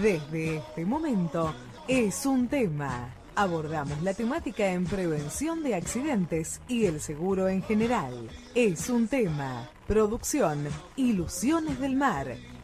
Desde este momento es un tema. Abordamos la temática en prevención de accidentes y el seguro en general. Es un tema. Producción, Ilusiones del Mar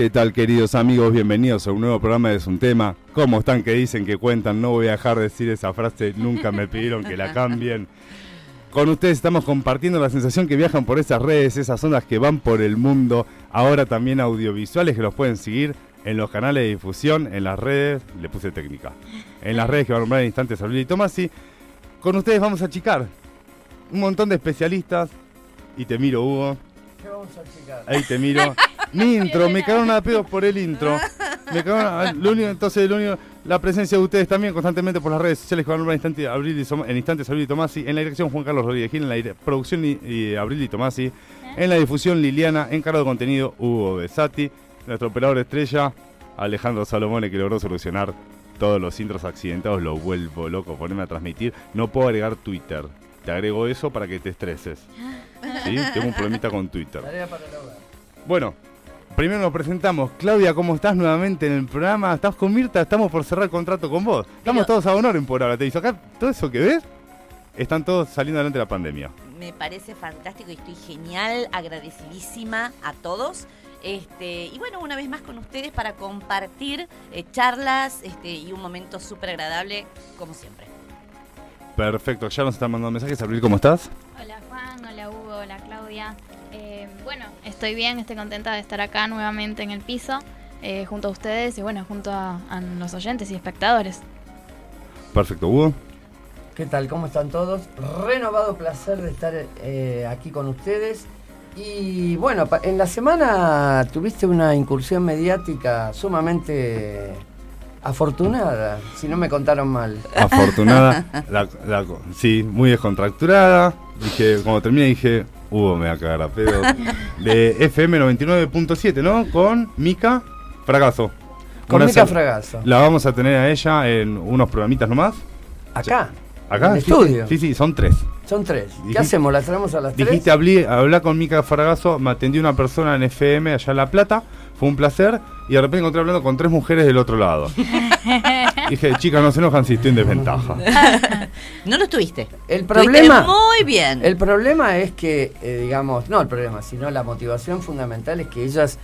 ¿Qué tal queridos amigos? Bienvenidos a un nuevo programa de Es un tema. ¿Cómo están que dicen que cuentan? No voy a dejar de decir esa frase, nunca me pidieron que la cambien. Con ustedes estamos compartiendo la sensación que viajan por esas redes, esas ondas que van por el mundo, ahora también audiovisuales que los pueden seguir en los canales de difusión, en las redes, le puse técnica, en las redes que van a nombrar en instantes a y Tomasi. Con ustedes vamos a achicar un montón de especialistas y te miro Hugo. ¿Qué vamos a achicar? Ahí te miro. Mi intro, me cagaron a pedos por el intro. Me cagaron lo único, entonces lo único, la presencia de ustedes también constantemente por las redes sociales nombrar en instantes Abril y, en instantes Abril y Tomasi, en la dirección Juan Carlos Rodríguez Gil, en la producción y, Abril y Tomasi, en la difusión Liliana, encargado de contenido Hugo Besati, nuestro operador estrella Alejandro Salomone que logró solucionar todos los intros accidentados, lo vuelvo loco, ponerme a transmitir. No puedo agregar Twitter. Te agrego eso para que te estreses. ¿Sí? Tengo un problemita con Twitter. Bueno, primero nos presentamos. Claudia, ¿cómo estás nuevamente en el programa? ¿Estás con Mirta? Estamos por cerrar el contrato con vos. Estamos todos a honor en por ahora. Te dice acá todo eso que ves, están todos saliendo adelante de la pandemia. Me parece fantástico y estoy genial, agradecidísima a todos. Este, y bueno, una vez más con ustedes para compartir eh, charlas este, y un momento súper agradable, como siempre. Perfecto, ya nos están mandando mensajes. Abril, ¿cómo estás? Hola hola Claudia. Eh, bueno, estoy bien, estoy contenta de estar acá nuevamente en el piso, eh, junto a ustedes y bueno, junto a, los oyentes y espectadores. Perfecto, Hugo. ¿Qué tal? ¿Cómo están todos? Renovado placer de estar aquí con ustedes. Y bueno, en la semana tuviste una incursión mediática sumamente afortunada, si no me contaron mal. Afortunada, sí, muy descontracturada. Dije, cuando terminé dije, Hugo me va a cagar a pedo. De FM 99.7, ¿no? Con Mica Fragazo. Con Mica Fragazo. La vamos a tener a ella en unos programitas nomás. Acá. ¿Acá? ¿En el estudio? Sí, sí, son tres. Son tres. ¿Qué hacemos? ¿La traemos a las tres? Dijiste, hablé, con Mica Faragazo, me atendió una persona en FM allá en La Plata, fue un placer, y de repente encontré hablando con tres mujeres del otro lado. Dije, chicas, no se enojan si estoy en desventaja. no lo estuviste. El problema... muy bien. El problema es que, eh, digamos, no el problema, sino la motivación fundamental es que ellas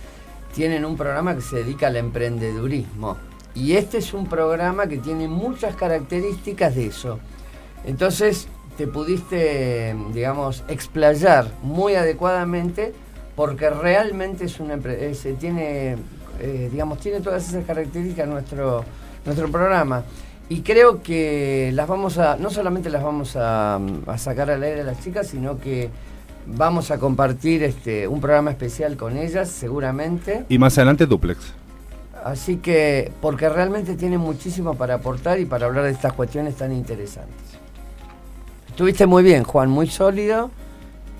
tienen un programa que se dedica al emprendedurismo. Y este es un programa que tiene muchas características de eso. Entonces te pudiste, digamos, explayar muy adecuadamente porque realmente es una se tiene, eh, digamos, tiene todas esas características nuestro, nuestro programa. Y creo que las vamos a, no solamente las vamos a, sacar al aire a las chicas, sino que vamos a compartir este, un programa especial con ellas, seguramente. Y más adelante duplex. Así que, porque realmente tienen muchísimo para aportar y para hablar de estas cuestiones tan interesantes. Estuviste muy bien, Juan, muy sólido.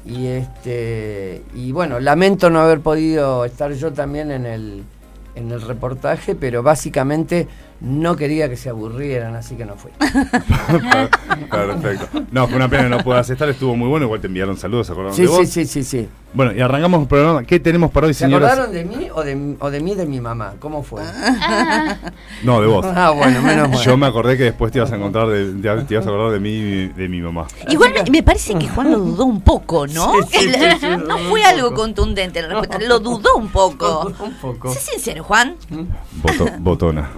Y este y bueno, lamento no haber podido estar yo también en el, en el reportaje, pero básicamente no quería que se aburrieran, así que no fui. Perfecto. No, fue una pena que no puedas estar, estuvo muy bueno, igual te enviaron saludos, ¿se acordaron sí, de vos? Sí, sí, sí, sí. Bueno, y arrancamos el programa. ¿Qué tenemos para hoy, señoras? ¿Se acordaron de mí o de, o de mí de mi mamá? ¿Cómo fue? no, de vos. Ah, bueno, menos mal. Yo me acordé que después te ibas a encontrar de, te ibas a acordar de mí y de mi mamá. Igual me, parece que Juan lo dudó un poco, ¿no? no fue algo contundente la respuesta, lo dudó un poco. un poco. Sé sincero, Juan. botona.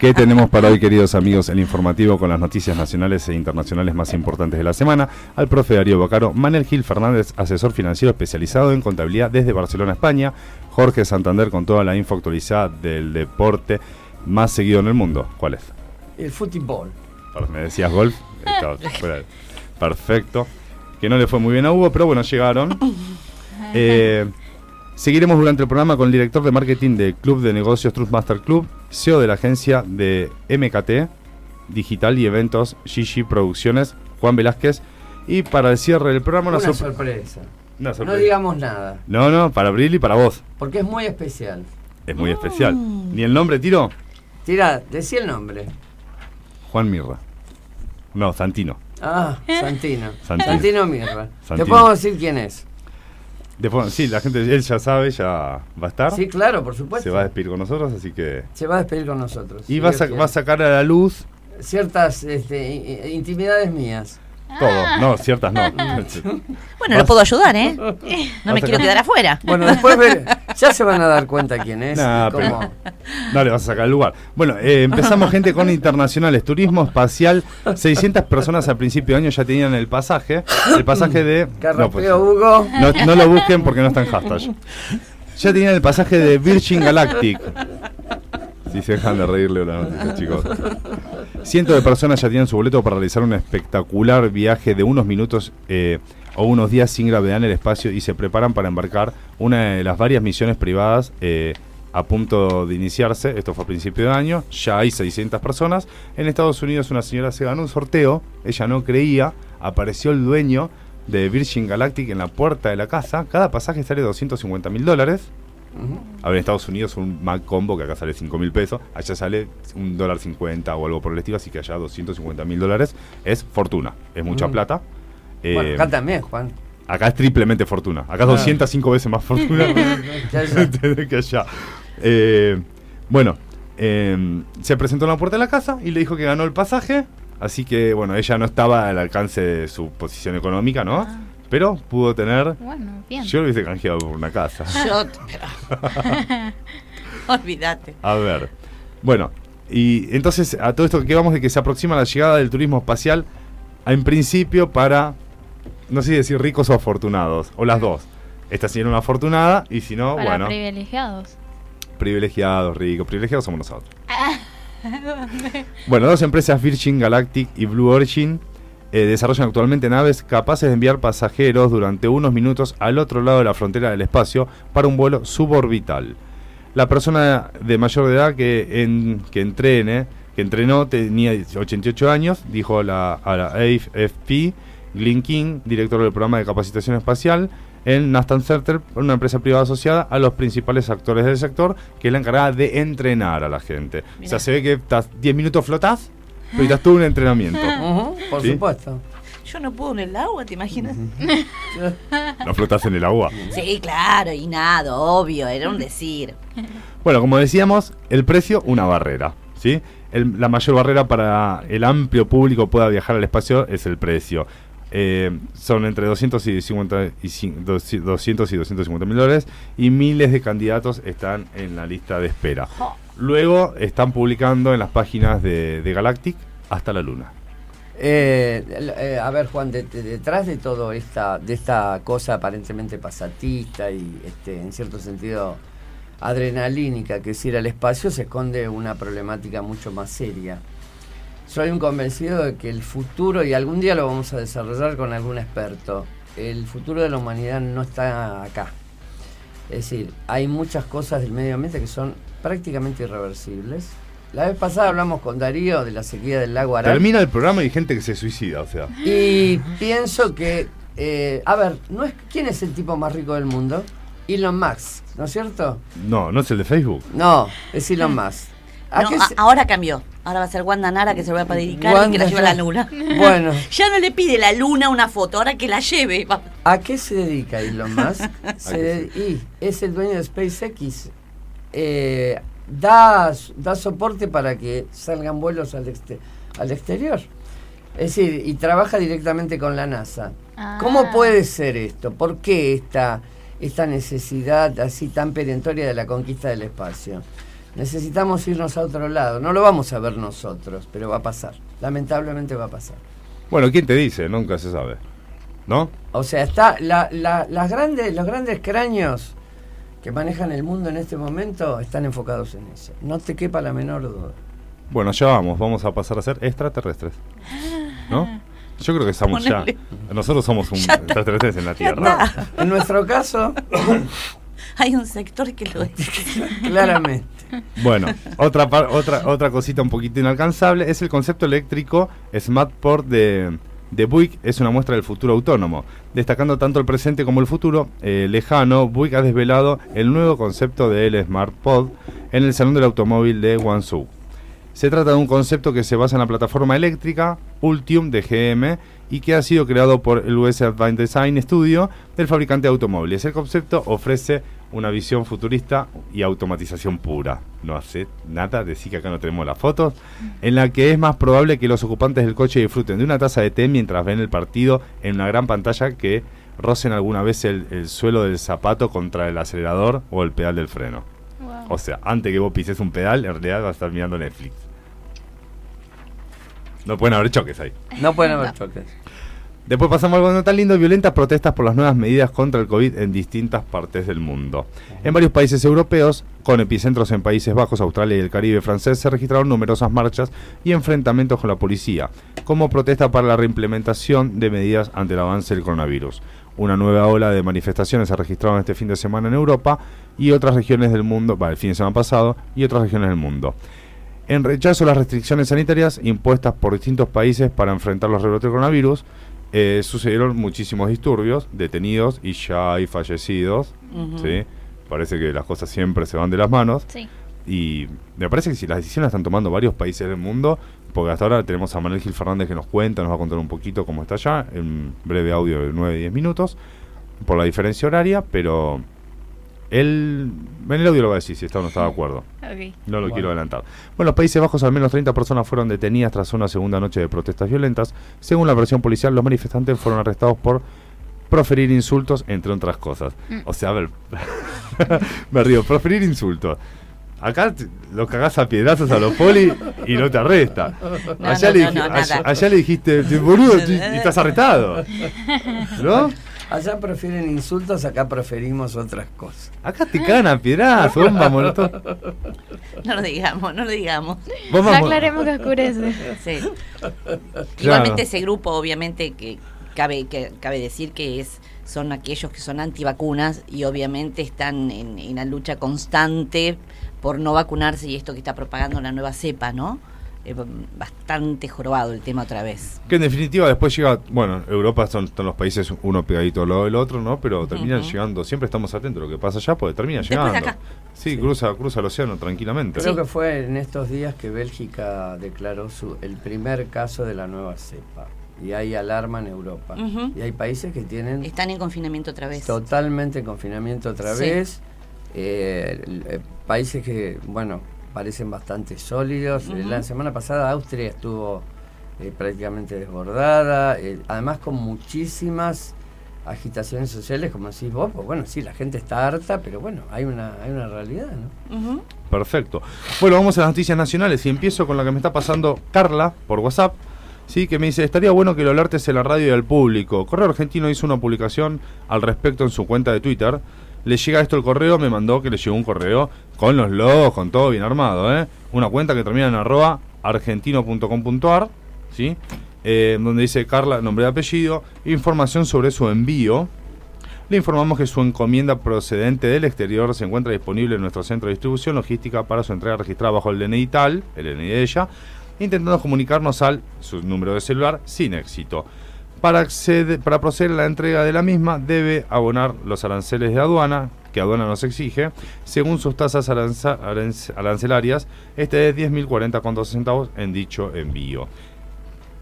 ¿Qué tenemos para hoy, queridos amigos? El informativo con las noticias nacionales e internacionales más importantes de la semana. Al profe Darío Bacaro, Manel Gil Fernández, asesor financiero especializado en contabilidad desde Barcelona, España. Jorge Santander con toda la info actualizada del deporte más seguido en el mundo. ¿Cuál es? El fútbol. Me decías golf. Perfecto. que no le fue muy bien a Hugo, pero bueno, llegaron. Eh, seguiremos durante el programa con el director de marketing del Club de Negocios Trust Master Club, CEO de la agencia de MKT, Digital y Eventos Gigi Producciones, Juan Velázquez. Y para el cierre del programa, Una una, sorpre- sorpresa. una No digamos nada, No, no, para Abril y para vos. porque es muy especial. Es muy especial. ¿Ni el nombre tiro? Tira, decí el nombre. Juan Mirra. No, Santino. Ah, Santino. Santino. Santino Mirra. Santino. ¿Te podemos decir quién es? Después, sí, la gente, él ya sabe, ya va a estar. Sí, claro, por supuesto. se va a despedir con nosotros, así que... Se va a despedir con nosotros. Y si va a, va a sacar a la luz Ciertas este, intimidades mías. Todo. No, ciertas no. Bueno, Vas- lo puedo ayudar, ¿eh? No me quiero quedar afuera. Bueno, después ver- ya se van a dar cuenta quién es. Nah, y cómo- pero- No le vas a sacar el lugar. Bueno, eh, empezamos gente con internacionales. Turismo espacial. 600 personas al principio de año ya tenían el pasaje. El pasaje de... No, pues, Hugo. no, no lo busquen porque no está en hashtag. Ya tenían el pasaje de Virgin Galactic. Si se dejan de reírle chicos. Cientos de personas ya tienen su boleto para realizar un espectacular viaje de unos minutos eh, o unos días sin gravedad en el espacio y se preparan para embarcar una de las varias misiones privadas eh, a punto de iniciarse. Esto fue a principio de año. Ya hay 600 personas. En Estados Unidos una señora se ganó un sorteo. Ella no creía. Apareció el dueño de Virgin Galactic en la puerta de la casa. Cada pasaje sale 250 mil dólares. Ujú. A ver, en Estados Unidos un Mac Combo que acá sale 5 mil pesos, allá sale un dólar 50 o algo por el estilo, así que allá 250 mil dólares es fortuna, es mucha Mm. plata. Eh, Bueno, acá también, Juan. acá es triplemente fortuna, acá es Ah. 205 veces más fortuna que allá. Eh, bueno, eh, se presentó en la puerta de la casa y le dijo que ganó el pasaje, así que bueno, ella no estaba al alcance de su posición económica, ¿no? Ah. Pero pudo tener... Bueno, bien. Yo lo hubiese canjeado por una casa. Yo. pero- Olvídate. A ver. Bueno, y entonces a todo esto que vamos de que se aproxima la llegada del turismo espacial, en principio para, no sé si decir ricos o afortunados, o las dos. Esta sería una afortunada y si no, Para bueno, privilegiados. privilegiados, ricos, privilegiados somos nosotros. Bueno, dos empresas, Virgin Galactic y Blue Origin, eh, desarrollan actualmente naves capaces de enviar pasajeros durante unos minutos al otro lado de la frontera del espacio para un vuelo suborbital. La persona de mayor edad que, en, que entrene, que entrenó, tenía 88 años, dijo la, a la AFP, Glenn King, director del programa de capacitación espacial en Nastan Center, una empresa privada asociada a los principales actores del sector, que es la encargada de entrenar a la gente. O sea, se ve que estás 10 minutos flotás, pero estás todo un entrenamiento. Por ¿Sí? supuesto. Yo no puedo en el agua, ¿te imaginas? No flotás en el agua. Sí, claro, y nada, obvio, era un decir. Bueno, como decíamos, el precio, una barrera. ¿sí? El- la mayor barrera para el amplio público pueda viajar al espacio es el precio. Eh, son entre 200 y, 50 y cin- 200 y 250 mil dólares y miles de candidatos están en la lista de espera. Luego están publicando en las páginas de, de Galactic hasta la luna. Eh, eh, a ver, Juan, de- de- detrás de todo esta, de esta cosa aparentemente pasatista y este, en cierto sentido adrenalínica que es ir al espacio, se esconde una problemática mucho más seria. Soy un convencido de que el futuro, y algún día lo vamos a desarrollar con algún experto, el futuro de la humanidad no está acá. Es decir, hay muchas cosas del medio ambiente que son prácticamente irreversibles. La vez pasada hablamos con Darío de la sequía del lago Aral. Termina el programa y hay gente que se suicida, o sea. Y pienso que, eh, a ver, ¿no es, ¿quién es el tipo más rico del mundo? Elon Musk, ¿no es cierto? No, no es el de Facebook. No, es Elon Musk. ¿A No, qué a- se- ahora cambió. Ahora va a ser Wanda Nara que se lo va a dedicar y que la lleve a la luna. Bueno, Ya no le pide la luna una foto, ahora que la lleve. Va- ¿a qué se dedica Elon Musk? Se qué de- y es el dueño de SpaceX. Eh, da, da soporte para que salgan vuelos al, exte- al exterior. Es decir, y trabaja directamente con la NASA. Ah. ¿Cómo puede ser esto? ¿Por qué esta, esta necesidad así tan perentoria de la conquista del espacio? Necesitamos irnos a otro lado. No lo vamos a ver nosotros, pero va a pasar. Lamentablemente va a pasar. Bueno, ¿quién te dice? Nunca se sabe. ¿No? O sea, está la, la- las grandes, los grandes cráneos que manejan el mundo en este momento están enfocados en eso. No te quepa la menor duda. Bueno, ya vamos, vamos a pasar a ser extraterrestres. ¿No? Yo creo que estamos ya. Nosotros somos un extraterrestres en la Tierra. En nuestro caso, Hay un sector que lo es. claramente. Bueno, otra, par- otra, otra cosita un poquito inalcanzable es el concepto eléctrico Smartport de, de Buick. Es una muestra del futuro autónomo. Destacando tanto el presente como el futuro eh, lejano, Buick ha desvelado el nuevo concepto del Smartpod en el Salón del Automóvil de Guangzhou. Se trata de un concepto que se basa en la plataforma eléctrica Ultium de GM y que ha sido creado por el US Advanced Design Studio del fabricante de automóviles. El concepto ofrece una visión futurista y automatización pura. No hace nada, decir que acá no tenemos las fotos, en la que es más probable que los ocupantes del coche disfruten de una taza de té mientras ven el partido en una gran pantalla que rocen alguna vez el, el suelo del zapato contra el acelerador o el pedal del freno. Wow. O sea, antes que vos pises un pedal, en realidad vas a estar mirando Netflix. No pueden haber choques ahí. No pueden haber choques. Después pasamos algo no tan lindo, violentas protestas por las nuevas medidas contra el COVID en distintas partes del mundo. En varios países europeos, con epicentros en Países Bajos, Australia y el Caribe francés, se registraron numerosas marchas y enfrentamientos con la policía, como protesta para la reimplementación de medidas ante el avance del coronavirus. Una nueva ola de manifestaciones se registraron este fin de semana en Europa y otras regiones del mundo, va, el fin de semana pasado, y otras regiones del mundo en rechazo a las restricciones sanitarias impuestas por distintos países para enfrentar los rebrotes del coronavirus, eh, sucedieron muchísimos disturbios, detenidos y ya hay fallecidos. ¿sí? Parece que las cosas siempre se van de las manos. Sí. Y me parece que si las decisiones las están tomando varios países del mundo, porque hasta ahora tenemos a Manuel Gil Fernández que nos cuenta, nos va a contar un poquito cómo está allá, en breve audio de 9-10 minutos, por la diferencia horaria, pero él, en el audio lo va a decir si está o no está de acuerdo. No lo Bueno. quiero adelantar. Bueno, en los Países Bajos al menos 30 personas fueron detenidas tras una segunda noche de protestas violentas. Según la versión policial, los manifestantes fueron arrestados por proferir insultos, entre otras cosas. Mm. O sea, a ver, me río, proferir insultos. Acá los cagás a piedrazos a los poli y no te arresta. No, allá, no, le no, allá, allá le dijiste, boludo, y estás arrestado. ¿No? Allá prefieren insultos, acá preferimos otras cosas. Acá te cagan a bomba, molotov. No lo digamos, no lo digamos. No mo- aclaremos que oscurece. Sí. Claro. Igualmente ese grupo, obviamente, que cabe, que cabe decir que es son aquellos que son antivacunas y obviamente están en, en la lucha constante por no vacunarse y esto que está propagando la nueva cepa, ¿no? Eh, bastante jorobado el tema otra vez. Que en definitiva después llega, bueno, Europa son, son los países uno pegadito al lado del otro, ¿no? Pero terminan llegando, siempre estamos atentos a lo que pasa allá, porque termina de llegando. acá. Sí, Cruza, cruza el océano tranquilamente. Creo Sí. que fue en estos días que Bélgica declaró su, el primer caso de la nueva cepa. Y hay alarma en Europa. Y hay países que tienen Están en confinamiento otra vez. totalmente confinamiento otra Sí. vez. Eh, eh, países que, bueno, parecen bastante sólidos. Eh. La semana pasada Austria estuvo eh, prácticamente desbordada, eh, además con muchísimas agitaciones sociales, como decís vos, pues bueno, sí, la gente está harta, pero bueno, hay una, hay una realidad, ¿no? Perfecto. Bueno, vamos a las noticias nacionales y empiezo con la que me está pasando Carla por WhatsApp. Sí, que me dice, estaría bueno que lo alertes en la radio y al público. Correo Argentino hizo una publicación al respecto en su cuenta de Twitter. Le llega esto el correo, me mandó que le llegó un correo con los logos, con todo bien armado, ¿eh? Una cuenta que termina en arroba argentino.com.ar, ¿sí? Eh, donde dice Carla, nombre y apellido, información sobre su envío. Le informamos que su encomienda procedente del exterior se encuentra disponible en nuestro centro de distribución logística para su entrega registrada bajo el DNI tal, el DNI de ella, intentando comunicarnos al su número de celular sin éxito. Para, acceder- para proceder a la entrega de la misma debe abonar los aranceles de aduana que aduana nos exige, según sus tasas aranza- aranc- arancelarias, este es 10.040,12 centavos en dicho envío.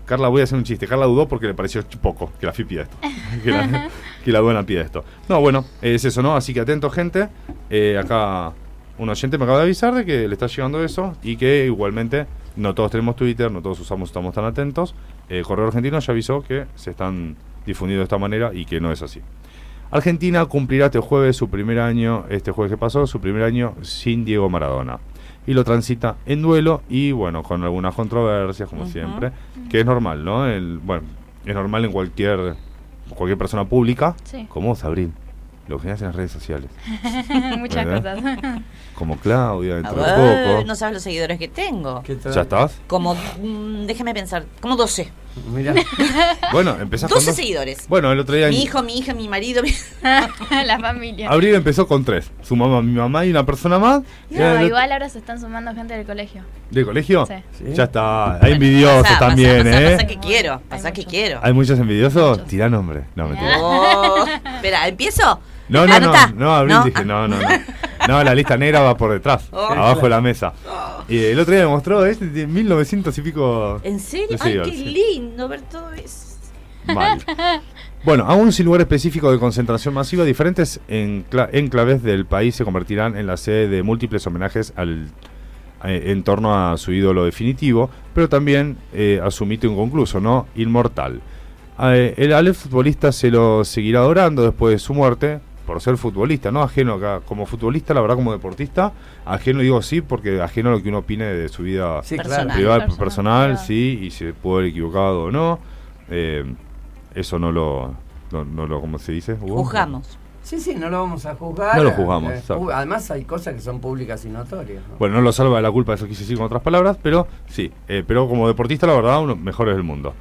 Carla, voy a hacer un chiste. Carla dudó porque le pareció poco que la FI pida esto. que, la, que la aduana pida esto. No, bueno, es eso, ¿no? Así que atento, gente. Eh, acá un oyente me acaba de avisar de que le está llegando eso y que igualmente no todos tenemos Twitter, no todos usamos, estamos tan atentos. Eh, Correo Argentino ya avisó que se están difundiendo de esta manera y que no es así. Argentina cumplirá este jueves su primer año, este jueves que pasó, su primer año sin Diego Maradona. Y lo transita en duelo y bueno, con algunas controversias, como siempre, que es normal, ¿no? El, bueno, es normal en cualquier cualquier persona pública, Sí. como vos, Abril, lo que haces en las redes sociales, Muchas ¿Verdad? cosas. como Claudia, A dentro de poco. no sabes los seguidores que tengo. ¿Qué tal? ¿Ya estás? Como, mm, déjame pensar, como 12. Mirá. Bueno, empezás con 12 dos. seguidores. Bueno, el otro día. Mi hijo, mi hija, mi marido. mi- la familia. Abril empezó con tres. Su mamá, mi mamá y una persona más. No, el- igual ahora se están sumando gente del colegio. ¿De colegio? Sí. Sí. Ya está. Hay envidiosos Pasa, también, pasa, ¿eh? Pasa que quiero, Hay pasa que muchos. quiero. ¿Hay muchos envidiosos? Muchos. Tira nombre. No, mentira. Oh. Espera, ¿empiezo? No, no, no, no, Abril No, dije, no, no, no. No, la lista negra va por detrás, Oh. abajo de la mesa. Y el otro día me mostró, es de 1900 y pico. ¿En serio? Ay, qué lindo ver todo eso. Mal. Bueno, aún sin lugar específico de concentración masiva, diferentes encla- enclaves del país se convertirán en la sede de múltiples homenajes al, eh, en torno a su ídolo definitivo, pero también eh, a su mito inconcluso, ¿no? Inmortal. Eh, el Ale futbolista se lo seguirá adorando después de su muerte, por ser futbolista, ¿no? Ajeno acá, como futbolista, la verdad, como deportista, ajeno digo sí, porque ajeno a lo que uno opine de su vida Sí, Personal. privada, Personal, sí, y se puede haber equivocado o no. Eh, eso no lo, no, no lo, ¿cómo se dice? Hugo? Juzgamos. Sí, sí, no lo vamos a juzgar. No lo juzgamos, Eh, exacto. pu- además hay cosas que son públicas y notorias. ¿no? Bueno, no lo salva de la culpa, eso quise decir con otras palabras, pero sí. eh, pero como deportista, la verdad, uno mejor del mundo.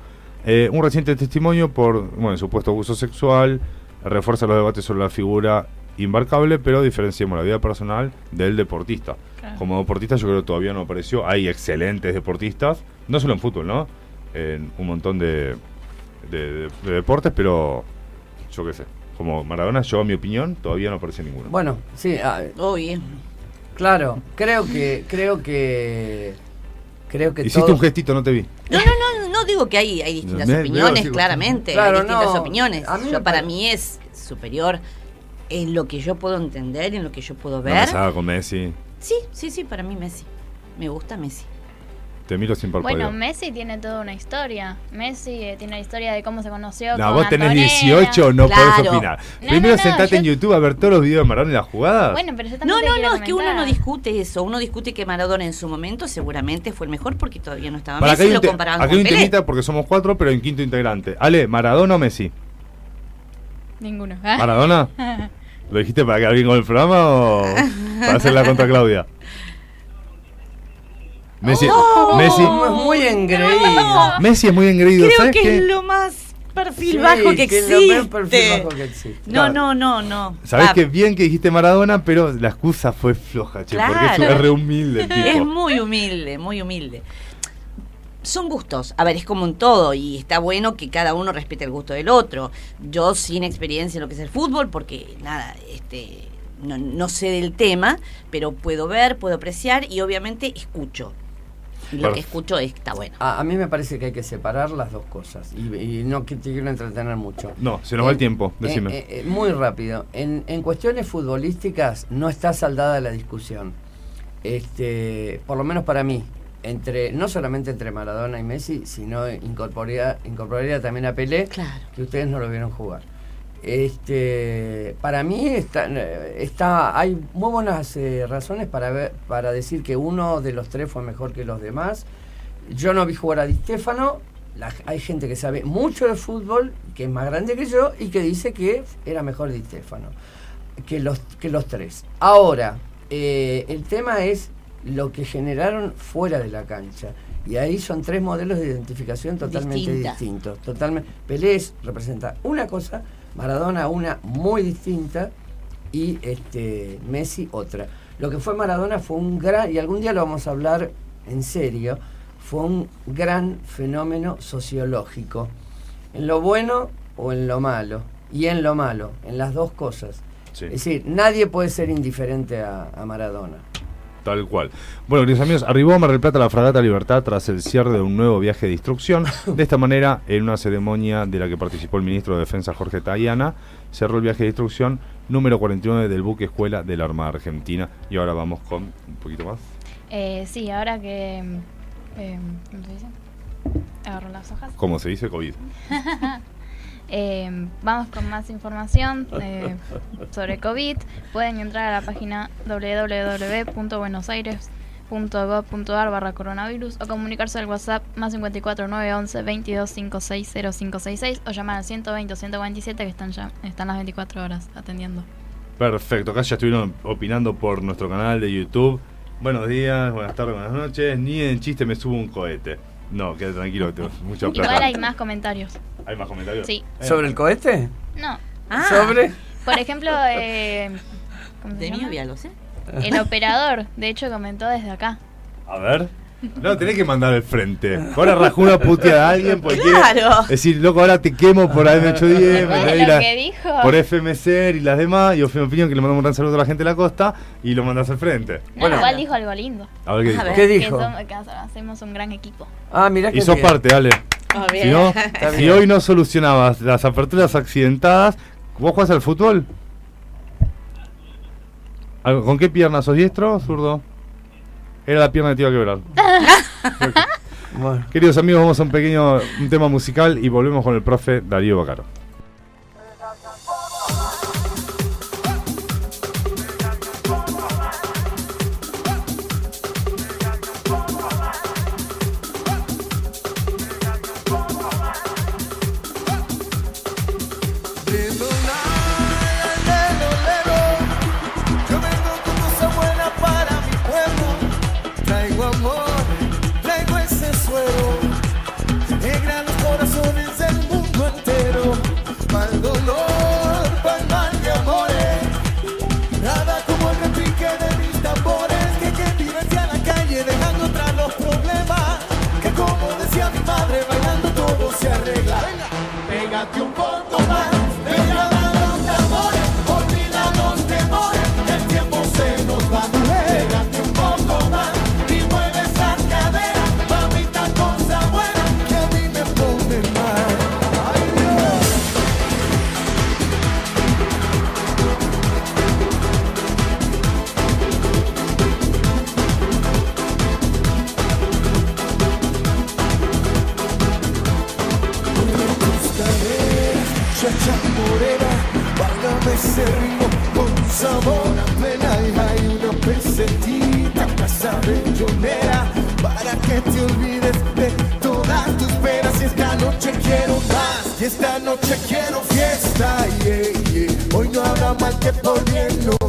Eh, un reciente testimonio por, bueno, supuesto abuso sexual, refuerza los debates sobre la figura imbarcable, pero diferenciamos la vida personal del deportista. Claro. Como deportista yo creo que todavía no apareció. Hay excelentes deportistas, no solo en fútbol, ¿no? En un montón de, de- de- de deportes, pero yo qué sé. Como Maradona, yo a mi opinión, todavía no aparece ninguno. Bueno, sí, ah, Obvio. claro. Creo que, creo que, creo que Hiciste un gestito, no te vi. No, no, no, no digo que hay, hay distintas Me- opiniones, claramente. Claro, hay distintas no, opiniones. a mí me Yo para mí es superior en lo que yo puedo entender, en lo que yo puedo No ver. salga con Messi. Sí, sí, sí, para mí Messi. Me gusta Messi. Te miro sin parpadear. Bueno, Messi tiene toda una historia. Messi eh, tiene la historia de cómo se conoció No, con vos tenés Antonella. 18, no Claro. podés opinar. No, Primero no, no, sentate en yo- YouTube a ver todos los videos de Maradona y las jugadas. Bueno, pero yo No, también te no, quiero no, es que uno no discute eso. Uno discute que Maradona en su momento seguramente fue el mejor porque todavía no estaba Para acá Messi hay lo te- comparaban acá hay con un Pelé. temita porque somos cuatro, pero en quinto integrante. Ale, ¿Maradona o Messi? Ninguno. ¿Maradona? ¿Lo dijiste para quedar bien con el programa o para hacer la contra Claudia? Messi, Messi, es muy engreído. Messi es muy engreído, Creo ¿sabes que qué? es lo más perfil Sí, bajo que, que existe. lo más perfil bajo que existe. No, Claro. no, no, no. Sabés Ah, que bien que dijiste Maradona, pero la excusa fue floja, che, porque es, Claro. es re humilde el Es muy humilde, muy humilde. Son gustos, a ver, es como en todo y está bueno que cada uno respete el gusto del otro. Yo sin experiencia en lo que es el fútbol, porque nada, este, no, no sé del tema, pero puedo ver, puedo apreciar y obviamente escucho. Y lo que escucho está bueno. A, a mí me parece que hay que separar las dos cosas y, y no que te quiero entretener mucho. No, se nos va el tiempo, eh, decime. eh, eh, muy rápido. En, en cuestiones futbolísticas no está saldada la discusión. Este, por lo menos para mí, entre no solamente entre Maradona y Messi, sino incorporaría, incorporaría también a Pelé, Claro. que ustedes no lo vieron jugar. Este, para mí está, está, hay muy buenas eh, razones para ver, para decir que uno de los tres fue mejor que los demás. Yo no vi jugar a Di Stefano. La- hay gente que sabe mucho de fútbol, que es más grande que yo, y que dice que era mejor Di Stefano que los, que los tres. Ahora, eh, el tema es lo que generaron fuera de la cancha. Y ahí son tres modelos de identificación totalmente Distinta. distintos. Totalmente. Pelé es- representa una cosa, Maradona una muy distinta y este Messi otra. Lo que fue Maradona fue un gran, y algún día lo vamos a hablar en serio, fue un gran fenómeno sociológico. En lo bueno o en lo malo. Y en lo malo, en las dos cosas. Sí. Es decir, nadie puede ser indiferente a, a Maradona. Tal cual. Bueno, queridos amigos, arribó a Mar del Plata la Fragata Libertad tras el cierre de un nuevo viaje de instrucción. De esta manera, en una ceremonia de la que participó el ministro de Defensa Jorge Tayana, cerró el viaje de instrucción número 49 del buque escuela de la Armada Argentina. Y ahora vamos con un poquito más. Eh, sí, ahora que... eh, ¿Cómo se dice? Agarro las hojas. Como se dice, COVID. Eh, vamos con más información eh, sobre COVID. Pueden entrar a la página www.buenosaires.gov.ar barra coronavirus o comunicarse al WhatsApp más 54 911 22 56 0566 o llamar al 120 o 147 que están, ya, están las 24 horas atendiendo. Perfecto, acá ya estuvieron opinando por nuestro canal de YouTube. Buenos días, buenas tardes, buenas noches. Ni en chiste me subo un cohete. No, quédate tranquilo, tengo mucha Igual hay más comentarios. ¿Hay más comentarios? Sí. Eh, ¿Sobre el cohete? No. Ah, ¿Sobre? Por ejemplo, eh, ¿cómo se De había lo sé. El operador, de hecho, comentó desde acá. A ver. No, tenés que mandar al frente. Ahora rajó una puteada a alguien porque Claro. decir, loco, ahora te quemo por AM810, Bueno, me lo la- que dijo. por FMC y las demás, y Opinión Opinión, que le mandamos un gran saludo a la gente de la costa, y lo mandas al frente. No, Bueno. igual dijo algo lindo. A ver qué A dijo. ver. ¿Qué Que, dijo? somos- que hacemos un gran equipo. Ah, mirá que Y sos bien. parte, dale. Si, no, si hoy no solucionabas las aperturas accidentadas, ¿vos jugás al fútbol? ¿Algo- ¿Con qué pierna sos diestro zurdo? Era la pierna que te iba a quebrar. Bueno. Queridos amigos, vamos a un pequeño un tema musical y volvemos con el profe Darío Bacaro. Pégate un ritmo con sabor a plena y hay una pesetita, casa bellonera, para que te olvides de todas tus penas y esta noche quiero más, y esta noche quiero fiesta, yeah. hoy no habrá mal que por bien no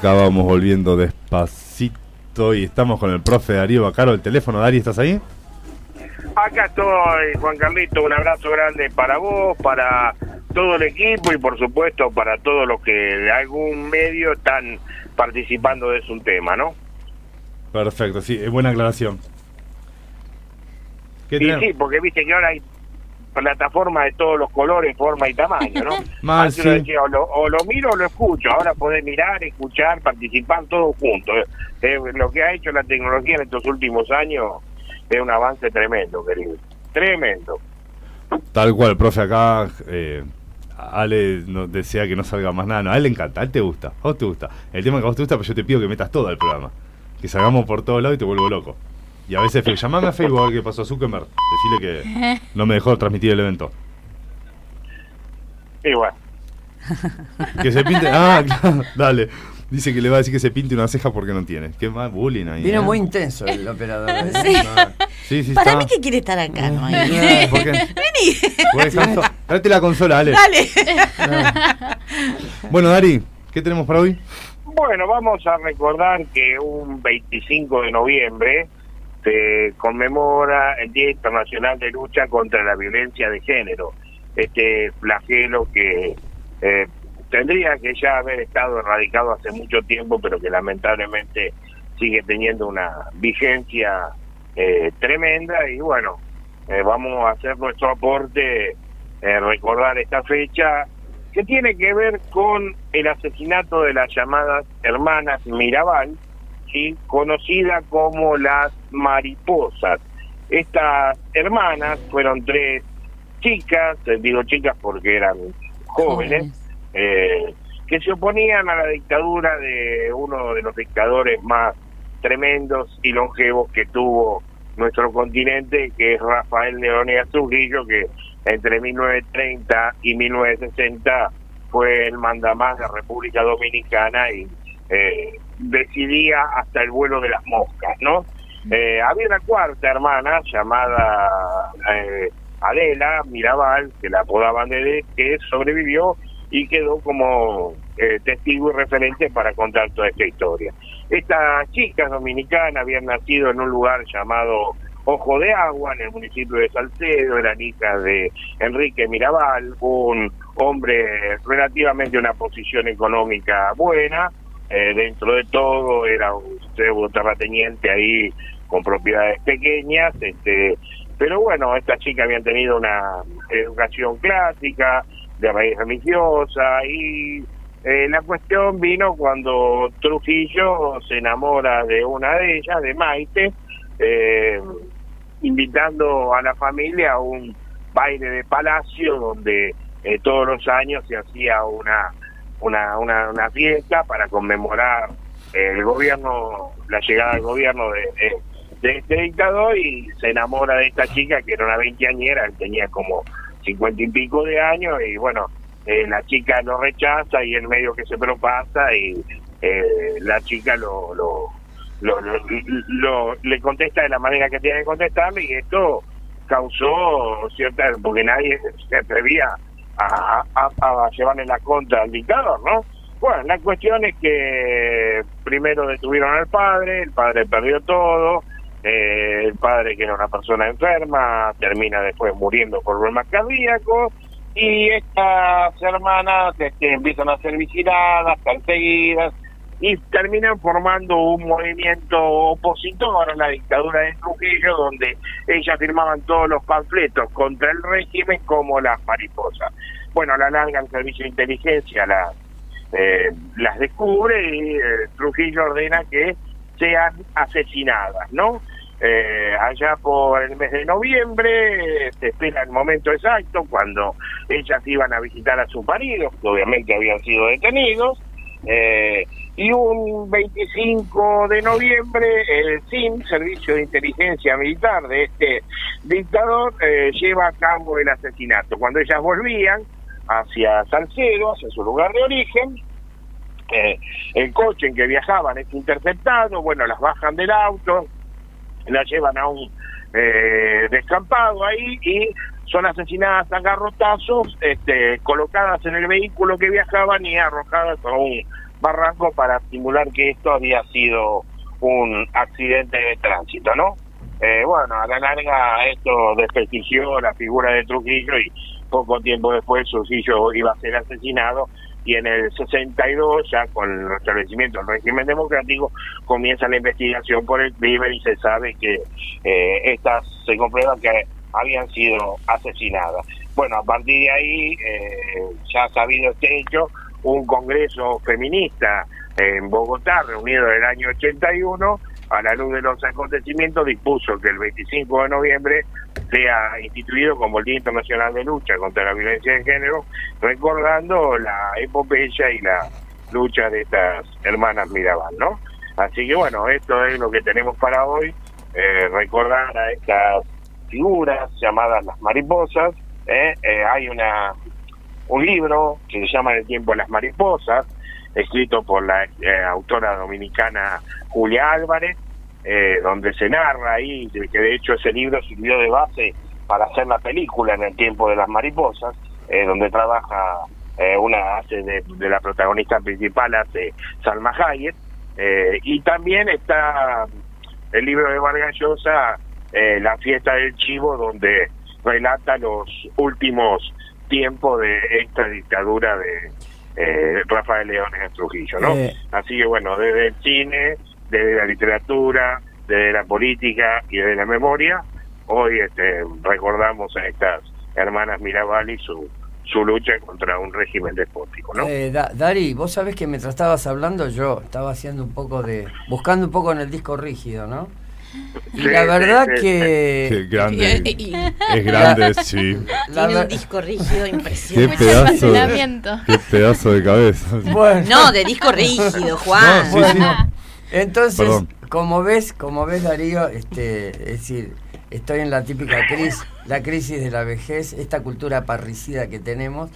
acá vamos volviendo despacito y estamos con el profe Darío Bacaro. El teléfono, Dari, ¿estás ahí? Acá estoy, Juan Carlito, un abrazo grande para vos, para todo el equipo y por supuesto para todos los que de algún medio están participando de su tema, ¿no? Perfecto, sí, es buena aclaración. ¿Qué Y tenemos? sí, porque viste que ahora hay plataformas de todos los colores, forma y tamaño, ¿no? Mal, Antes uno sí. decía, o lo, o lo miro o lo escucho, ahora podés mirar, escuchar, participar todos juntos. Eh, lo que ha hecho la tecnología en estos últimos años es un avance tremendo, querido. Tremendo. Tal cual, profe, acá eh, Ale nos desea que no salga más nada. No, a él le encanta, a él te gusta, a vos te gusta. El tema que a vos te gusta, pero yo te pido que metas todo el programa. Que salgamos por todos lados y te vuelvo loco. Y a veces, llamame a Facebook a ver qué pasó a Zuckerberg. Decirle que no me dejó transmitir el evento. Bueno, Que se pinte. Ah, claro, dale. Dice que le va a decir que se pinte una ceja porque no tiene. Qué mal bullying ahí. Vino ¿eh? muy intenso el operador. ¿eh? Sí. Sí, sí, Para está. mí que quiere estar acá, ¿no? ¿por qué? Vení. Pues, Tráete la consola, Ale. Dale. Bueno, Dari, ¿qué tenemos para hoy? Bueno, vamos a recordar que un 25 de noviembre se conmemora el Día Internacional de Lucha contra la Violencia de Género, este flagelo que eh, tendría que ya haber estado erradicado hace mucho tiempo, pero que lamentablemente sigue teniendo una vigencia eh, tremenda. Y bueno, eh, vamos a hacer nuestro aporte, eh, recordar esta fecha que tiene que ver con el asesinato de las llamadas hermanas Mirabal, ¿sí? conocida como las mariposas. Estas hermanas fueron tres chicas, eh, digo chicas porque eran jóvenes, eh, que se oponían a la dictadura de uno de los dictadores más tremendos y longevos que tuvo nuestro continente, que es Rafael Leónidas Trujillo, que entre 1930 y 1960 fue el mandamás de la República Dominicana y eh, decidía hasta el vuelo de las moscas, ¿no? Eh, había una cuarta hermana llamada eh, Adela Mirabal, que la apodaban de que sobrevivió y quedó como eh, testigo y referente para contar toda esta historia. Estas chicas dominicanas habían nacido en un lugar llamado Ojo de Agua, en el municipio de Salcedo, eran hijas de Enrique Mirabal, un hombre relativamente de una posición económica buena, eh, dentro de todo era un terrateniente ahí con propiedades pequeñas, este, pero bueno, estas chicas habían tenido una educación clásica, de raíz religiosa, y eh, la cuestión vino cuando Trujillo se enamora de una de ellas, de Maite, eh, invitando a la familia a un baile de palacio donde eh, todos los años se hacía una, una, una, una fiesta para conmemorar el gobierno, la llegada del gobierno de, este dictador y se enamora de esta chica que era una veinteañera, tenía como cincuenta y pico de años y bueno, eh, la chica lo rechaza y el medio que se propasa y eh, la chica lo, lo, lo, lo- lo- le contesta de la manera que tiene que contestarle y esto causó cierta, porque nadie se atrevía a, a, a llevarle la contra al dictador, ¿no? Bueno, la cuestión es que primero detuvieron al padre, el padre perdió todo, eh, el padre que era una persona enferma termina después muriendo por problemas cardíacos y estas hermanas este, empiezan a ser vigiladas, perseguidas y terminan formando un movimiento opositor a la dictadura de Trujillo donde ellas firmaban todos los panfletos contra el régimen como las mariposas. Bueno, la larga el servicio de inteligencia eh, las descubre y eh, Trujillo ordena que sean asesinadas, ¿no? Eh, allá por el mes de noviembre eh, se espera el momento exacto cuando ellas iban a visitar a sus maridos, que obviamente habían sido detenidos, eh, y un 25 de noviembre el SIM, Servicio de Inteligencia Militar de este dictador, eh, lleva a cabo el asesinato. Cuando ellas volvían hacia Salcedo, hacia su lugar de origen, eh, el coche en que viajaban es interceptado, bueno, las bajan del auto, las llevan a un eh, descampado ahí y son asesinadas a garrotazos, este, colocadas en el vehículo que viajaban y arrojadas a un barranco para simular que esto había sido un accidente de tránsito, ¿no? Eh, bueno, a la larga esto desprestigió la figura de Trujillo y poco tiempo después Trujillo iba a ser asesinado y en el 62, ya con el restablecimiento del régimen democrático, comienza la investigación por el crimen y se sabe que eh, estas se comprueba que habían sido asesinadas. Bueno, a partir de ahí, eh, ya sabido este hecho, un congreso feminista en Bogotá, reunido en el año 81, a la luz de los acontecimientos, dispuso que el 25 de noviembre sea instituido como el Día Internacional de Lucha contra la Violencia de Género, recordando la epopeya y la lucha de estas hermanas Mirabal, ¿no? Así que bueno, esto es lo que tenemos para hoy, eh, recordar a estas figuras llamadas las mariposas, ¿eh? Eh, hay una un libro que se llama El tiempo de las mariposas, escrito por la eh, autora dominicana Julia Álvarez, eh, donde se narra ahí, que de hecho ese libro sirvió de base para hacer la película en el tiempo de las mariposas, eh, donde trabaja eh, una hace de, de la protagonista principal, hace Salma Hayek, y también está el libro de Vargas Llosa, La fiesta del chivo, donde relata los últimos tiempos de esta dictadura de eh, Rafael Leones en Trujillo, ¿no? Eh. Así que bueno, desde el cine, desde la literatura, desde la política y desde la memoria, hoy este, recordamos a estas hermanas Mirabal y su, su lucha contra un régimen despótico, ¿no? Eh, Da- Dari, vos sabés que mientras estabas hablando yo estaba haciendo un poco de... buscando un poco en el disco rígido, ¿no? Y Sí, la sí, verdad sí, que... Qué grande. Es grande, sí. la tiene un disco rígido Qué impresionante. Mucho pedazo. Qué pedazo de cabeza. Bueno, No, de disco rígido, Juan. No, sí, sí. bueno. Entonces, Perdón. como ves, como ves Darío, este, es decir, estoy en la típica crisis, la crisis de la vejez, esta cultura parricida que tenemos.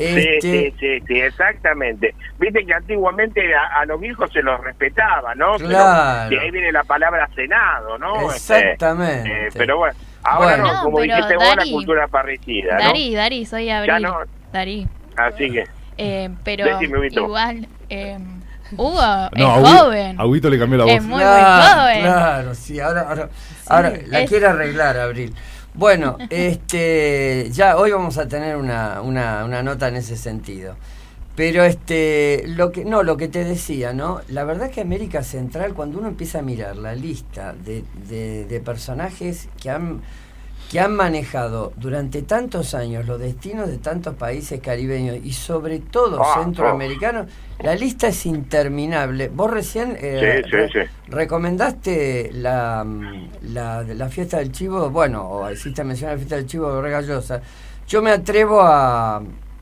Sí, Este, sí, sí, sí, exactamente. Viste que antiguamente a, a los viejos se los respetaba, ¿no? Claro. y ahí viene la palabra Senado, ¿no? Este, Exactamente. eh, pero bueno, ahora Bueno. no, como No, pero dijiste vos, la cultura parricida, ¿no? Dari, Dari, soy Ya Abril. no. Dari. Así que, Eh, pero Decime, igual, eh, Hugo No, es joven. a Huguito le cambió la voz. Es muy, claro, muy joven. Claro, sí, ahora, ahora, ahora la es- quiere arreglar, Abril. Bueno, este, ya hoy vamos a tener una, una, nota en ese sentido. Pero este, lo que, no, lo que te decía, ¿no? La verdad que América Central, cuando uno empieza a mirar la lista de, de, de personajes que han, que han manejado durante tantos años los destinos de tantos países caribeños y sobre todo Ah, centroamericanos, la lista es interminable. Vos recién eh, Sí, sí, re- sí. recomendaste la, mm, la, la fiesta del chivo, bueno, o hiciste mencionar la fiesta del chivo de Regallosa. Yo me atrevo a,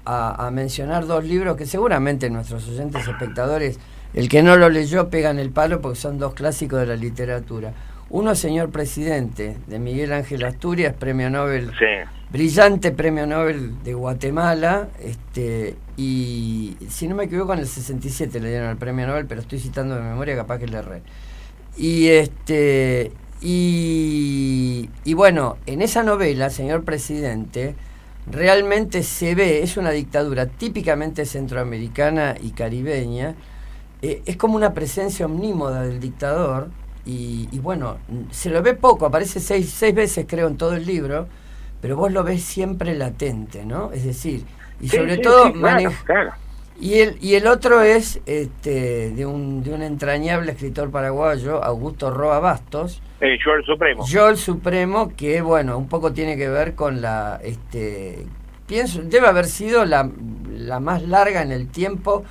a, a mencionar dos libros que seguramente nuestros oyentes espectadores, el que no lo leyó pega en el palo porque son dos clásicos de la literatura. Uno, Señor Presidente, de Miguel Ángel Asturias, premio Nobel sí. brillante premio Nobel de Guatemala, este, y si no me equivoco en el 67 le dieron el premio Nobel, pero estoy citando de memoria, capaz que le erré. Y este y, y bueno, en esa novela, señor presidente, realmente se ve, es una dictadura típicamente centroamericana y caribeña, eh, es como una presencia omnímoda del dictador, y, y bueno, se lo ve poco, aparece seis, seis veces creo en todo el libro, pero vos lo ves siempre latente, ¿no? Es decir, y Sí, sobre sí, todo sí, claro, maneja... claro. Y el, y el otro es este, de, un, de un entrañable escritor paraguayo, Augusto Roa Bastos, Eh, yo el Supremo. Yo el Supremo, que bueno, un poco tiene que ver con la, este, pienso, debe haber sido la, la más larga en el tiempo,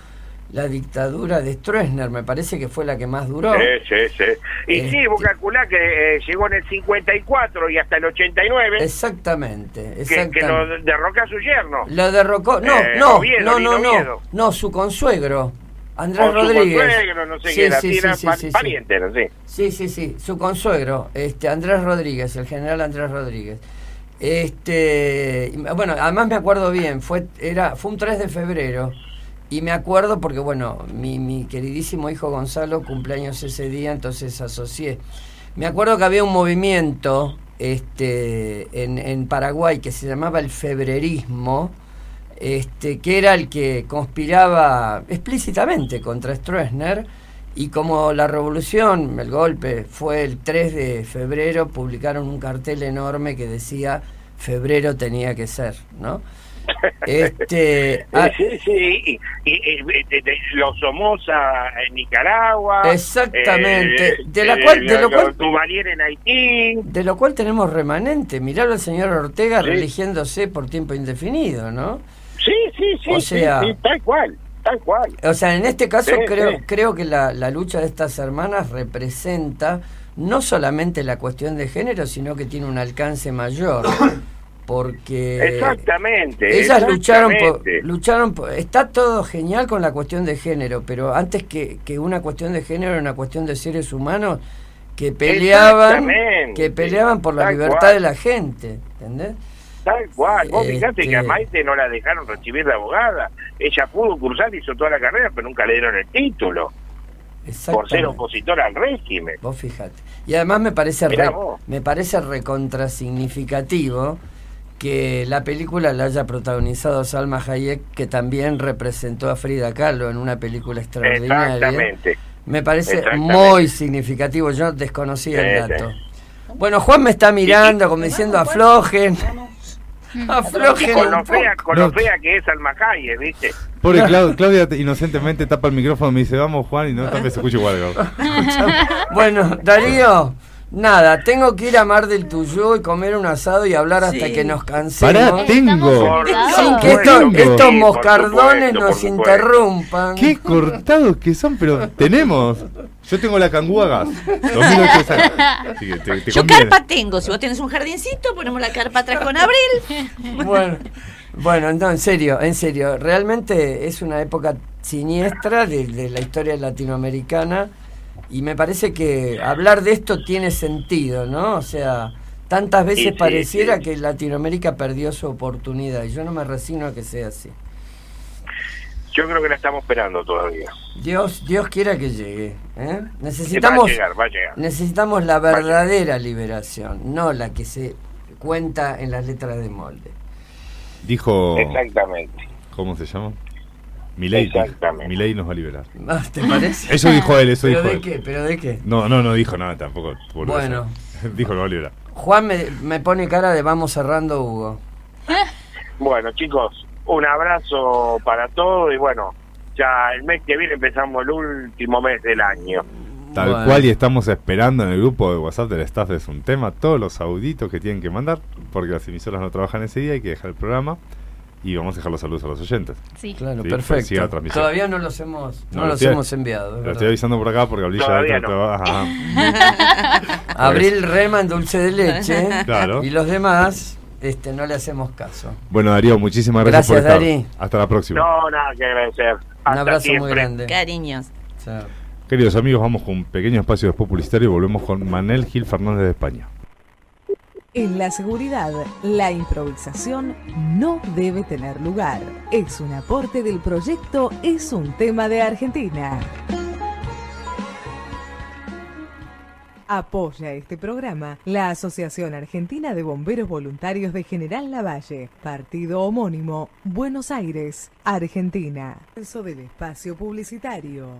la dictadura de Stroessner, me parece que fue la que más duró. Sí, sí, sí. Y Este- sí, vos calculás que eh, llegó en el 54 y hasta el 89, Exactamente, que, que exactamente. lo derroca a su yerno. Lo derrocó, no, Eh, no, Oviedo, no, no, no, Oviedo. no, su consuegro, Andrés O su Rodríguez. consuegro, no sé Sí, qué sí, sí, era sí, sí, pa- sí, sí. pariente, no sé. Sí, sí, sí, su consuegro, este Andrés Rodríguez, el general Andrés Rodríguez. Este, bueno, además me acuerdo bien, fue era fue un 3 de febrero y me acuerdo porque bueno, mi, mi queridísimo hijo Gonzalo cumpleaños ese día, entonces asocié. Me acuerdo que había un movimiento este en, en Paraguay que se llamaba el febrerismo, este, que era el que conspiraba explícitamente contra Stroessner y como la revolución, el golpe, fue el 3 de febrero, publicaron un cartel enorme que decía febrero tenía que ser, ¿no? Este, ah, Sí, sí, y, y- los Somoza en Nicaragua. Exactamente, eh, de la eh, cual- de lo cual- Duvalier en Haití. de lo cual tenemos remanente. Miralo al señor Ortega Sí. religiéndose por tiempo indefinido, ¿no? Sí, sí, sí, O sí, sea- sí, tal cual, tal cual. O sea, en este caso Sí, creo, sí. creo que la, la lucha de estas hermanas representa no solamente la cuestión de género, sino que tiene un alcance mayor. Porque Exactamente. ellas lucharon por, lucharon por- Está todo genial con la cuestión de género, pero antes que, que una cuestión de género era una cuestión de seres humanos que peleaban, que peleaban por la Tal libertad cual. de la gente, ¿entendés? Tal cual. Vos fijate Este- que a Maite no la dejaron recibir de abogada. Ella pudo cursar, hizo toda la carrera, pero nunca le dieron el título. Por ser opositora al régimen. Vos fijate. Y además me parece re- me parece recontra significativo que la película la haya protagonizado Salma Hayek, que también representó a Frida Kahlo en una película extraordinaria. Exactamente. Me parece Exactamente. muy significativo, yo desconocía el Sí, dato. Bueno, Juan me está mirando como diciendo aflojen. Aflojen Con lo fea, poco. con No. lo fea que es Alma Hayek, ¿viste? Pobre Clau- Claudia te- inocentemente tapa el micrófono y me dice, vamos Juan, y no también se escucha igual. Bueno, Darío, nada, tengo que ir a Mar del Tuyú y comer un asado y hablar hasta Sí. que nos cansemos. Pará, tengo. Sin que esto- sí, estos moscardones supuesto, nos interrumpan. Qué cortados que son, pero tenemos. Yo tengo la cangúa gas. 2008 sale. Así que te, te Yo carpa tengo. Si vos tenés un jardincito, ponemos la carpa atrás con abril. Bueno, bueno, no, en serio, en serio. Realmente es una época siniestra de, de la historia latinoamericana y me parece que hablar de esto tiene sentido, ¿no? O sea, tantas veces Sí, sí, pareciera sí. que Latinoamérica perdió su oportunidad y yo no me resigno a que sea así. Yo creo que la estamos esperando todavía. Dios, Dios quiera que llegue. ¿eh? Va a Necesitamos, llegar, va a llegar. necesitamos la verdadera liberación, no la que se cuenta en las letras de molde. Dijo. Exactamente. ¿Cómo se llama? Milei. Exactamente. Milei nos va a liberar. Ah, ¿Te parece? Eso dijo él, eso ¿Pero dijo de él. qué? ¿Pero de qué? No, no, no dijo nada tampoco. Bueno. dijo lo va a liberar. Juan me, me pone cara de vamos cerrando, Hugo. Bueno, chicos, un abrazo para todos y bueno, ya el mes que viene empezamos el último mes del año. Tal Bueno. cual y estamos esperando en el grupo de WhatsApp del staff es un tema, todos los auditos que tienen que mandar, porque las emisoras no trabajan ese día, hay que dejar el programa y vamos a dejar los saludos a los oyentes. Sí. Claro, Sí, pues perfecto. Todavía no los hemos, no No, lo los estoy- hemos enviado. Lo estoy avisando por acá porque Abril ya no. Abril rema en dulce de leche. Claro. Y los demás este, no le hacemos caso. Bueno, Darío, muchísimas gracias, Gracias, por estar. Darí. Hasta la próxima. No, nada que agradecer. Un Hasta abrazo muy grande. Cariños. Chao. Queridos amigos, vamos con un pequeño espacio después publicitario y volvemos con Manel Gil Fernández de España. En la seguridad, la improvisación no debe tener lugar. Es un aporte del proyecto Es un tema de Argentina. Apoya este programa la Asociación Argentina de Bomberos Voluntarios de General Lavalle, partido homónimo, Buenos Aires, Argentina. Eso del espacio publicitario.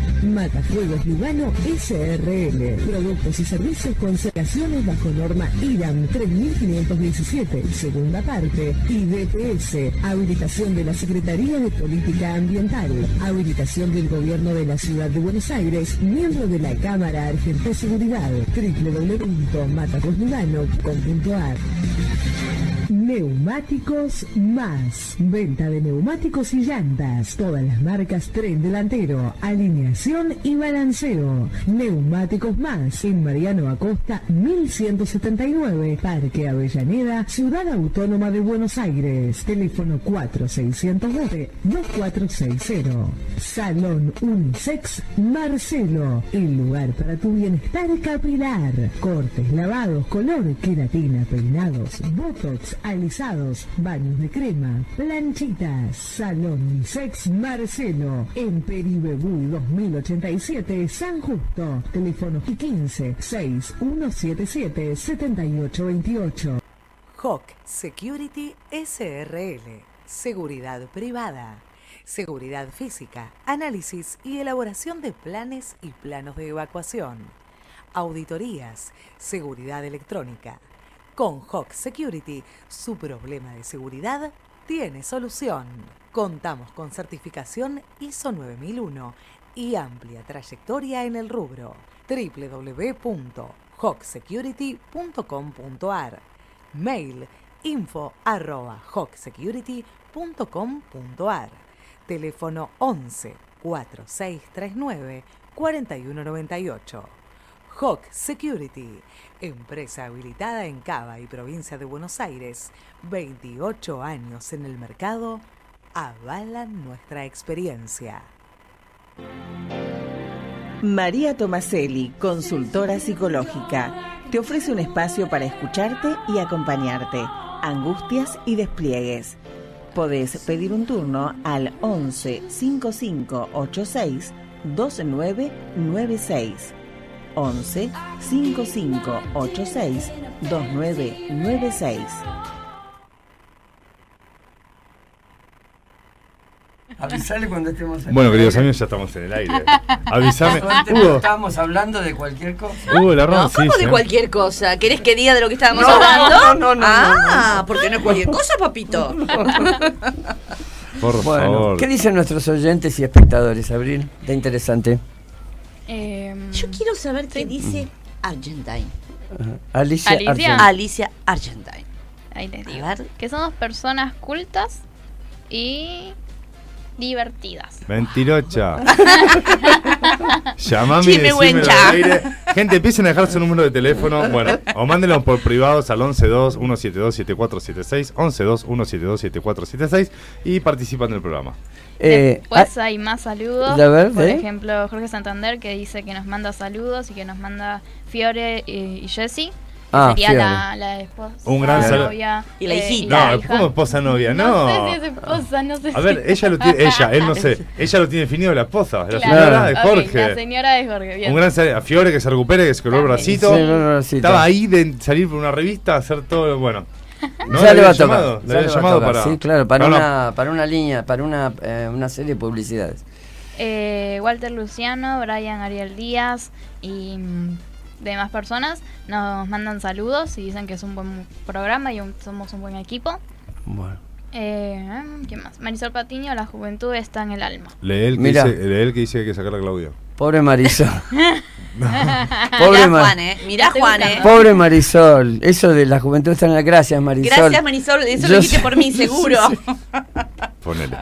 Matafuegos Lugano SRL. Productos y servicios con certificaciones bajo norma IRAM 3517, segunda parte. Y DPS. Habilitación de la Secretaría de Política Ambiental. Habilitación del Gobierno de la Ciudad de Buenos Aires. Miembro de la Cámara Argentina de Seguridad. www.matafuegoslugano.com.ar Neumáticos Más. Venta de neumáticos y llantas. Todas las marcas tren delantero, alineación y balanceo. Neumáticos Más. En Mariano Acosta 1179. Parque Avellaneda, Ciudad Autónoma de Buenos Aires. Teléfono 4612-2460. Salón Unisex Marcelo. El lugar para tu bienestar capilar. Cortes, lavados, color, queratina, peinados, botox, alisados, baños de crema, planchitas. Salón Unisex Marcelo. En Peribebú 2087 San Justo. Teléfono 15 6177 7828. Hawk Security SRL. Seguridad privada. Seguridad física, análisis y elaboración de planes y planos de evacuación. Auditorías, seguridad electrónica. Con Hawk Security, su problema de seguridad tiene solución. Contamos con certificación ISO 9001 y amplia trayectoria en el rubro. www.hawksecurity.com.ar Mail info arroba hawksecurity.com.ar Teléfono 11 4639 4198. Hawk Security, empresa habilitada en Cava y provincia de Buenos Aires, 28 años en el mercado, avalan nuestra experiencia. María Tomaselli, consultora psicológica, te ofrece un espacio para escucharte y acompañarte, angustias y despliegues. Podés pedir un turno al 11 55 86 2996. 11 55 86 2996. Avisale cuando estemos en Bueno, el queridos aire. amigos, ya estamos en el aire. No Hugo, estábamos hablando de cualquier cosa. Hugo, la No, ronda, ¿cómo sí, de cualquier cosa? ¿Querés que diga de lo que estábamos No, hablando? no, no, no, Ah, no, porque no es cualquier cosa, papito. Por Bueno, favor. ¿qué dicen nuestros oyentes y espectadores, Abril? Está interesante. Em, Yo quiero saber qué dice Argentine. Ajá. Alicia, Alicia. Argent. Alicia Argentine. ahí les digo. A ver. Que somos personas cultas y divertidas. Mentirocha. Llamame y decímelo huencha. al aire. Gente, empiecen a dejar su número de teléfono. Bueno, o mándenlo por privados al 112-172-7476, 112-172-7476 y participan del programa. Eh, Después ah, hay más saludos. ver, Por ¿eh? ejemplo, Jorge Santander que dice que nos manda saludos y que nos manda Fiore y, y Jessy. Ah, sería la, la esposa. Un gran novia, Y la eh, hijita. la No. ¿cómo esposa novia? No. No sé si es esposa, no sé A si- ver, ella lo tiene, ella, él no sé, ella lo tiene definido la esposa, la Claro. señora de Jorge. la señora de Jorge, bien. Un gran saludo a Fiore que se recupere, que se coló el bracito. Sí. Estaba ahí de salir por una revista, hacer todo, bueno. ¿No ya le va a tocar. llamado? Le llamado tocar, para. Sí, claro, para, No, no. una, para una línea, para una, eh, una serie de publicidades. Eh, Walter Luciano, Brian Ariel Díaz y mm, demás personas nos mandan saludos y dicen que es un buen programa y un- somos un buen equipo. Bueno. Eh, ¿Quién más? Marisol Patiño, la juventud está en el alma. Lee él, que Mira. dice, lee él que dice que hay que sacar a Claudio. Pobre Marisol. Pobre Mirá, Juan, ¿eh? Mirá, Juan, ¿eh? Pobre Marisol. Eso de la juventud está en la gracias, Marisol. Gracias, Marisol. Eso Yo lo dijiste sé- por mí, seguro. Ponele.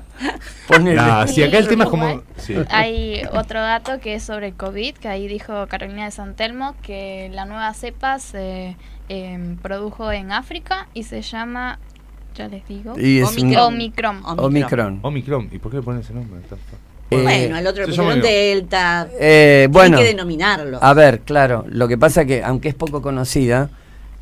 Ponele. Nah, si acá el tema es como. Sí. Hay otro dato que es sobre el COVID, que ahí dijo Carolina de Santelmo que la nueva cepa se em, produjo en África y se llama, ya les digo, Y es un- Omicron. Omicron. Omicron. ¿Y por qué le ponen ese nombre? Eh, Bueno, al otro le pusieron. Delta. eh, bueno, Hay que denominarlo. a ver, claro. Lo que pasa que, aunque es poco conocida,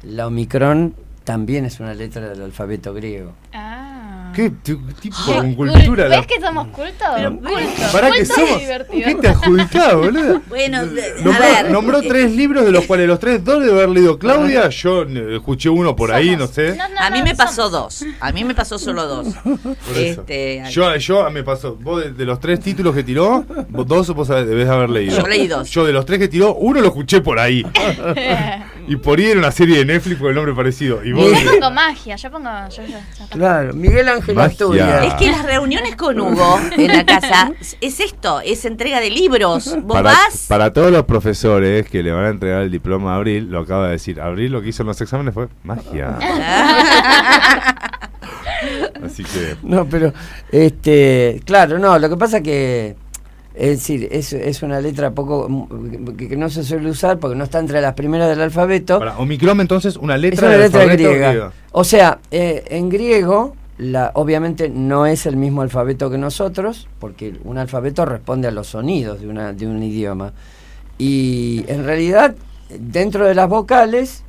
la Omicron también es una letra del alfabeto griego. Ah. ¿Qué tipo cul- cultura? ¿Ves la- que somos cultos? Cultos. ¿Para qué somos? ¿Qué te adjudicás, boludo? Bueno, de- a Nombró, ver. nombró tres libros de los cuales los tres dos debe haber leído Claudia. Yo eh, escuché uno por ahí, no sé. No, no, A mí no, me pasó dos. A mí me pasó solo dos. Por eso. Este, Yo, yo me pasó, vos de, de los tres títulos que tiró, vos dos vos debés haber leído. Yo leí dos. Yo de los tres que tiró, uno lo escuché por ahí. y por ahí era una serie de Netflix con el nombre parecido. Y vos, Yo pongo magia, yo pongo. Yo, yo- ya está. Claro, Miguel Ángel. Asturias. Es que las reuniones con Hugo en la casa es esto, es entrega de libros. Vos para, vas. para todos los profesores que le van a entregar el diploma a Abril, lo acaba de decir. Abril lo que hizo en los exámenes fue magia. Así que. No, pero, este, claro, no, lo que pasa que, es decir, es, es una letra poco, mm, que, que no se suele usar porque no está entre las primeras del alfabeto. Para Omicron, entonces, una Es letra, una del letra alfabeto griega. O sea, eh, en griego, la, obviamente no es el mismo alfabeto que nosotros, porque un alfabeto responde a los sonidos de, una, de un idioma. Y en realidad, dentro de las vocales,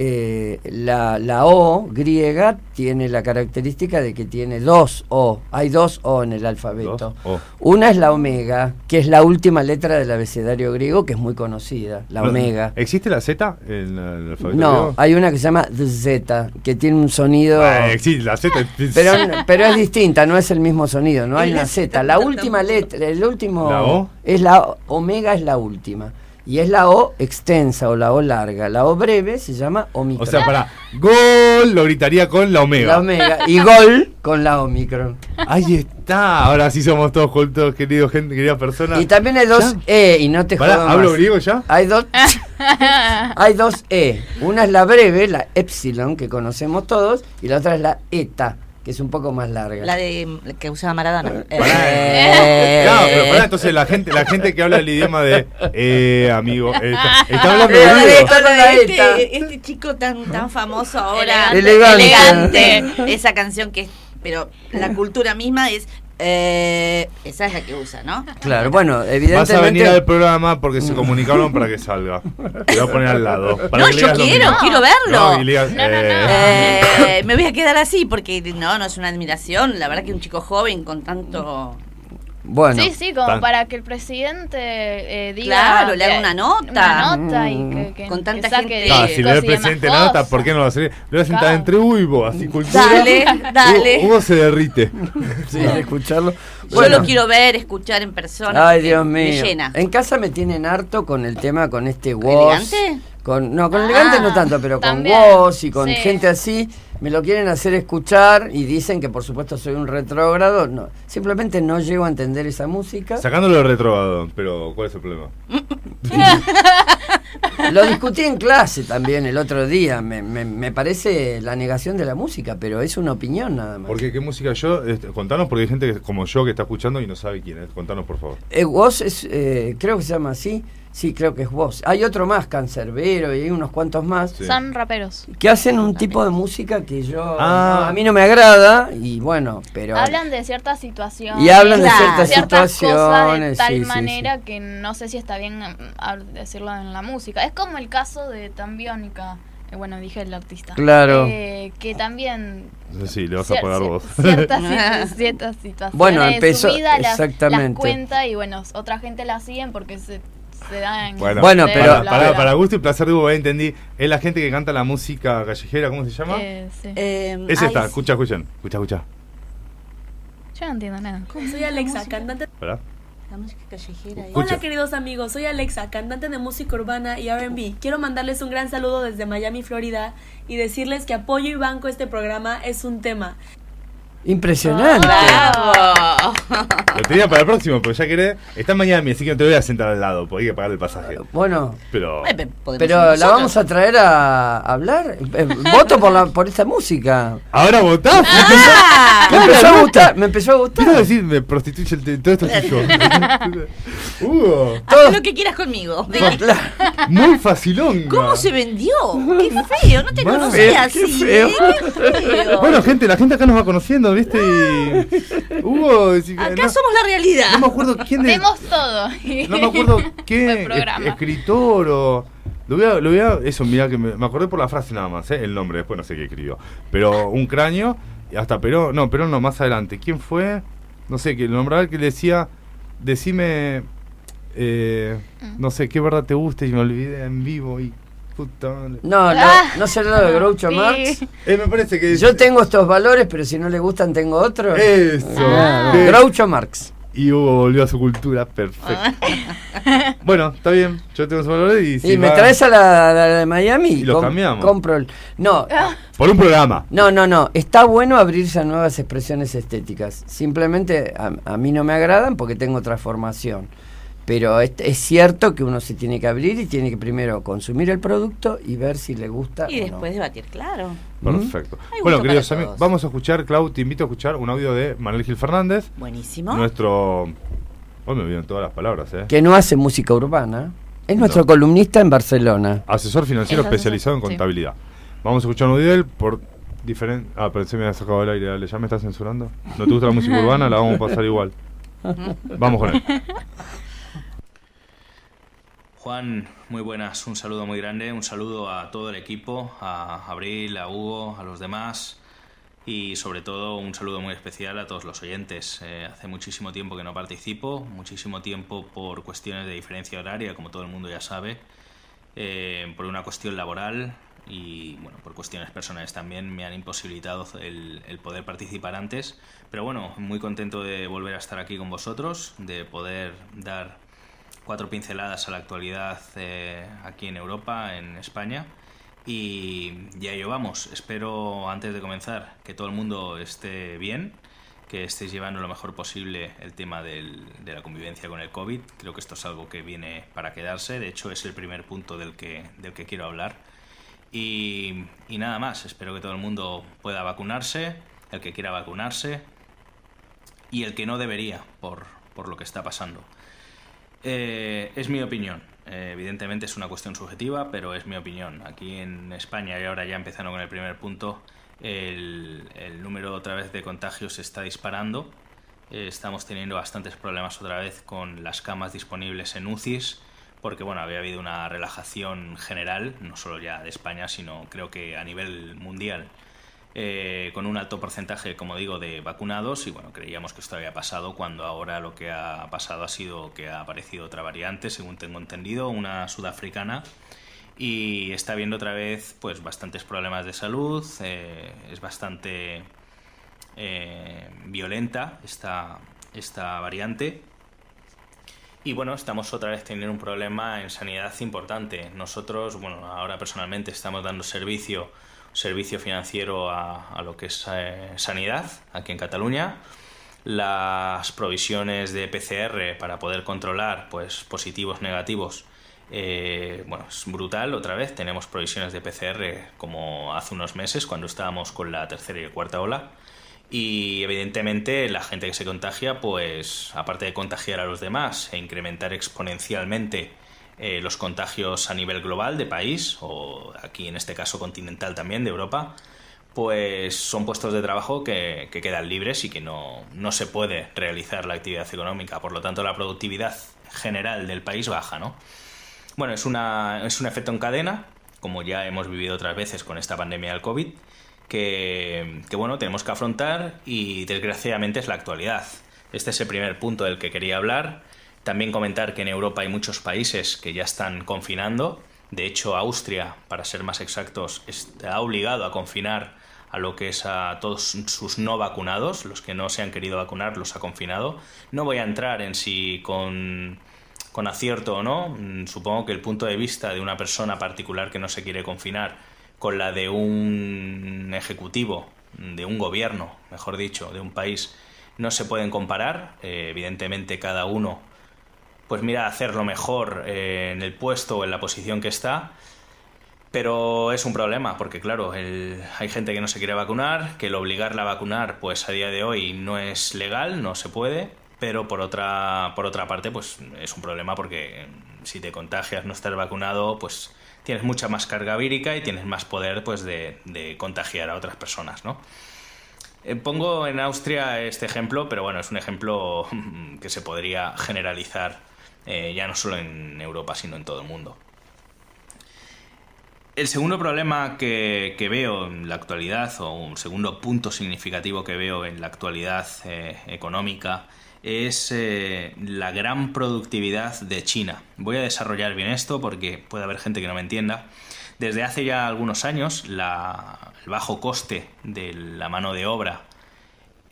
eh, la, la O griega tiene la característica de que tiene dos O. Hay dos O en el alfabeto. Una es la omega, que es la última letra del abecedario griego, que es muy conocida, la No, omega. ¿Existe la Z en el alfabeto No, griego? hay una que se llama Z, que tiene un sonido... Ah, existe la Z. Pero, pero es distinta, no es el mismo sonido, no hay una Z. La última letra, el último... ¿La O? Es la O- omega es la última. Y es la O extensa o la O larga. La O breve se llama omicron. O sea, para gol lo gritaría con la omega. La omega. Y gol con la omicron. Ahí está. Ahora sí somos todos juntos, queridos gente, querida persona. Y también hay dos ¿Ya? E, y no te Pará, jodo ¿hablo más. griego ya? Hay dos, hay dos E. Una es la breve, la epsilon, que conocemos todos, y la otra es la eta, que es un poco más larga. La de la que usaba Maradona. Eh. Claro, pero pará, entonces la gente, la gente que habla el idioma de eh, amigo, eh, está, está hablando Eh, eta. este, este chico tan, tan famoso ahora. Elegante. Elegante. Esa canción que es. Pero la cultura misma es. Eh, esa es la que usa, ¿no? Claro, bueno, Vas a evidentemente. venir al programa porque se comunicaron para que salga. Te voy a poner al lado. para No, que yo quiero, quiero verlo. No, no, no. eh, Eh, me voy a quedar así porque no, no es una admiración. La verdad que un chico joven con tanto. Bueno, sí, sí, como Tan- para que el presidente eh, diga. Claro, le haga que- una nota. Una nota y Mm. que, que- Con que tanta saque gente- Claro, si le da el presidente la nota. ¿por qué no lo hace? Le voy a sentar Claro. entre Hugo y vos, así cultura. Dale, dale. Hugo, Hugo se derrite. sí, de escucharlo. Yo Bueno. lo quiero ver, escuchar en persona. Ay, Dios Me mío. llena. En casa me tienen harto con el tema, con este Woz. ¿Elegante? Con, no, con elegante no Ah, tanto, pero también, con Woz y con sí. gente así. Me lo quieren hacer escuchar y dicen que por supuesto soy un retrógrado. No, simplemente no llego a entender esa música. Sacándolo de retrobado, pero ¿cuál es el problema? Lo discutí en clase también el otro día. Me, me- me parece la negación de la música, pero es una opinión nada más. Porque qué música yo, este, contanos porque hay gente que- como yo que está escuchando y no sabe quién es. Contanos por favor. Eh, Woz es, eh, creo que se llama así. Sí, creo que es Woz. Hay otro más, Cancerbero, y hay unos cuantos más. Sí. Son raperos. Que hacen un tipo de música que yo. Ah. no, a mí no me agrada, y bueno, pero. Hablan de ciertas situaciones. Y hablan de ciertas ciertas cosas de situaciones, tal sí, sí, manera que no sé si está bien hab- decirlo en la música. Es como el caso de Tambiónica. eh, bueno, dije el artista. Claro. Eh, que también si le vas a pagar vos. Ciertas, ciertas situaciones Bueno, de empezó- su vida las, exactamente. las cuenta y bueno, otra gente la siguen porque se, se da en... Bueno, pero- para, gusto y placer de Hugo, entendí. Es la gente que canta la música callejera, ¿cómo se llama? Eh, sí. Eh, es esta, escucha, escuchen. Escucha, escucha. Yo no entiendo nada. Soy Alexa, cantante. ¿Verdad? La música callejera. ahí. Escucha. Hola queridos amigos, soy Alexa, cantante de música urbana y R&B. Quiero mandarles un gran saludo desde Miami, Florida y decirles que apoyo y banco este programa es un tema. Impresionante. ¡Bravo! Lo tenía para el próximo, pero ya querés. Está en Miami, así que no te voy a sentar al lado, porque hay que pagar el pasaje. Bueno, Pero. Ir pero la vamos a traer a hablar. Eh, voto por, la, por esta música. ¿Ahora votás? Ah, Me empezó a gustar, me empezó a Quiero gustar. decir, me prostituye el todo esto es. Hugo, Haz lo que quieras conmigo. Muy facilón. ¿Cómo se vendió? ¡Qué feo! No te Bueno, conocía qué así. feo. ¿eh? ¡Qué feo! Bueno, gente, la gente acá nos va conociendo, ¿viste? Y. Hugo, si- Acá no, somos la realidad. no me acuerdo quién de. Vemos todo. No me acuerdo qué programa. es- escritor o. Lo voy a, lo voy a- eso, mira que me, me acordé por la frase nada más, ¿eh? el nombre, después no sé qué escribió. Pero un cráneo, y hasta Perón, no, Perón no, más adelante. ¿Quién fue? No sé, que lo nombraba el que le decía, decime, eh, Mm. no sé, qué verdad te gusta y me olvidé en vivo y No, no, Ah. no será lo de Groucho Sí. Marx. Eh, me parece que... Yo tengo estos valores, pero si no le gustan, tengo otros. Eso. Ah, Eh, Groucho Marx. Y Hugo volvió a su cultura, perfecto. bueno, está bien, yo tengo esos valores y... si y me va- traes a la, la de Miami. Y lo cambiamos. Compro el. No, Por un programa. no, no, no. Está bueno abrirse a nuevas expresiones estéticas. Simplemente a, a mí no me agradan porque tengo otra formación. Pero es, es cierto que uno se tiene que abrir y tiene que primero consumir el producto y ver si le gusta. Y o después no. debatir, claro. Perfecto. Hay Bueno, queridos amigos, todos. vamos a escuchar, Clau, te invito a escuchar un audio de Manuel Gil Fernández, Buenísimo. nuestro... Hoy me vienen todas las palabras, ¿eh? Que no hace música urbana. Es nuestro columnista en Barcelona. Asesor financiero Es asesor, especializado en sí. contabilidad. Vamos a escuchar un audio de él por diferente... Ah, pero se me ha sacado el aire, dale, ¿ya me estás censurando? ¿No te gusta la música urbana? La vamos a pasar igual. Vamos con él. Juan, muy buenas, un saludo muy grande, un saludo a todo el equipo, a Abril, a Hugo, a los demás y sobre todo un saludo muy especial a todos los oyentes. Eh, hace muchísimo tiempo que no participo, muchísimo tiempo por cuestiones de diferencia horaria, como todo el mundo ya sabe, eh, por una cuestión laboral y bueno, por cuestiones personales también me han imposibilitado el, el poder participar antes. Pero bueno, muy contento de volver a estar aquí con vosotros, de poder dar cuatro pinceladas a la actualidad eh, aquí en Europa, en España. Y ya ello vamos. Espero, antes de comenzar, que todo el mundo esté bien, que estéis llevando lo mejor posible el tema del- de la convivencia con el COVID. Creo que esto es algo que viene para quedarse. De hecho, es el primer punto del que, quiero hablar. Y, nada más. Espero que todo el mundo pueda vacunarse, el que quiera vacunarse y el que no debería por lo que está pasando. Eh, es mi opinión. Eh, evidentemente es una cuestión subjetiva, pero es mi opinión. Aquí en España, y ahora ya empezando con el primer punto, el, número otra vez de contagios se está disparando. Eh, estamos teniendo bastantes problemas otra vez con las camas disponibles en UCIs, porque bueno, había habido una relajación general, no solo ya de España, sino creo que a nivel mundial eh, con un alto porcentaje, como digo, de vacunados y bueno, creíamos que esto había pasado cuando ahora lo que ha pasado ha sido que ha aparecido otra variante, según tengo entendido, una sudafricana y está habiendo otra vez pues bastantes problemas de salud, eh, es bastante eh, violenta esta, esta variante y bueno, estamos otra vez teniendo un problema en sanidad importante. Nosotros, bueno, ahora personalmente estamos dando servicio servicio financiero a, lo que es eh, sanidad aquí en Cataluña. Las provisiones de PCR para poder controlar pues, positivos, negativos, eh, bueno, es brutal otra vez. Tenemos provisiones de PCR como hace unos meses cuando estábamos con la tercera y cuarta ola. Y evidentemente la gente que se contagia, pues aparte de contagiar a los demás e incrementar exponencialmente eh, los contagios a nivel global de país, o aquí en este caso continental también, de Europa, pues son puestos de trabajo que, quedan libres y que no, no, se puede realizar la actividad económica. Por lo tanto, la productividad general del país baja, ¿no? Bueno, es, una, es un efecto en cadena, como ya hemos vivido otras veces con esta pandemia del COVID, que, que bueno, tenemos que afrontar y desgraciadamente es la actualidad. Este es el primer punto del que quería hablar. También comentar que en Europa hay muchos países que ya están confinando. De hecho, Austria, para ser más exactos, está obligado a confinar a lo que es a todos sus no vacunados, los que no se han querido vacunar los ha confinado. No voy a entrar en si con, con acierto o no, mm, supongo que el punto de vista de una persona particular que no se quiere confinar con la de un ejecutivo, de un gobierno, mejor dicho, de un país, no se pueden comparar. Eh, evidentemente cada uno pues mira, hacerlo mejor eh, en el puesto o en la posición que está. Pero es un problema, porque claro, hay gente que no se quiere vacunar, que el obligarla a vacunar, pues a día de hoy no es legal, no se puede, pero por otra, por otra parte, pues es un problema porque si te contagias, no estás vacunado, pues tienes mucha más carga vírica y tienes más poder pues de, de contagiar a otras personas, ¿no? Eh, pongo en Austria este ejemplo, pero bueno, es un ejemplo que se podría generalizar eh, ya no solo en Europa, sino en todo el mundo. El segundo problema que, veo en la actualidad, o un segundo punto significativo que veo en la actualidad eh, económica, es eh, la gran productividad de China. Voy a desarrollar bien esto porque puede haber gente que no me entienda. Desde hace ya algunos años, el bajo coste de la mano de obra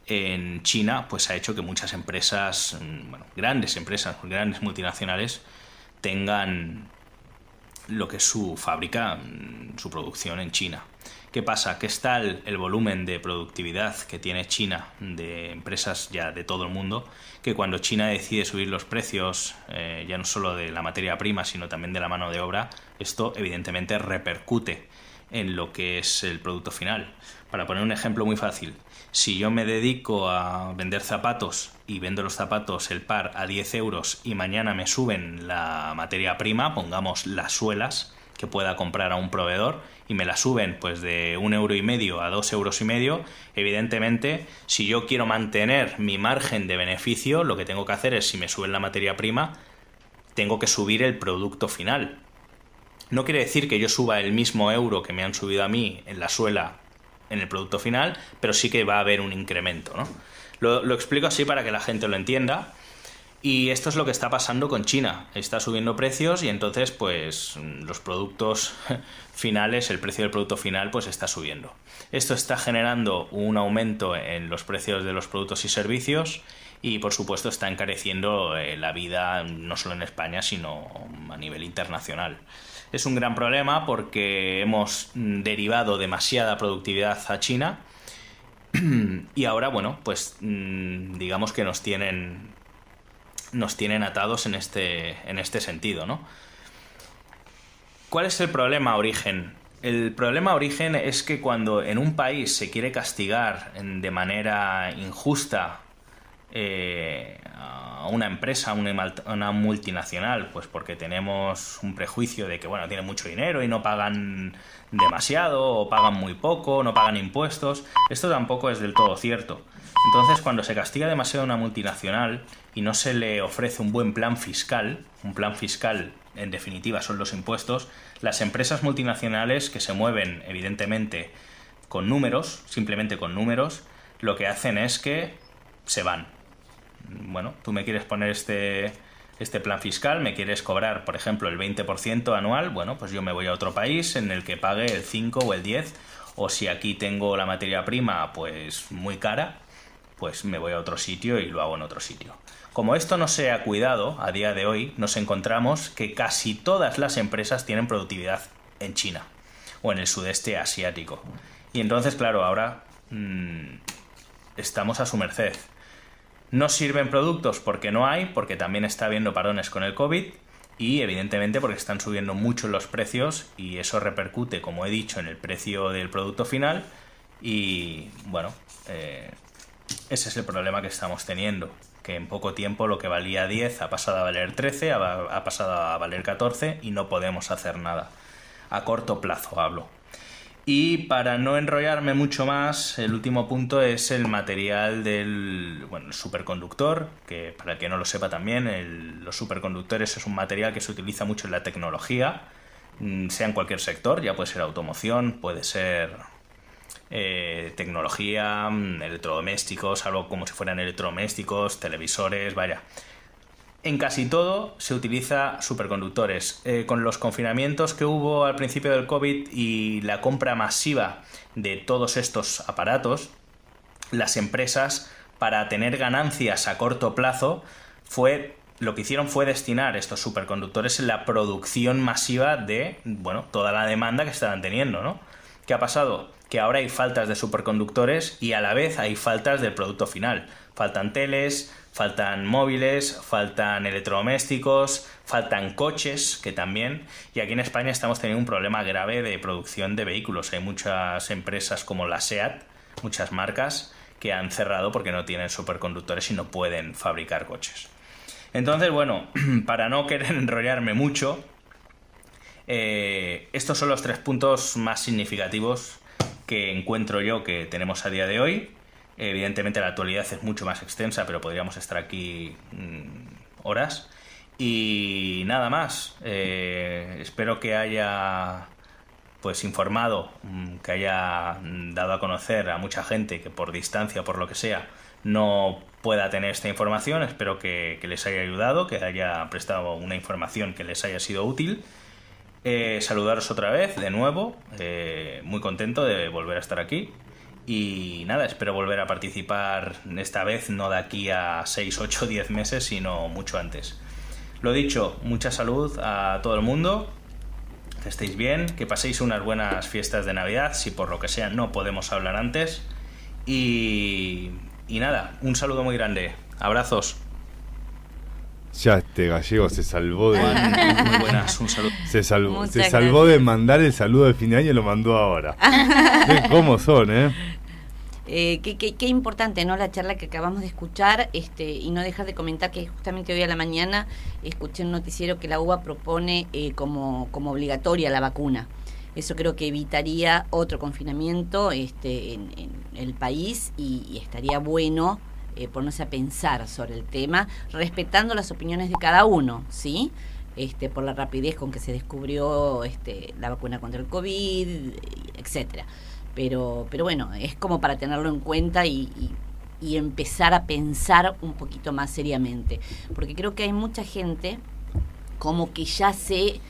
en China pues ha hecho que muchas empresas, mm, bueno, grandes empresas, grandes multinacionales tengan lo que es su fábrica, mm, su producción en China. ¿Qué pasa? Que es tal el volumen de productividad que tiene China de empresas ya de todo el mundo que cuando China decide subir los precios, eh, ya no solo de la materia prima, sino también de la mano de obra, esto evidentemente repercute en lo que es el producto final. Para poner un ejemplo muy fácil, si yo me dedico a vender zapatos y vendo los zapatos el par a 10 euros y mañana me suben la materia prima, pongamos las suelas que pueda comprar a un proveedor y me la suben pues de un euro y medio a dos euros y medio, evidentemente si yo quiero mantener mi margen de beneficio, lo que tengo que hacer es si me suben la materia prima, tengo que subir el producto final. No quiere decir que yo suba el mismo euro que me han subido a mí en la suela en el producto final, pero sí que va a haber un incremento. ¿no? Lo, explico así para que la gente lo entienda. Y esto es lo que está pasando con China. Está subiendo precios y entonces, pues, los productos finales, el precio del producto final, pues está subiendo. Esto está generando un aumento en los precios de los productos y servicios y, por supuesto, está encareciendo eh, la vida no solo en España, sino a nivel internacional es un gran problema porque hemos derivado demasiada productividad a China y ahora, bueno, pues mm, digamos que nos tienen nos tienen atados en este en este sentido, ¿no? ¿Cuál es el problema origen? El problema origen es que cuando en un país se quiere castigar de manera injusta eh, a una empresa, una, multinacional, pues porque tenemos un prejuicio de que, bueno, tiene mucho dinero y no pagan demasiado o pagan muy poco, no pagan impuestos. Esto tampoco es del todo cierto. Entonces, cuando se castiga demasiado a una multinacional y no se le ofrece un buen plan fiscal, un plan fiscal en definitiva son los impuestos, las empresas multinacionales que se mueven evidentemente con números, simplemente con números, lo que hacen es que se van. Bueno, tú me quieres poner este, este plan fiscal, me quieres cobrar, por ejemplo, el 20% anual, bueno, pues yo me voy a otro país en el que pague el 5 o el 10, o si aquí tengo la materia prima pues muy cara, pues me voy a otro sitio y lo hago en otro sitio. Como esto no se ha cuidado, a día de hoy nos encontramos que casi todas las empresas tienen productividad en China o en el sudeste asiático. Y entonces, claro, ahora mm, estamos a su merced. No sirven productos porque no hay, porque también está habiendo parones con el COVID y evidentemente porque están subiendo mucho los precios y eso repercute, como he dicho, en el precio del producto final y bueno, eh, ese es el problema que estamos teniendo, que en poco tiempo lo que valía 10 ha pasado a valer 13, ha, ha pasado a valer 14 y no podemos hacer nada. A corto plazo hablo. Y para no enrollarme mucho más, el último punto es el material del bueno, el superconductor, que para el que no lo sepa también, los superconductores es un material que se utiliza mucho en la tecnología, mm, sea en cualquier sector, ya puede ser automoción, puede ser eh, tecnología, mm, electrodomésticos, algo como si fueran electrodomésticos, televisores, vaya en casi todo se utiliza superconductores. Eh, con los confinamientos que hubo al principio del COVID y la compra masiva de todos estos aparatos, las empresas, para tener ganancias a corto plazo, fue lo que hicieron fue destinar estos superconductores en la producción masiva de, bueno, toda la demanda que estaban teniendo, ¿no? ¿Qué ha pasado? Que ahora hay faltas de superconductores y a la vez hay faltas del producto final. Faltan teles, faltan móviles, faltan electrodomésticos, faltan coches, que también, y aquí en España estamos teniendo un problema grave de producción de vehículos. Hay muchas empresas como la SEAT, muchas marcas, que han cerrado porque no tienen superconductores y no pueden fabricar coches. Entonces, bueno, para no querer enrollarme mucho, eh, estos son los tres puntos más significativos que encuentro yo que tenemos a día de hoy. Evidentemente la actualidad es mucho más extensa, pero podríamos estar aquí mm, horas. Y nada más. Eh, espero que haya pues informado, mm, que haya dado a conocer a mucha gente que por distancia por lo que sea no pueda tener esta información. Espero que, les haya ayudado, que haya prestado una información que les haya sido útil. Eh, saludaros otra vez, de nuevo. Eh, muy contento de volver a estar aquí. Y nada, espero volver a participar esta vez, no de aquí a 6, 8, 10 meses, sino mucho antes. Lo dicho, mucha salud a todo el mundo, que estéis bien, que paséis unas buenas fiestas de Navidad, si por lo que sea no podemos hablar antes. Y, y nada, un saludo muy grande. Abrazos. Ya este gallego se salvó de. Muy buenas, un saludo. Se salvó, se salvó de mandar el saludo de fin de año y lo mandó ahora. ¿Cómo son, eh? Eh, qué, qué, importante, ¿no? La charla que acabamos de escuchar este, y no dejar de comentar que justamente hoy a la mañana escuché un noticiero que la UBA propone eh, como, como obligatoria la vacuna. Eso creo que evitaría otro confinamiento este, en, el país y, estaría bueno eh, ponerse a pensar sobre el tema, respetando las opiniones de cada uno, ¿sí? Este, por la rapidez con que se descubrió este, la vacuna contra el COVID, etcétera pero, pero bueno, es como para tenerlo en cuenta y, y, empezar a pensar un poquito más seriamente, porque creo que hay mucha gente como que ya se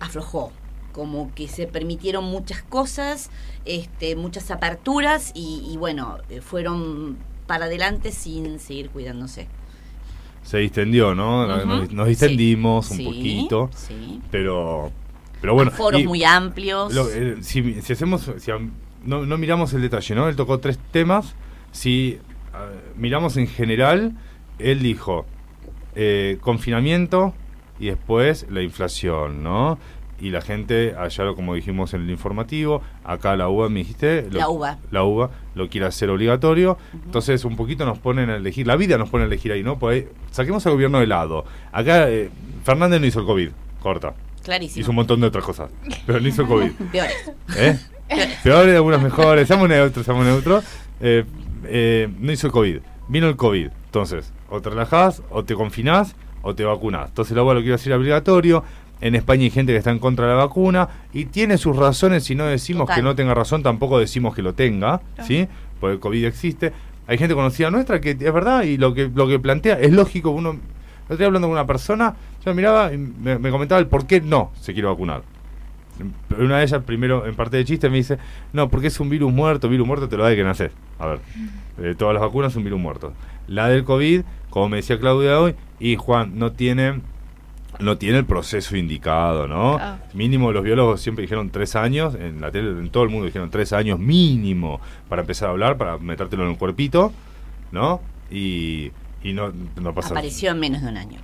aflojó, como que se permitieron muchas cosas, este, muchas aperturas y, bueno, eh, fueron para adelante sin seguir cuidándose. Se distendió, ¿no? nos, distendimos un poquito, pero pero bueno. Foros muy amplios. Eh, si, si, hacemos, si no, no miramos el detalle, ¿no? Él tocó tres temas. Si ah, miramos en general, él dijo eh, confinamiento y después la inflación, ¿no? Y la gente, allá como dijimos en el informativo, acá la UBA me dijiste... la UBA. La UBA lo quiere hacer obligatorio. Entonces un poquito nos ponen a elegir, la vida nos pone a elegir ahí, ¿no? Pues saquemos al gobierno de lado. Acá eh, Fernández no hizo el COVID, corta. Clarísimo. Hizo un montón de otras cosas, pero no hizo el COVID. Peores. ¿Eh? Peores, algunas mejores. Seamos neutros, seamos neutros. Eh, eh, no hizo el COVID. Vino el COVID. Entonces, o te relajás, o te confinás, o te vacunás. Entonces, lo quiero decir obligatorio. En España hay gente que está en contra de la vacuna y tiene sus razones. Si no decimos Total. que no tenga razón, tampoco decimos que lo tenga, ¿sí? Porque el COVID existe. Hay gente conocida nuestra que es verdad y lo que, lo que plantea es lógico. Uno, estoy hablando con una persona, yo miraba y me, me comentaba el por qué no se quiere vacunar. Una de ellas, primero, en parte de chiste, me dice, no, porque es un virus muerto, virus muerto te lo da que nacer. A ver, eh, todas las vacunas son virus muertos. La del COVID, como me decía Claudia hoy, y Juan, no tiene no tiene el proceso indicado, ¿no? Ah. Mínimo los biólogos siempre dijeron tres años, en la tele, en todo el mundo dijeron tres años mínimo para empezar a hablar, para metértelo en el cuerpito, ¿no? Y, y no, no pasa Apareció en menos de un año.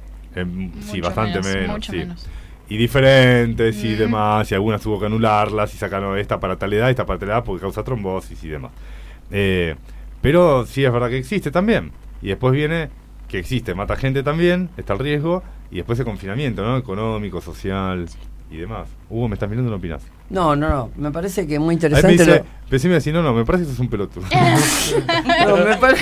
Sí, bastante menos, menos. mucho sí. menos. Y diferentes y demás, y algunas tuvo que anularlas y sacaron esta para tal edad, esta para tal edad porque causa trombosis y demás. Eh, pero sí es verdad que existe también. Y después viene que existe, mata gente también, está el riesgo, y después el confinamiento, ¿no? Económico, social y demás. Hugo, me estás mirando, no opinas. No, no, no. Me parece que es muy Ahí me interesante. dice, lo- pensé me decía, no, no, me parece que sos un pelotudo. No, me, pare-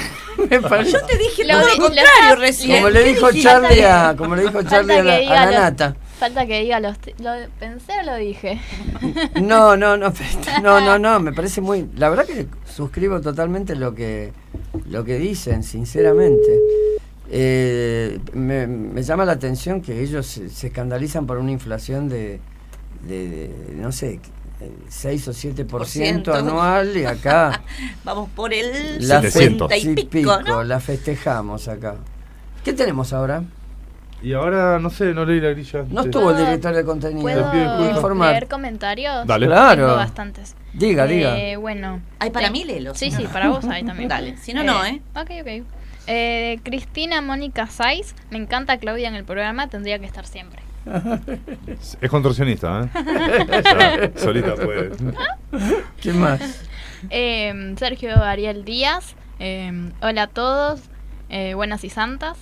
me parece. Yo te dije Lo contrario recién. Como le ¿Qué dijo? Charlie a, como le dijo Charlie a la, a la nata. Falta que diga los... ¿Lo pensé o lo dije? No, no, no, no, no, no, me parece muy, la verdad que suscribo totalmente lo que, lo que dicen, sinceramente. Eh, me, me llama la atención que ellos se, se escandalizan por una inflación de, de, de, no sé, eh, 6 o 7% Por ciento. anual y acá Vamos por el la, 700. 70 y pico, ¿no? la festejamos acá. ¿Qué tenemos ahora? Y ahora, no sé, no leí la grilla. No estuvo el director de contenido. ¿Puedo informar. leer comentarios? Dale. Claro. Tengo bastantes. Diga, Eh, diga. Bueno. Ay, para mí léelos. Sí, sí, para vos hay también. Dale, si no, no, ¿eh? Ok, ok. Eh, Cristina Mónica Saiz, me encanta Claudia en el programa, tendría que estar siempre. Es contorsionista, ¿eh? Solita puede. ¿Qué más? Eh, Sergio Ariel Díaz, eh, hola a todos, eh, buenas y santas.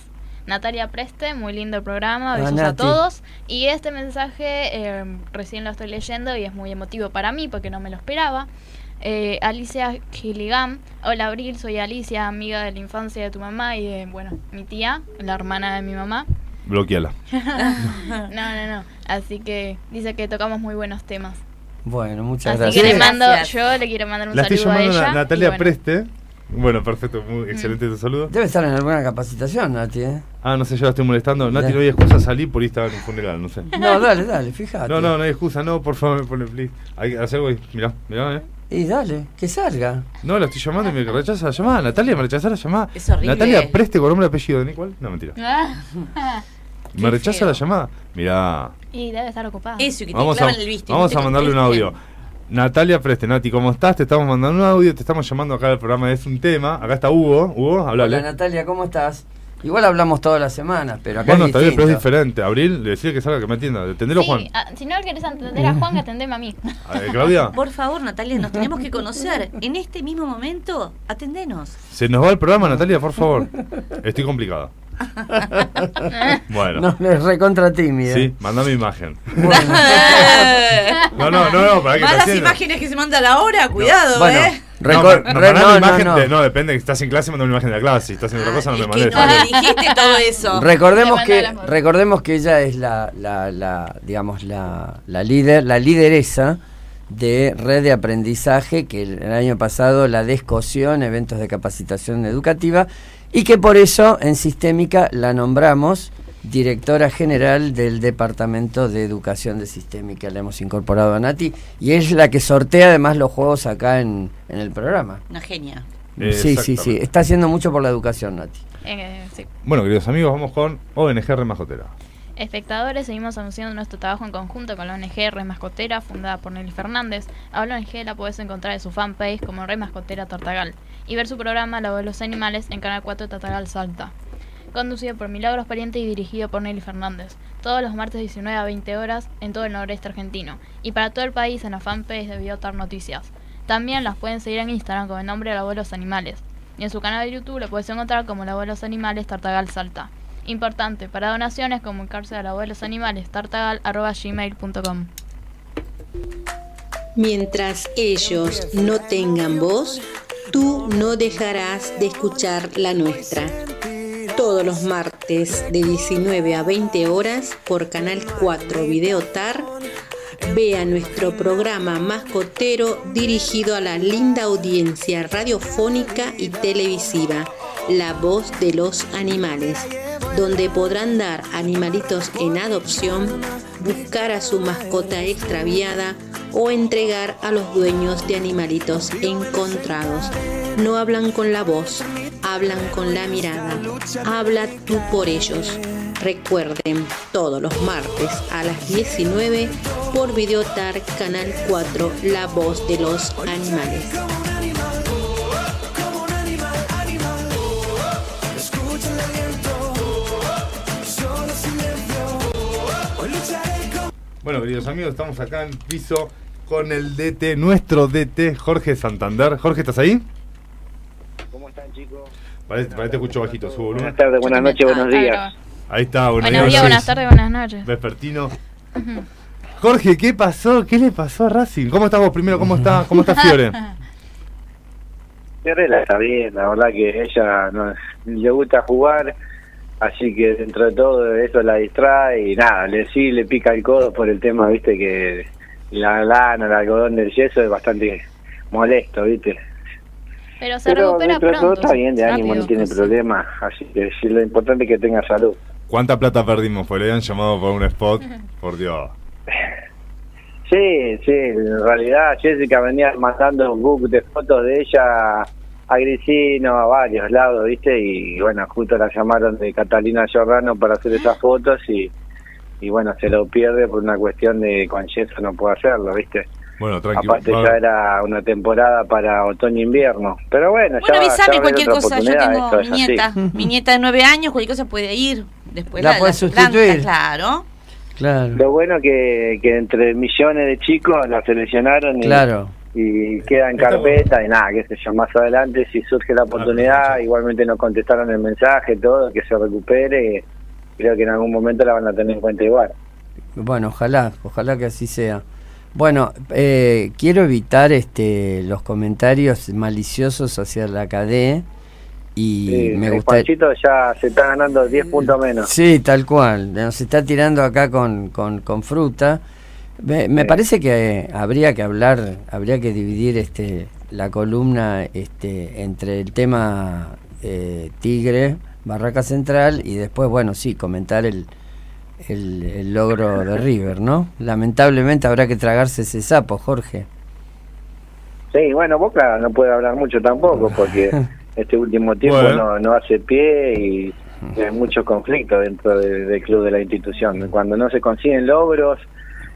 Natalia Preste, muy lindo el programa, Ah, besos a todos. Y este mensaje eh, recién lo estoy leyendo y es muy emotivo para mí porque no me lo esperaba. Eh, Alicia Gilligan, hola Abril, soy Alicia, amiga de la infancia de tu mamá y de, bueno, mi tía, la hermana de mi mamá. Bloqueala. No, no, no. Así que dice que tocamos muy buenos temas. Bueno, muchas Así gracias. que le mando, Gracias. yo le quiero mandar un La estoy saludo a llamando ella. a y Natalia bueno. Preste. Bueno, perfecto, muy excelente tu saludo. Debe estar en alguna capacitación, Nati, ¿eh? Ah, no sé, yo la estoy molestando. Nati, no hay excusa, salí por ahí estaba en un funeral, no sé. No, dale, dale, fíjate. No, no, no hay excusa, no, por favor, me pone please. Hay que hacer algo ahí, mirá, mirá, eh. Y dale, que salga. No, la estoy llamando y me rechaza la llamada. Natalia, me rechaza la llamada. Es horrible. Natalia Preste con nombre y apellido, ¿de cuál? No, mentira. Me rechaza feo. la llamada. Mirá. y debe estar ocupada. Eso, que te Vamos a, el visto. vamos a mandarle un audio. Natalia Preste, Nati, ¿cómo estás? Te estamos mandando un audio, te estamos llamando acá al programa Es un tema. Acá está Hugo. Hugo, Hola hablale. Natalia, ¿cómo estás? Igual hablamos todas las semanas, pero acá Bueno, es está bien, pero es diferente. Abril, decirle que salga, que me atienda. Atendelo, Sí, Juan. ah, si no querés atender a Juan, atendeme a mí. A ver, Claudia, Por favor, Natalia, nos tenemos que conocer. En este mismo momento, atendenos. se nos va el programa, Natalia, por favor. Estoy complicada. Bueno. No, es recontra tímida. Sí, mandame imagen. Bueno, No, no, no, no, para que Más te las haciendo. imágenes que se mandan ahora, cuidado, bueno, ¿eh? No, ma- no, re- no, no, imagen no. de- no, depende, que estás en clase, mandame una imagen de la clase. Si estás haciendo otra cosa, no Ah, me es mandes. no le dijiste todo eso. Recordemos que, manda recordemos que ella es la, la, la, digamos, la, la líder, la lideresa de red de aprendizaje que el, el año pasado la descoció en eventos de capacitación educativa y que por eso en Sistémica la nombramos directora general del Departamento de Educación de Sistémica. Le hemos incorporado a Nati y es la que sortea además los juegos acá en, en el programa. Una genia. Sí, sí, sí. Está haciendo mucho por la educación, Nati. Eh, sí. Bueno, queridos amigos, vamos con ONG Remajotera. Espectadores, seguimos anunciando nuestro trabajo en conjunto con la ONG Red Mascotera, fundada por Nelly Fernández. A la ONG la puedes encontrar en su fanpage como Red Mascotera Tartagal y ver su programa La voz de los animales en Canal 4 Tartagal Salta. Conducido por Milagros Pariente y dirigido por Nelly Fernández. Todos los martes 19 a 20 horas en todo el noreste argentino. Y para todo el país en la fanpage de Biotar Noticias. También las pueden seguir en Instagram con el nombre La voz de los animales. Y en su canal de YouTube lo puedes encontrar como La voz de los animales Tartagal Salta. Importante, para donaciones comunicarse a la voz de los animales tartagal.gmail.com Mientras ellos no tengan voz, tú no dejarás de escuchar la nuestra. todos los martes de 19 a 20 horas por Canal 4 Videotar. Vea nuestro programa mascotero dirigido a la linda audiencia radiofónica y televisiva, La Voz de los Animales, donde podrán dar animalitos en adopción, buscar a su mascota extraviada o entregar a los dueños de animalitos encontrados. No hablan con la voz, hablan con la mirada. Habla tú por ellos. Recuerden, todos los martes a las 19 por Videotar Canal 4, La Voz de los Animales. Bueno, queridos amigos, estamos acá en piso con el DT, nuestro DT, Jorge Santander. Jorge, ¿estás ahí? ¿Cómo están, chicos? Vale, te escucho bajito, subo volumen. Buenas tardes, buenas noches, buenos días. Ahí está, buenos, Buenos días, buenas tardes, buenas noches. Vespertino. Jorge, ¿qué pasó? ¿Qué le pasó a Racing? ¿Cómo estás vos primero? ¿Cómo está, cómo está Fiore? Fiorella está bien, la verdad que ella no, le gusta jugar, así que dentro de todo eso la distrae y nada, le sí le pica el codo por el tema, viste, que la lana, el algodón del yeso es bastante molesto, viste. Pero se Pero recupera dentro de todo pronto. está bien, de ánimo, no tiene pues. problema, así que sí, lo importante es que tenga salud. ¿Cuánta plata perdimos? Pues le habían llamado por un spot. Por Dios. Sí, sí, en realidad Jessica venía mandando un book de fotos de ella a Grisino, a varios lados, ¿viste? Y bueno, justo la llamaron de Catalina Giordano para hacer esas fotos y, y bueno, se lo pierde por una cuestión de con yeso no puede hacerlo, ¿viste? Bueno, tranquilo. Aparte ya era una temporada para otoño-invierno. Pero bueno, Bueno, ya, avísame ya va a haber cualquier cosa. Yo tengo esto mi así. nieta. Mi nieta de nueve años, cualquier cosa puede ir. Después La la, puedes plantas, sustituir. claro. Claro. Lo bueno que, que entre millones de chicos la seleccionaron y, Claro. Y queda en carpeta y nada, qué sé yo, más adelante si surge la oportunidad, igualmente nos contestaron el mensaje, todo, que se recupere, creo que en algún momento la van a tener en cuenta igual. Bueno, ojalá, ojalá que así sea. Bueno, eh, quiero evitar este los comentarios maliciosos hacia la KD y Sí, me gusta Juanchito ya se está ganando 10 puntos menos. Sí, tal cual. Nos está tirando acá con, con, con fruta. Me, me Sí. parece que eh, habría que hablar, habría que dividir este la columna este entre el tema eh, Tigre, Barraca Central y después, bueno, sí, comentar el, el, el logro de River, ¿no? Lamentablemente habrá que tragarse ese sapo, Jorge. Sí, bueno, Boca no puede hablar mucho tampoco porque este último tiempo Bueno. no, no hace pie y hay mucho conflicto dentro de- del club de la institución. Cuando no se consiguen logros,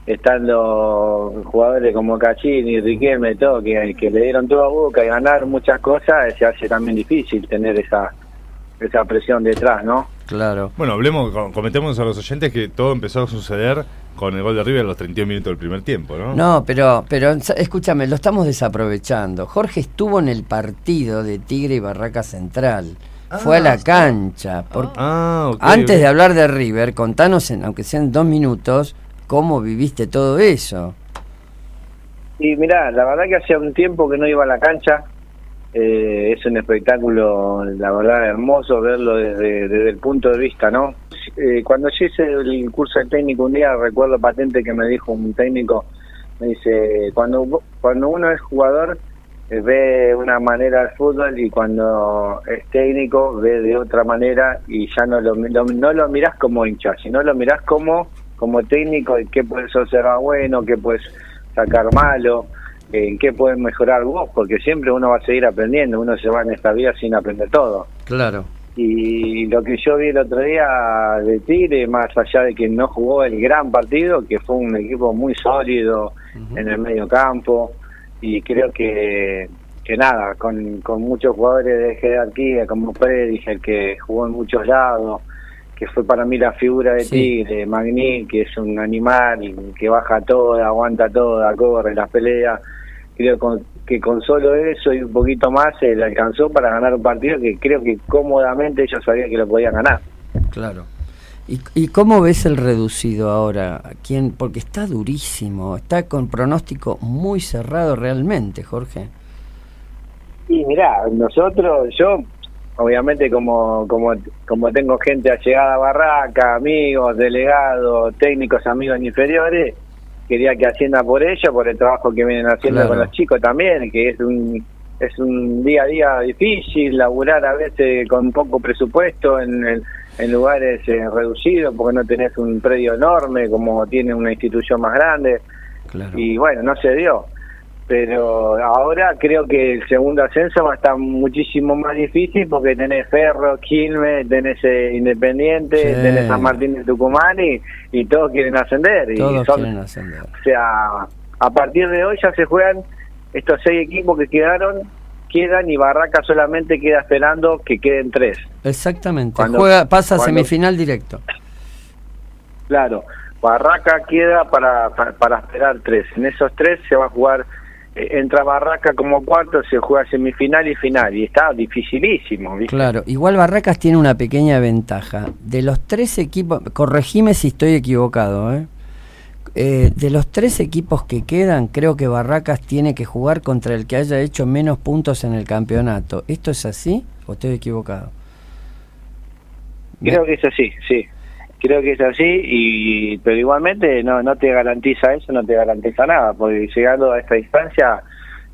estando jugadores como Cachini, Riquelme, todo, que, que le dieron todo a Boca y ganar muchas cosas, se hace también difícil tener esa esa presión detrás, ¿no? Claro. Bueno, hablemos, co- comentemos a los oyentes que todo empezó a suceder con el gol de River a los 31 minutos del primer tiempo, ¿no? No, pero, pero escúchame, lo estamos desaprovechando. Jorge estuvo en el partido de Tigre y Barraca Central. Fue a la cancha. por- Ah, ok, Antes de hablar de River, contanos, en, aunque sean dos minutos, cómo viviste todo eso. Y mirá, la verdad que hacía un tiempo que no iba a la cancha. Eh, es un espectáculo, la verdad, hermoso verlo desde, desde el punto de vista, ¿no? Eh, cuando yo hice el curso de técnico un día, recuerdo patente que me dijo un técnico, me dice, cuando, cuando uno es jugador, eh, ve una manera el fútbol y cuando es técnico ve de otra manera y ya no lo, lo- no lo mirás como hincha, sino lo mirás como, como técnico y qué puedes observar bueno, qué puedes sacar malo, en qué puedes mejorar vos, porque siempre uno va a seguir aprendiendo, uno se va en esta vida sin aprender todo. Claro. Y lo que yo vi el otro día de Tigre, más allá de que no jugó el gran partido, que fue un equipo muy sólido en el medio campo, y creo que, que nada, con, con muchos jugadores de jerarquía, como Predis, el que jugó en muchos lados, que fue para mí la figura de Sí. Tigre, Magni, que es un animal, que baja todo, aguanta todo, corre las peleas, creo con- que con solo eso y un poquito más se le alcanzó para ganar un partido que creo que cómodamente ellos sabían que lo podían ganar. Claro. ¿Y, y cómo ves el reducido ahora? ¿Quién? Porque está durísimo, está con pronóstico muy cerrado realmente, Jorge. Y mirá, nosotros, yo obviamente como, como, como tengo gente allegada a Barraca, amigos, delegados, técnicos, amigos inferiores, quería que hacienda por ellos, por el trabajo que vienen haciendo Claro. con los chicos también, que es un es un día a día difícil, laburar a veces con poco presupuesto en, en- en lugares eh, reducidos, porque no tenés un predio enorme como tiene una institución más grande, Claro. y bueno, no se dio. Pero ahora creo que el segundo ascenso va a estar muchísimo más difícil porque tenés Ferro, Quilmes, tenés eh, Independiente, Sí. tenés San Martín de Tucumán y, y todos quieren ascender. Y Todos son- quieren ascender. o sea, a partir de hoy ya se juegan estos seis equipos que quedaron, quedan y Barraca solamente queda esperando que queden tres. Exactamente. Cuando- Juega, pasa cuando- semifinal directo. Claro, Barraca queda para, para, para esperar tres. En esos tres se va a jugar, entra Barraca como cuarto, se juega semifinal y final. Y está dificilísimo, ¿viste? Claro, igual Barracas tiene una pequeña ventaja. De los tres equipos, corregime si estoy equivocado, ¿eh? Eh, de los tres equipos que quedan, creo que Barracas tiene que jugar contra el que haya hecho menos puntos en el campeonato. ¿Esto es así o estoy equivocado? Creo que es así, sí. Creo que es así, y pero igualmente no, no te garantiza eso, no te garantiza nada, porque llegando a esta distancia,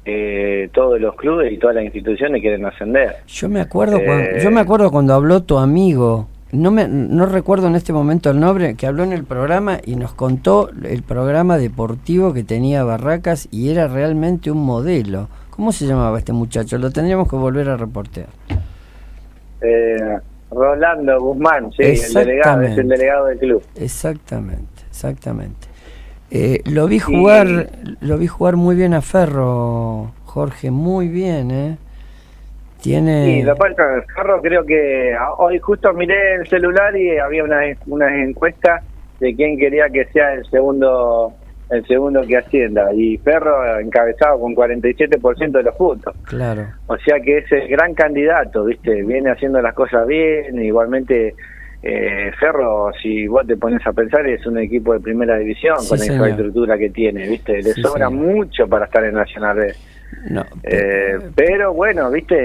eh, todos los clubes y todas las instituciones quieren ascender. Yo me acuerdo, Eh, cuando, yo me acuerdo cuando habló tu amigo, no me no recuerdo en este momento el nombre, que habló en el programa y nos contó el programa deportivo que tenía Barracas y era realmente un modelo. ¿Cómo se llamaba este muchacho? Lo tendríamos que volver a reportear. Eh, Rolando Guzmán, sí, el delegado, es el delegado del club. Exactamente, exactamente. Eh, lo vi jugar, lo vi jugar muy bien a Ferro, Jorge, muy bien, ¿eh? Tiene Sí, lo pasa, Ferro, creo que ah, hoy justo miré el celular y había una, una encuesta de quién quería que sea el segundo el segundo que ascienda y Ferro encabezado con 47% de los puntos. claro. O sea que es el gran candidato, ¿viste? Viene haciendo las cosas bien, igualmente eh, Ferro, si vos te pones a pensar, es un equipo de primera división Sí, con la señor. infraestructura que tiene, ¿viste? Le Sí, sobra señor. mucho para estar en Nacional B. No, Eh, pero bueno, viste,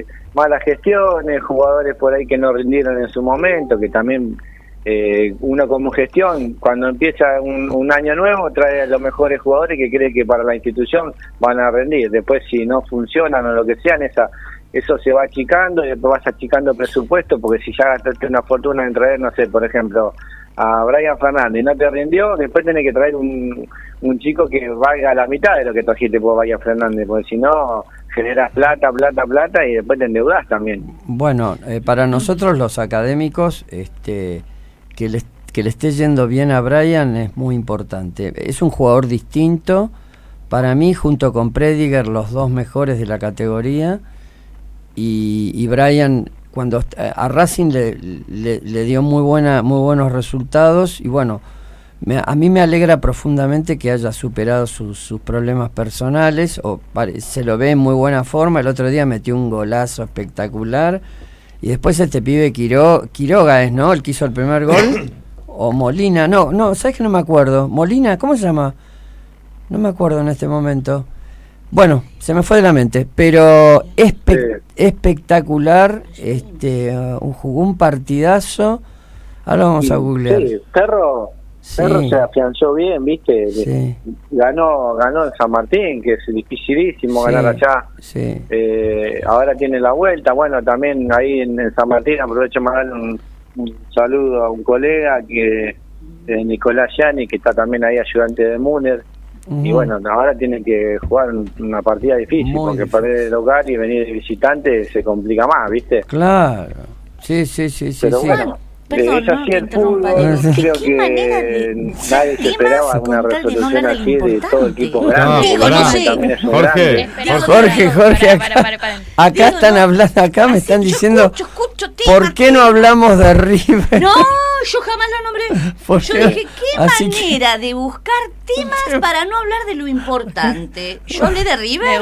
eh, malas gestiones, jugadores por ahí que no rindieron en su momento, que también eh, uno como gestión, cuando empieza un, un año nuevo, trae a los mejores jugadores que cree que para la institución van a rendir. Después, si no funcionan o lo que sean, esa eso se va achicando y después vas achicando presupuesto, porque si ya gastaste una fortuna en traer, no sé, por ejemplo, a Brian Fernández y no te rindió, después tenés que traer un, un chico que valga la mitad de lo que trajiste por Brian Fernández, porque si no, generas plata, plata, plata y después te endeudás también. Bueno, eh, para nosotros los académicos, este, que, le, que le esté yendo bien a Brian es muy importante. Es un jugador distinto. Para mí, junto con Prediger, los dos mejores de la categoría. Y, y Brian, cuando est- a Racing le, le- le dio muy, buena, muy buenos resultados. Y bueno, me- a mí me alegra profundamente que haya superado sus, sus problemas personales. O pare- se lo ve en muy buena forma. El otro día metió un golazo espectacular. Y después este pibe Quiro, Quiroga es, ¿no? El que hizo el primer gol. o Molina, no, no, ¿sabes que no me acuerdo? Molina, ¿cómo se llama? No me acuerdo en este momento. Bueno, se me fue de la mente, pero espe- espectacular, este, uh, un, jugó un partidazo. Ahora vamos a googlear. Sí, Perro, Sí. Perro se afianzó bien, ¿viste? Sí. Ganó ganó en San Martín, que es dificilísimo Sí, ganar allá. Sí. Eh, ahora tiene la vuelta. Bueno, también ahí en, en San Martín aprovecho para darle un, un saludo a un colega que eh, Nicolás Yani, que está también ahí ayudante de Muner. Y bueno, ahora tiene que jugar un- una partida difícil, Muy porque difícil. perder el local y venir de visitante se complica más, ¿viste? Claro. Sí, sí, sí, sí. Pero sí. bueno, Perdón, es no el interrumpa, fútbol. Diego. Creo Qué manera que de nadie se esperaba una no resolución de así de todo equipo grande. Porque no sé. Jorge, Jorge, Jorge, Para, acá, para, para, para. acá Diego, están no. hablando, acá me están diciendo, escucho, escucho temas ¿por qué no hablamos de River? No, yo jamás lo nombré. ¿Por Yo dije, qué que- manera de buscar temas para no hablar de lo importante. Yo hablé de ¿De River.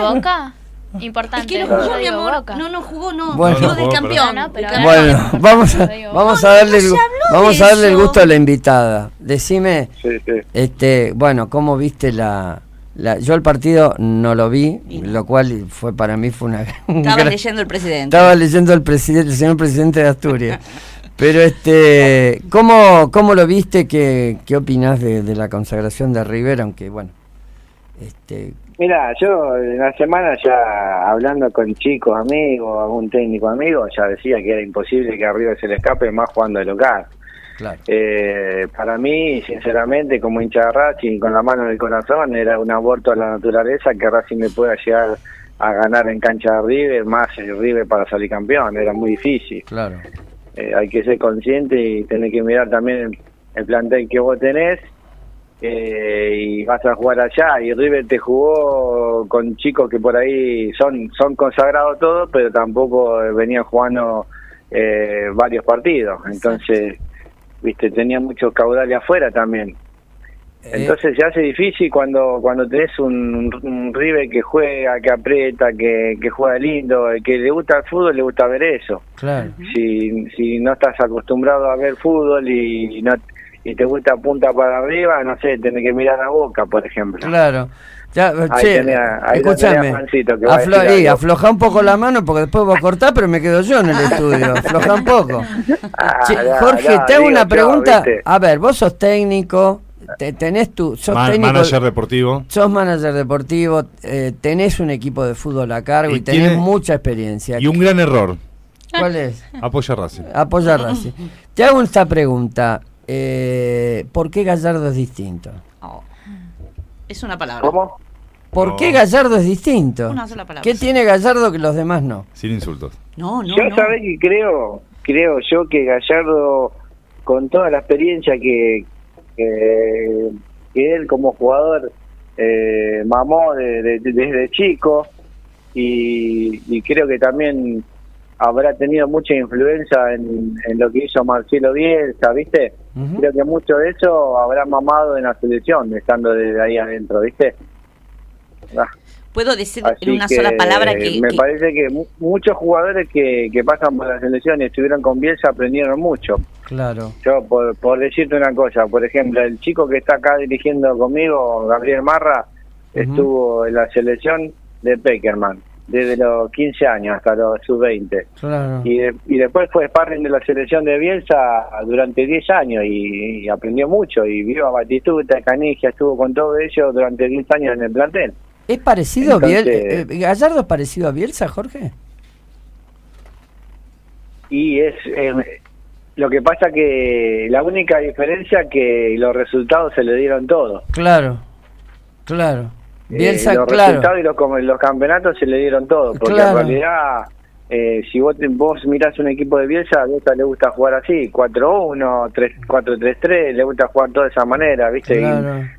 Boca? Es Importante. que no jugó, mi amor. Boca. No, no jugó, no. Bueno. Jugó No, del no, campeón. pero-. Bueno, vamos a, vamos no, a darle, el, vamos a darle el gusto a la invitada. Decime, Sí, sí. este, bueno, cómo viste la, La- yo el partido no lo vi, lo cual fue para mí fue una... un Estabas gran- leyendo el presidente. Estaba leyendo el presidente, el señor presidente de Asturias. Pero este, ¿cómo, cómo lo viste? ¿Qué, qué opinás de, de la consagración de River? Aunque bueno, este, Mira, yo en la semana ya hablando con chicos, amigos, algún técnico amigo, ya decía que era imposible que arriba se le escape más jugando de local. claro. Eh, para mí, sinceramente, como hincha de Racing, con la mano en el corazón, era un aborto a la naturaleza que Racing me pueda llegar a ganar en cancha de River, más el River para salir campeón, era muy difícil. Claro. Eh, hay que ser consciente y tener que mirar también el plantel que vos tenés eh, y vas a jugar allá. Y River te jugó con chicos que por ahí son son consagrados todos pero tampoco eh, venían jugando eh, varios partidos. Entonces viste tenía muchos caudales afuera también. Entonces se hace difícil cuando cuando tenés un, un River que juega, que aprieta, que, que juega lindo, que le gusta el fútbol, le gusta ver eso. Claro. Si, si no estás acostumbrado a ver fútbol y, no y te gusta punta para arriba, no sé, tenés que mirar a Boca, por ejemplo. Claro. Ya, Ahí che, tenés a- ahí a aflo- afloja un poco la mano porque después vos cortás, pero me quedo yo en el estudio. Afloja un poco. Ah, Che, no, Jorge, no, te hago una pregunta. A ver, vos sos técnico, te- tenés tu, sos Ma- técnico, manager deportivo. sos manager deportivo, eh, tenés un equipo de fútbol a cargo y, Y tenés tiene- mucha experiencia. Y un gran error. ¿Cuál es? Apoya a Racing. Apoya a Racing. Te hago esta pregunta. Eh, ¿Por qué Gallardo es distinto? Oh. Es una palabra. ¿Cómo? ¿Por No. qué Gallardo es distinto? Una sola palabra. ¿Qué tiene Gallardo que los demás no? Sin insultos. No, no, yo no. sabés que creo, creo yo que Gallardo, con toda la experiencia que, que, que él como jugador eh, mamó de- de- de- desde chico y, y creo que también habrá tenido mucha influencia en, en lo que hizo Marcelo Bielsa, ¿viste? Creo que mucho de eso habrá mamado en la selección, estando desde ahí adentro, ¿viste? Ah. Puedo decir Así en una que sola palabra que, me que- parece que mu- muchos jugadores que, que pasan por la selección y estuvieron con Bielsa aprendieron mucho. Claro. Yo, por, por decirte una cosa, por ejemplo, el chico que está acá dirigiendo conmigo, Gabriel Marra, estuvo en la selección de Peckerman desde los 15 años hasta los sub-20. Claro. Y, de- y después fue sparring de la selección de Bielsa durante 10 años y, y aprendió mucho. Y vio a Batistuta, a Canigia, estuvo con todo ello durante 10 años en el plantel. ¿Es parecido a Bielsa? Entonces- ¿Gallardo es parecido a Bielsa, Jorge? Y es eh, lo que pasa que la única diferencia que los resultados se le dieron todos. Claro. Claro. Eh, Bielsa, los claro. resultados y los, los campeonatos se le dieron todo. Porque Claro. en realidad, eh, si vos, vos mirás un equipo de Bielsa, a Bielsa le gusta jugar así, 4-1, 3 4-3-3, le gusta jugar de esa manera, ¿viste? Y,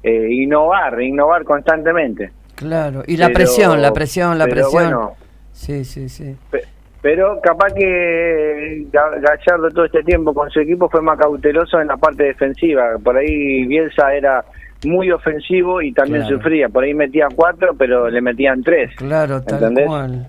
eh, innovar, innovar constantemente. Claro. Y la Pero- presión, la presión, la pero presión. bueno, Sí, sí, sí. Pe- Pero capaz que Ga- Gallardo todo este tiempo con su equipo fue más cauteloso en la parte defensiva. Por ahí Bielsa era muy ofensivo y también Claro. sufría. Por ahí metía cuatro, pero le metían tres. Claro, tal ¿Entendés? cual.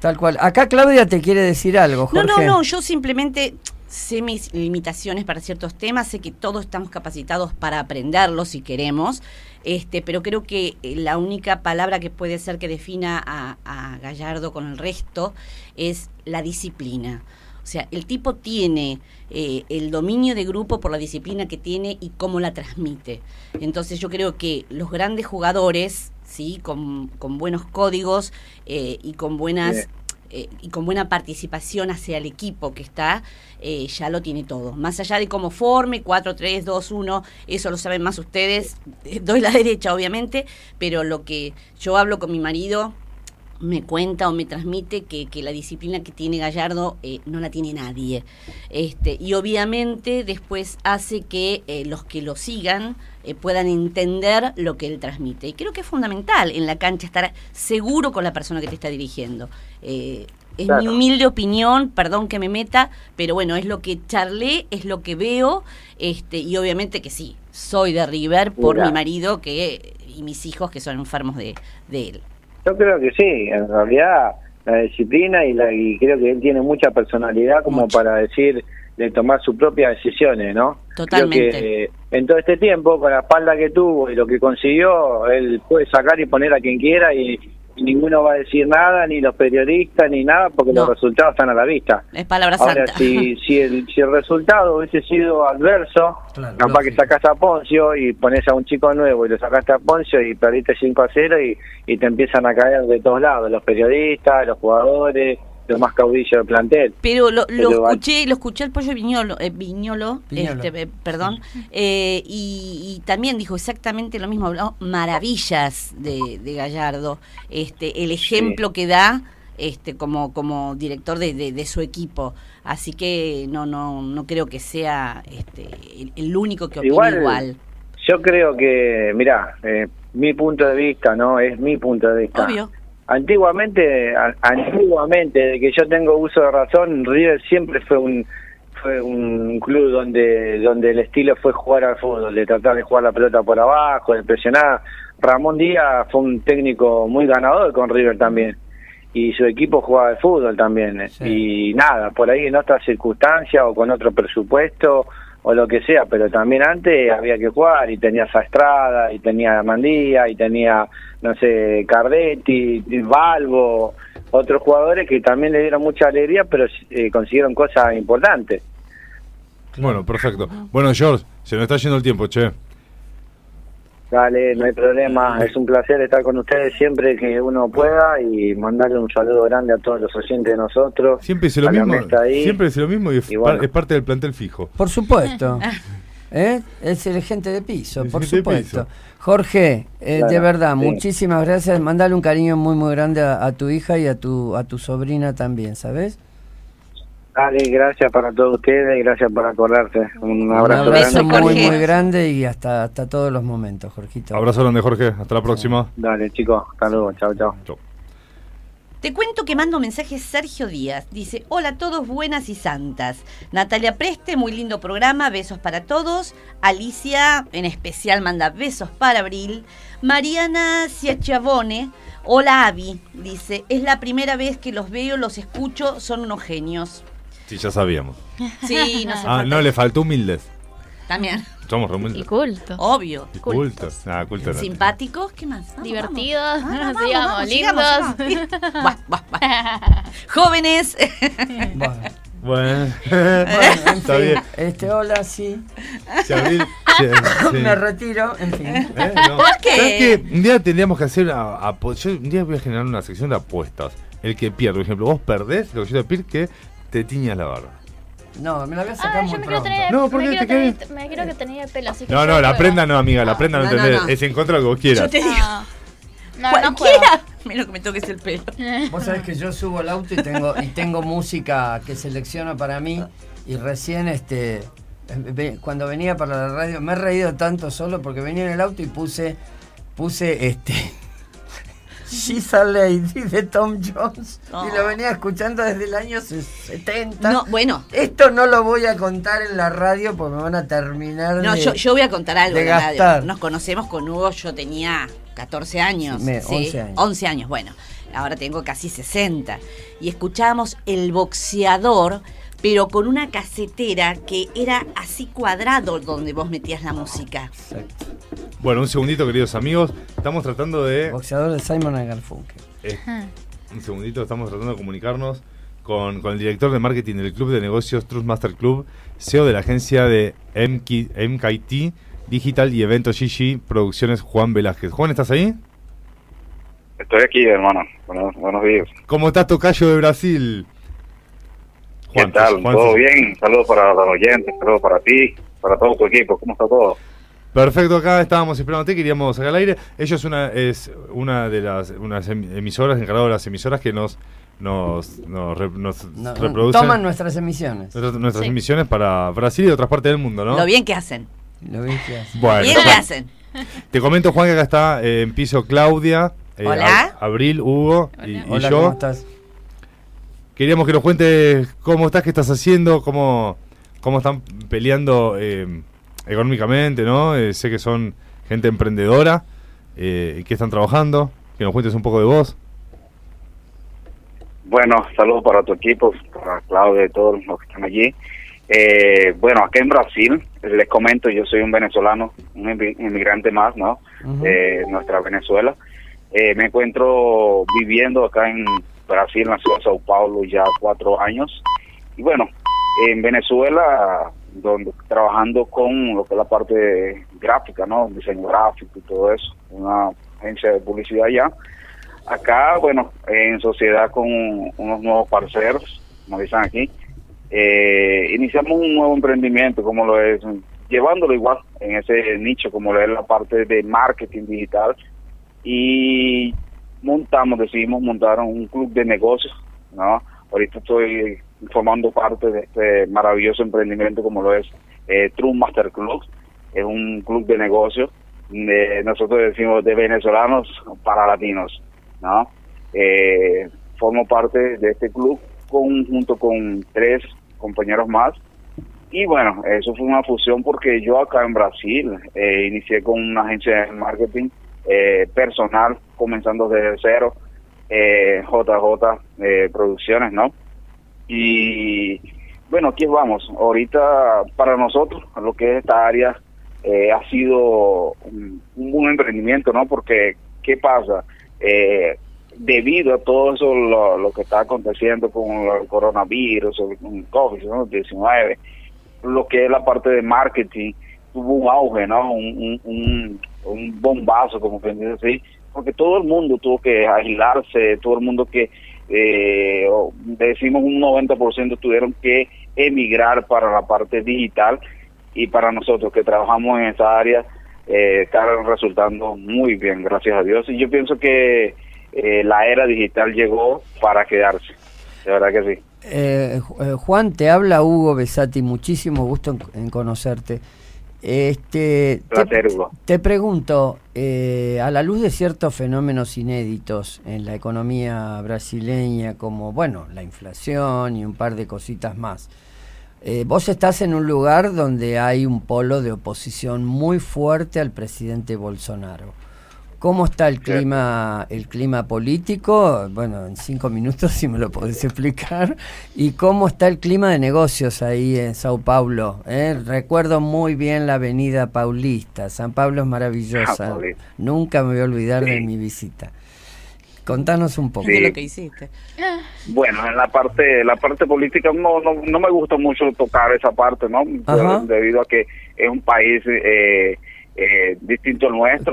Tal cual. Acá Claudia te quiere decir algo, No, Jorge. no, no, yo simplemente sé mis limitaciones para ciertos temas, sé que todos estamos capacitados para aprenderlos si queremos, este, pero creo que eh, la única palabra que puede ser que defina a, a Gallardo con el resto es la disciplina. O sea, el tipo tiene eh, el dominio de grupo por la disciplina que tiene y cómo la transmite. Entonces yo creo que los grandes jugadores, sí, con, con buenos códigos eh, y con buenas eh, y con buena participación hacia el equipo que está, eh, ya lo tiene todo. Más allá de cómo forme, 4, 3, 2, 1, eso lo saben más ustedes, eh, doy la derecha obviamente, pero lo que yo hablo con mi marido me cuenta o me transmite que, que la disciplina que tiene Gallardo eh, no la tiene nadie. Este, y obviamente después hace que eh, los que lo sigan eh, puedan entender lo que él transmite. Y creo que es fundamental en la cancha estar seguro con la persona que te está dirigiendo. Es Claro. mi humilde opinión, perdón que me meta, pero bueno, es lo que charlé, es lo que veo, este, y obviamente que sí, soy de River por Mira. mi marido que y mis hijos que son enfermos de, de él. Yo creo que sí, en realidad la disciplina y, la, y creo que él tiene mucha personalidad como para decir de tomar sus propias decisiones, ¿no? Totalmente. Creo que eh, en todo este tiempo, con la espalda que tuvo y lo que consiguió, él puede sacar y poner a quien quiera y, y ninguno va a decir nada, ni los periodistas, ni nada, porque los resultados están a la vista. Es palabra Ahora, santa. si, si, el, si el resultado hubiese sido adverso, capaz que sacás a Poncio y pones a un chico nuevo y lo sacaste a Poncio y perdiste 5 a 0 y, y te empiezan a caer de todos lados, los periodistas, los jugadores, los más caudillos del plantel. Pero lo, lo Pero al- escuché, lo escuché al pollo Viñolo, eh, Viñolo, Viñolo. este, eh, perdón, eh, y, y también dijo exactamente lo mismo, habló maravillas de, de Gallardo, este, el ejemplo que da este como como director de, de- de su equipo así que no no no creo que sea este el, el único que opine Igual, igual, Yo creo que, mirá, eh, mi punto de vista, ¿no? Es mi punto de vista. obvio Antiguamente, a- antiguamente, de que yo tengo uso de razón, River siempre fue un fue un club donde donde el estilo fue jugar al fútbol, de tratar de jugar la pelota por abajo, de presionar. Ramón Díaz fue un técnico muy ganador con River también y su equipo jugaba al fútbol también eh. y nada, por ahí en otras circunstancias o con otro presupuesto o lo que sea, pero también antes había que jugar y tenías a Estrada y tenía a Mandía y tenía, no sé, Cardetti, Balbo, otros jugadores que también le dieron mucha alegría, pero eh, consiguieron cosas importantes. Bueno, perfecto. Bueno, George, se nos está yendo el tiempo, che. Dale, no hay problema, es un placer estar con ustedes siempre que uno pueda y mandarle un saludo grande a todos los oyentes de nosotros. Siempre dice lo mismo. ahí. Siempre dice lo mismo y es, Y bueno. par- es parte del plantel fijo. Por supuesto. ¿Eh? Es el gente de piso, El por de supuesto. piso. Jorge, eh, Claro, de verdad, sí. muchísimas gracias. Mandale un cariño muy, muy grande a, a tu hija y a tu, a tu sobrina también, ¿sabes? Dale, gracias para todos ustedes y gracias por acordarse. Un Un abrazo, abrazo grande. muy, muy grande y hasta, hasta todos los momentos, Jorgito. Abrazo grande, Jorge. Hasta la próxima. Dale, chicos, hasta luego, chao, chao. Te cuento que mando mensajes Sergio Díaz. Dice, hola a todos buenas y santas. Natalia Preste, muy lindo programa, besos para todos. Alicia, en especial, manda besos para Abril. Mariana Ciachavone, hola Avi, dice, es la primera vez que los veo, los escucho, son unos genios. Sí, ya sabíamos. Sí, no Ah, no, le faltó humildes. También. Somos re humildes. Y culto. Obvio. Y cultos. Ah, cultos no. Simpáticos, ¿qué más? Vamos, Divertidos, vamos. Vamos, sigamos, vamos, lindos. sigamos, sigamos. Buah, buah, buah. Jóvenes. Bueno, Bueno, en está fin, bien. Este, hola, sí. Si Abril- si- sí. Me retiro, en fin. ¿Eh? No. ¿Por qué? ¿Sabes qué? Un día tendríamos que hacer. a- yo un día voy a generar una sección de apuestas. El que pierde, por ejemplo, vos perdés, lo que yo te pido que te tiñas la barba. No, me la voy a sacar Ah, muy yo me quiero pronto. tener, No, ¿por me qué quiero te me quiero que tenía el pelo así que No, no, la juego. prenda no, amiga, la prenda no, no, no, entendés. no. Es en contra de lo que vos quieras. Yo te digo. No, no, no. Cualquiera. Menos que me toques el pelo. Vos sabés que yo subo al auto y tengo, y tengo música que selecciono para mí y recién este cuando venía para la radio me he reído tanto solo porque venía en el auto y puse puse este She's a Lady de Tom Jones y lo venía escuchando desde el año 70. No, bueno. Esto no lo voy a contar en la radio porque me van a terminar No, de, yo, yo voy a contar algo de en la radio. Nos conocemos con Hugo, yo tenía 14 años. Sí, me- ¿sí? 11 años. 11 años, bueno. Ahora tengo casi 60. Y escuchábamos El Boxeador, pero con una casetera que era así cuadrado donde vos metías la música. Bueno, un segundito, queridos amigos. Estamos tratando de. boxeador de Simon Garfunkel. Eh, un segundito, estamos tratando de comunicarnos con, con el director de marketing del Club de Negocios Trust Master Club, CEO de la agencia de MK MKT Digital y Evento GG Producciones, Juan Velázquez. Juan, ¿estás ahí? Estoy aquí, hermano. Buenos, buenos días. ¿Cómo estás, Tocayo de Brasil? ¿Qué tal? Juan, ¿Todo bien? Saludos para los oyentes, saludos para ti, para todo tu equipo. ¿Cómo está todo? Perfecto, acá estábamos esperándote, queríamos sacar al aire. Ellos una, es una de las unas em- emisoras, encargado de las emisoras que nos nos, nos, re- nos No, reproducen toman nuestras emisiones. nuestras, nuestras Sí. emisiones para Brasil y otras partes del mundo, ¿no? Lo bien que hacen. Lo bien que hacen. Bueno, bien que hacen. Te comento, Juan, que acá está eh, en piso Claudia, eh, Hola. Ab- Abril, Hugo y, y Hola, yo. ¿cómo estás? Queríamos que nos cuentes cómo estás, qué estás haciendo, cómo, cómo están peleando eh, económicamente, ¿no? Eh, sé que son gente emprendedora, eh, y que están trabajando, que nos cuentes un poco de vos. Bueno, saludos para tu equipo, para Claudia y todos los que están allí. Eh, bueno, acá en Brasil, les comento, yo soy un venezolano, un inmi- inmigrante más, ¿no? De nuestra Venezuela. Eh, me encuentro viviendo acá en Brasil, en ciudad de Sao Paulo, ya cuatro años. Y bueno, en Venezuela, donde trabajando con lo que es la parte gráfica, ¿no? Diseño gráfico y todo eso, una agencia de publicidad allá. Acá, bueno, en sociedad con unos nuevos parceros, como dicen aquí, eh, iniciamos un nuevo emprendimiento, como lo es, llevándolo igual en ese nicho, como lo es la parte de marketing digital, y montamos, decidimos montar un club de negocios, ¿no? Ahorita estoy formando parte de este maravilloso emprendimiento como lo es eh, True Master Club, es un club de negocios, de, nosotros decimos de venezolanos para latinos, ¿no? Eh, formo parte de este club con, junto con tres compañeros más y bueno, eso fue una fusión porque yo acá en Brasil eh, inicié con una agencia de marketing eh, personal, comenzando desde cero, eh, JJ eh, Producciones, ¿no? Y bueno, aquí vamos. Ahorita para nosotros, lo que es esta área, eh, ha sido un, emprendimiento, ¿no? Porque, ¿qué pasa? Eh, debido a todo eso, lo, lo que está aconteciendo con el coronavirus, el COVID-19, lo que es la parte de marketing, tuvo un auge, ¿no? Un, un, un, un bombazo, como que dice así, porque todo el mundo tuvo que aislarse, todo el mundo que, eh, decimos un 90% tuvieron que emigrar para la parte digital y para nosotros que trabajamos en esa área, eh, está resultando muy bien, gracias a Dios. Y yo pienso que eh, la era digital llegó para quedarse, de verdad que sí. Eh, eh, Juan, te habla Hugo Besati, muchísimo gusto en conocerte. Este, te, Placer, te pregunto, eh, a la luz de ciertos fenómenos inéditos en la economía brasileña, como bueno, la inflación y un par de cositas más, eh, vos estás en un lugar donde hay un polo de oposición muy fuerte al presidente Bolsonaro. ¿Cómo está el clima, el clima político? Bueno, en cinco minutos si me lo podés explicar. ¿Y cómo está el clima de negocios ahí en Sao Paulo? eh? Recuerdo muy bien la avenida Paulista. San Pablo es maravillosa. Ah. Nunca me voy a olvidar de mi visita. Contanos un poco. Sí. de lo que hiciste. Bueno, en la parte la parte política no, no, no me gusta mucho tocar esa parte, ¿no? Ajá. Debido a que es un país eh, eh, distinto al nuestro.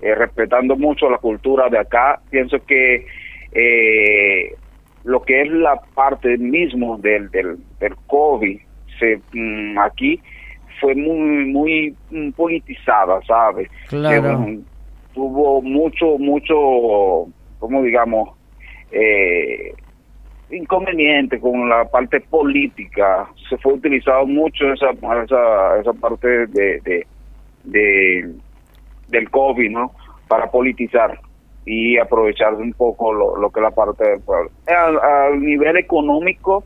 Eh, respetando mucho la cultura de acá. Pienso que eh, lo que es la parte mismo del, del, del COVID se, mm, aquí fue muy muy mm, politizada, ¿sabes? Claro. Eh, tuvo mucho, mucho, como digamos, eh, inconveniente con la parte política. Se fue utilizado mucho esa esa, esa parte de, de, de- del COVID, ¿no? Para politizar y aprovechar un poco lo, lo que es la parte del pueblo. Al, al nivel económico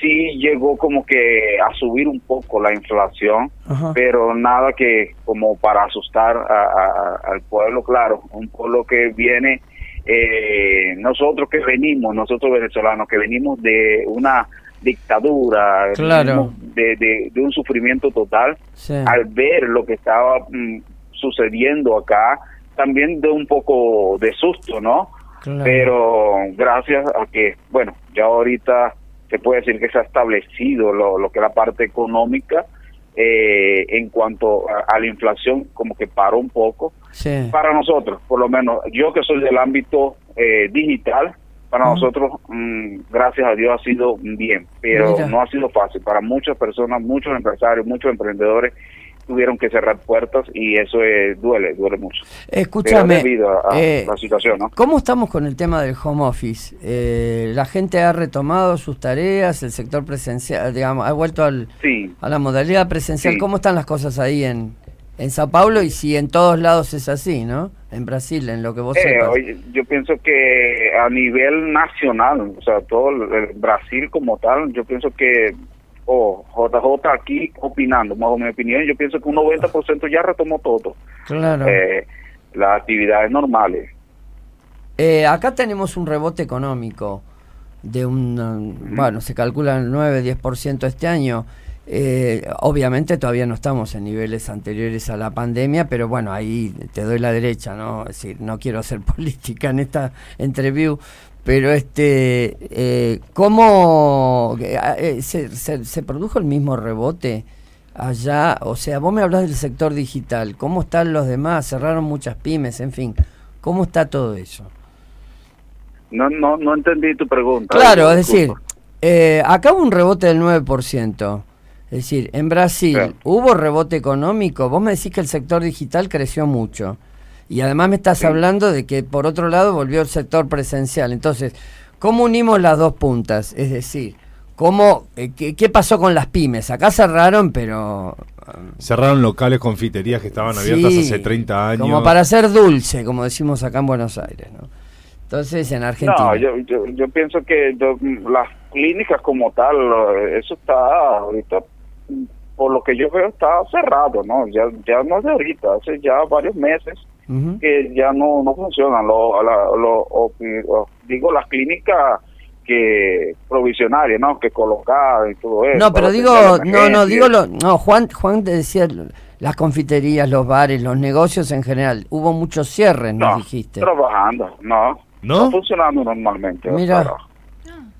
sí llegó como que a subir un poco la inflación, Ajá. pero nada que como para asustar a- a- al pueblo, claro, un pueblo que viene, eh, nosotros que venimos, nosotros venezolanos que venimos de una dictadura, Claro. de, de- de un sufrimiento total, Sí. al ver lo que estaba mm, sucediendo acá, también de un poco de susto, ¿no? Claro. Pero gracias a que, bueno, ya ahorita se puede decir que se ha establecido lo, lo que es la parte económica eh, en cuanto a, a la inflación, como que paró un poco. Sí. Para nosotros, por lo menos, yo que soy del ámbito eh, digital, para nosotros, mm, gracias a Dios, ha sido bien, pero Mira. no ha sido fácil. Para muchas personas, muchos empresarios, muchos emprendedores tuvieron que cerrar puertas y eso eh, duele, duele mucho. Escúchame, Pero debido a, a eh, la situación, ¿no? ¿Cómo estamos con el tema del home office? Eh, ¿La gente ha retomado sus tareas? ¿El sector presencial, digamos, ha vuelto al, Sí. a la modalidad presencial? Sí. ¿Cómo están las cosas ahí en, en Sao Paulo? Y si en todos lados es así, ¿no? En Brasil, en lo que vos Eh, sepas. oye, yo pienso que a nivel nacional, o sea, todo el, Brasil como tal, yo pienso que, o JJ aquí opinando, bajo mi opinión, yo pienso que un 90% ya retomó todo, Claro. eh, las actividades normales. Eh, acá tenemos un rebote económico. de un, bueno, se calcula el 9-10% este año. Eh, obviamente todavía no estamos en niveles anteriores a la pandemia, pero bueno, ahí te doy la derecha, ¿no? Es decir, no quiero hacer política en esta entrevista, pero este, eh, ¿cómo eh, se, se, se produjo el mismo rebote? allá, o sea, vos me hablas del sector digital, ¿cómo están los demás? Cerraron muchas pymes, en fin, ¿cómo está todo eso? No, no, no entendí tu pregunta. Claro, es decir, eh, acá hubo un rebote del 9%. Es decir, en Brasil hubo rebote económico. Vos me decís que el sector digital creció mucho. Y además me estás hablando de que por otro lado volvió el sector presencial. Entonces, ¿cómo unimos las dos puntas? Es decir, ¿cómo, eh, qué, qué, pasó con las pymes? Acá cerraron, pero... Cerraron locales, confiterías que estaban abiertas hace 30 años. Como para ser dulce, como decimos acá en Buenos Aires, ¿no? Entonces, en Argentina. No, yo, yo, yo pienso que yo, las clínicas como tal, eso está ahorita, por lo que yo veo, está cerrado, ¿no? Ya, ya no es de ahorita, hace ya varios meses uh -huh. que ya no, no funcionan. Lo, digo, las clínicas que provisionarias, ¿no? Que colocadas y todo eso. No, pero digo, no, no, digo, lo, no, Juan, Juan te decía las confiterías, los bares, los negocios en general. Hubo muchos cierres, nos no, dijiste. Trabajando, no. ¿No? Está funcionando normalmente. Mira.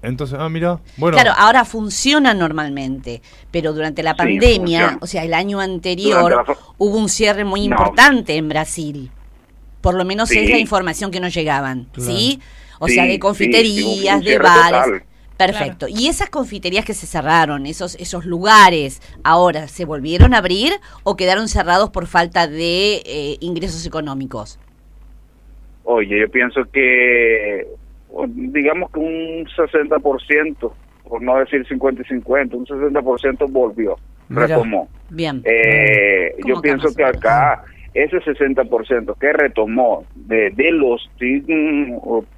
Entonces, ah, mira. Bueno. Claro, ahora funciona normalmente, pero durante la pandemia, o sea, el año anterior, la... hubo un cierre muy no. importante en Brasil. Por lo menos sí. es la información que nos llegaban, claro. ¿sí? O sí, sea, de confiterías, de bares. Total. Perfecto. Claro. ¿Y esas confiterías que se cerraron, esos, esos lugares, ahora se volvieron a abrir o quedaron cerrados por falta de eh, ingresos económicos? Oye, yo pienso que, digamos que un 60%, por no decir 50 y 50, un 60% volvió, Mira. retomó. Bien. Eh, yo pienso que acá ese 60% que retomó de, de los,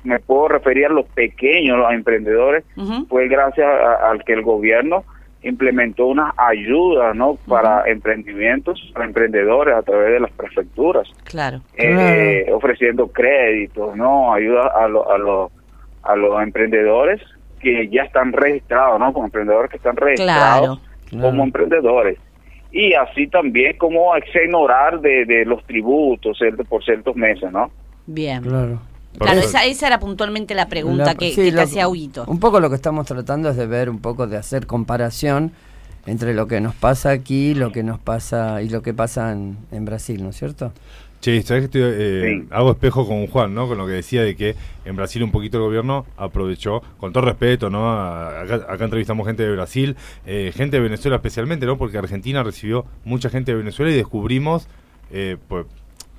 me puedo referir a los pequeños, los emprendedores, uh -huh. fue gracias al que el gobierno implementó unas ayudas no para uh -huh. emprendimientos para emprendedores a través de las prefecturas claro eh, uh -huh. ofreciendo créditos no ayuda a los a los a los emprendedores que ya están registrados no como emprendedores que están registrados claro. como emprendedores. Y así también como exonerar de, de los tributos por ciertos meses no bien. Claro. Claro, esa, esa, era puntualmente la pregunta la, que, sí, que te hacía Huguito. Un poco lo que estamos tratando es de ver un poco, de hacer comparación entre lo que nos pasa aquí, lo que nos pasa y lo que pasa en, en Brasil, ¿no es cierto? Sí, sabes que estoy, eh, sí. hago espejo con Juan, ¿no? Con lo que decía de que en Brasil un poquito el gobierno aprovechó, con todo respeto, ¿no? Acá, acá entrevistamos gente de Brasil, eh, gente de Venezuela especialmente, ¿no? Porque Argentina recibió mucha gente de Venezuela y descubrimos, eh, pues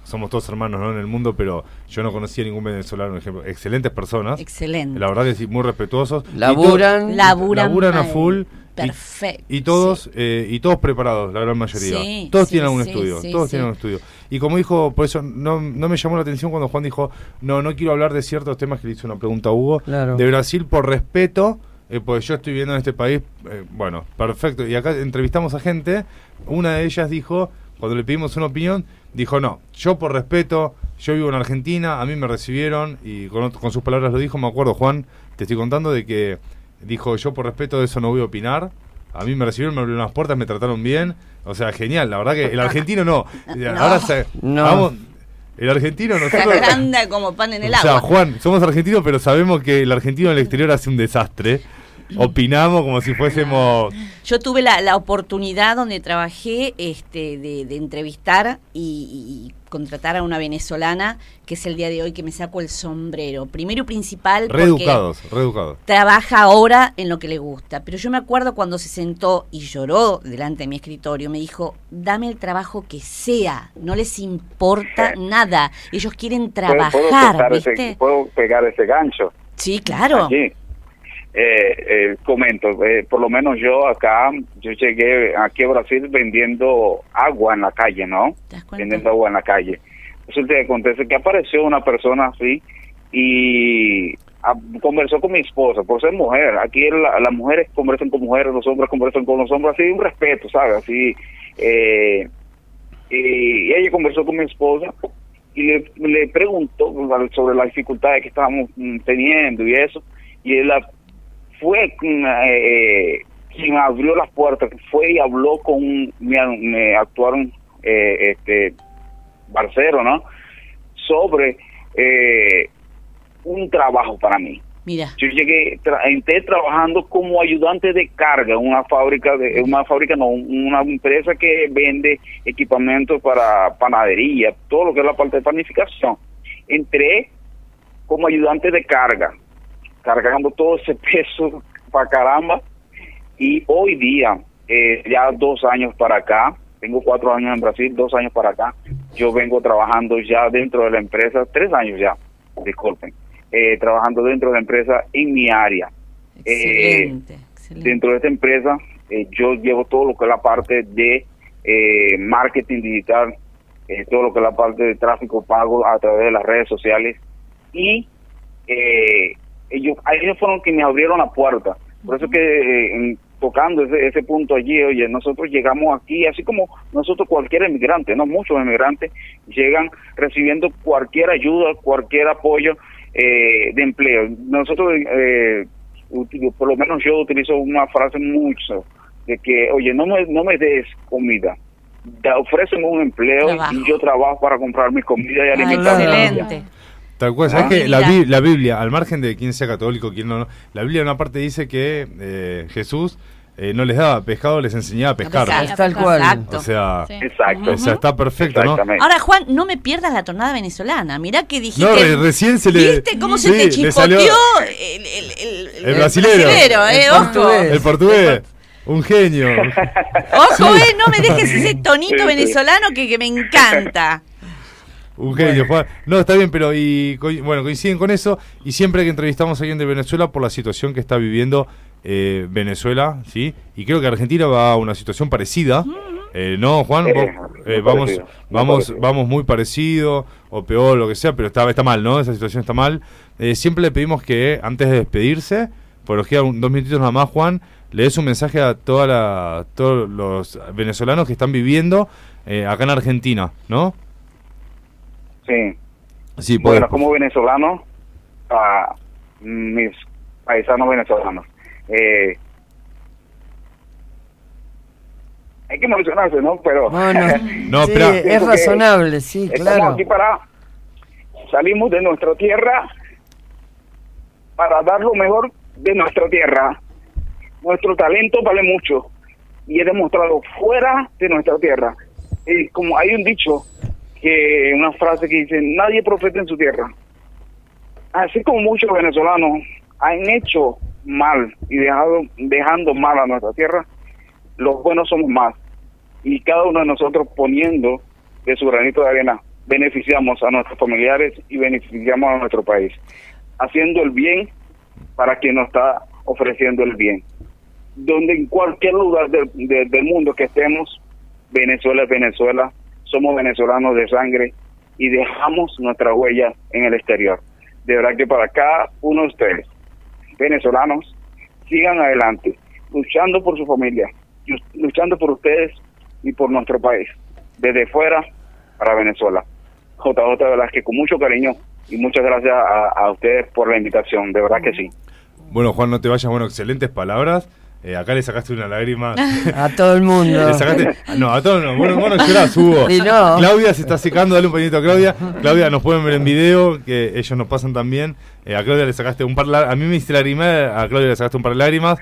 somos todos hermanos ¿no? en el mundo, pero yo no conocía ningún venezolano, ejemplo. Excelentes personas. Excelente. La verdad que sí, muy respetuosos. Laburan. Laburan. Laburan a full. Perfecto. Y, y todos sí. eh, y todos preparados, la gran mayoría. Sí, todos sí, tienen un sí, estudio, sí, todos sí. tienen un estudio. Y como dijo, por eso no, no me llamó la atención cuando Juan dijo, no, no quiero hablar de ciertos temas que le hizo una pregunta a Hugo, claro. de Brasil por respeto, eh, pues yo estoy viviendo en este país, eh, bueno, perfecto. Y acá entrevistamos a gente, una de ellas dijo, cuando le pedimos una opinión, dijo, no, yo por respeto, yo vivo en Argentina, a mí me recibieron, y con, con, sus palabras lo dijo, me acuerdo, Juan, te estoy contando de que dijo, yo por respeto de eso no voy a opinar, a mí me recibieron, me abrieron las puertas, me trataron bien, o sea, genial, la verdad que el argentino no, no. ahora se, no. vamos... El argentino nosotros... Se agranda como pan en el o agua. sea, Juan, somos argentinos, pero sabemos que el argentino en el exterior hace un desastre opinamos como si fuésemos... Yo tuve la, la oportunidad donde trabajé este, de, de entrevistar y, y, contratar a una venezolana, que es el día de hoy que me saco el sombrero. Primero y principal... Reeducados, reeducados. Trabaja ahora en lo que le gusta. Pero yo me acuerdo cuando se sentó y lloró delante de mi escritorio, me dijo, dame el trabajo que sea, no les importa nada. Ellos quieren trabajar, ¿Puedo, ¿viste? Ese, ¿Puedo pegar ese gancho? Sí, claro. Aquí. Eh, eh, comento, eh, por lo menos yo acá, yo llegué aquí a Brasil vendiendo agua en la calle, ¿no? Vendiendo agua en la calle. Resulta que acontece que apareció una persona así y a, conversó con mi esposa, por ser mujer. Aquí la, las mujeres conversan con mujeres, los hombres conversan con los hombres, así un respeto, ¿sabes? Así. Eh, y ella conversó con mi esposa y le, le preguntó sobre las dificultades que estábamos teniendo y eso. Y él la fue quien, eh, quien abrió las puertas, fue y habló con, me, me actuaron eh, este Barcero, ¿no? Sobre eh, un trabajo para mí. Mira. Yo llegué, tra entré trabajando como ayudante de carga en una fábrica, de una fábrica, no, una empresa que vende equipamiento para panadería, todo lo que es la parte de panificación. Entré como ayudante de carga, cargando todo ese peso para caramba. Y hoy día, eh, ya dos años para acá, tengo cuatro años en Brasil, dos años para acá, yo vengo trabajando ya dentro de la empresa, tres años ya, disculpen eh, trabajando dentro de la empresa en mi área. Excelente, Eh, excelente. Dentro de esta empresa yo llevo todo lo que es la parte de marketing digital, todo lo que es la parte de tráfico pago a través de las redes sociales y eh, ellos, a ellos fueron quienes me abrieron la puerta. Por eso que eh, en- tocando ese, ese punto allí, oye, nosotros llegamos aquí, así como nosotros cualquier emigrante, no muchos emigrantes llegan recibiendo cualquier ayuda, cualquier apoyo eh, de empleo. Nosotros, eh, por lo menos yo utilizo una frase mucho de que, oye, no me, no me des comida, da, ofréceme un empleo Trabajo. y yo trabajo para comprar mi comida y alimentar a mi familia. excelente. Tal cual, ¿sabes Ah. que la, la Biblia, al margen de quién sea católico, quién no, la Biblia en una parte dice que eh, Jesús eh, no les daba pescado, les enseñaba a pescar. pescar. Tal cual. Exacto. O sea, Exacto. o sea, está perfecto, ¿no? Ahora, Juan, no me pierdas la tonada venezolana. Mirá que dijiste. No, re- recién se le- ¿Viste cómo sí, se te salió- el, el, el, El brasilero. brasilero, eh, portugués. El portugués, un genio. Ojo, eh, no me dejes ese tonito Sí, sí. venezolano que, que me encanta. Un genio, Juan. No, está bien, pero y bueno, coinciden con eso. Y siempre que entrevistamos a alguien de Venezuela por la situación que está viviendo eh, Venezuela, ¿sí? Y creo que Argentina va a una situación parecida. Eh, no, Juan, Eh, vos- eh, vamos, parecido, vamos, parecido. vamos muy parecido, o peor, lo que sea, pero está, está mal, ¿no? Esa situación está mal. Eh, siempre le pedimos que antes de despedirse, por nos quedan un- dos minutitos nada más, Juan, le des un mensaje a toda la, todos los venezolanos que están viviendo eh, acá en Argentina, ¿no? Sí. Sí, Bueno, podés, como venezolano, a mis paisanos venezolanos, eh, hay que emocionarse, ¿no? Pero Bueno, No, sí, espera. es razonable, sí, claro. aquí para salimos de nuestra tierra para dar lo mejor de nuestra tierra. Nuestro talento vale mucho y he demostrado fuera de nuestra tierra. Y como hay un dicho, que una frase que dice, nadie profeta en su tierra. Así como muchos venezolanos han hecho mal y dejado, dejando mal a nuestra tierra, los buenos somos más. Y cada uno de nosotros poniendo de su granito de arena, beneficiamos a nuestros familiares y beneficiamos a nuestro país. Haciendo el bien para quien nos está ofreciendo el bien. Donde en cualquier lugar del- de- del mundo que estemos, Venezuela es Venezuela, somos venezolanos de sangre y dejamos nuestra huella en el exterior. De verdad que para cada uno de ustedes, venezolanos, sigan adelante, luchando por su familia, lu- luchando por ustedes y por nuestro país, desde fuera para Venezuela. JJ Velázquez, con mucho cariño y muchas gracias a, a ustedes por la invitación, de verdad que sí. Bueno, Juan, no te vayas. Bueno, excelentes palabras. Eh, acá le sacaste una lágrima. A todo el mundo. Le sacaste. No, a todos no. Bueno, bueno, llorás, Hugo. Y no. Claudia se está secando. Dale un pañito a Claudia. Claudia, nos pueden ver en video, que ellos nos pasan también. Eh, a Claudia le sacaste un par A mí me hiciste lágrimas. A Claudia le sacaste un par de lágrimas.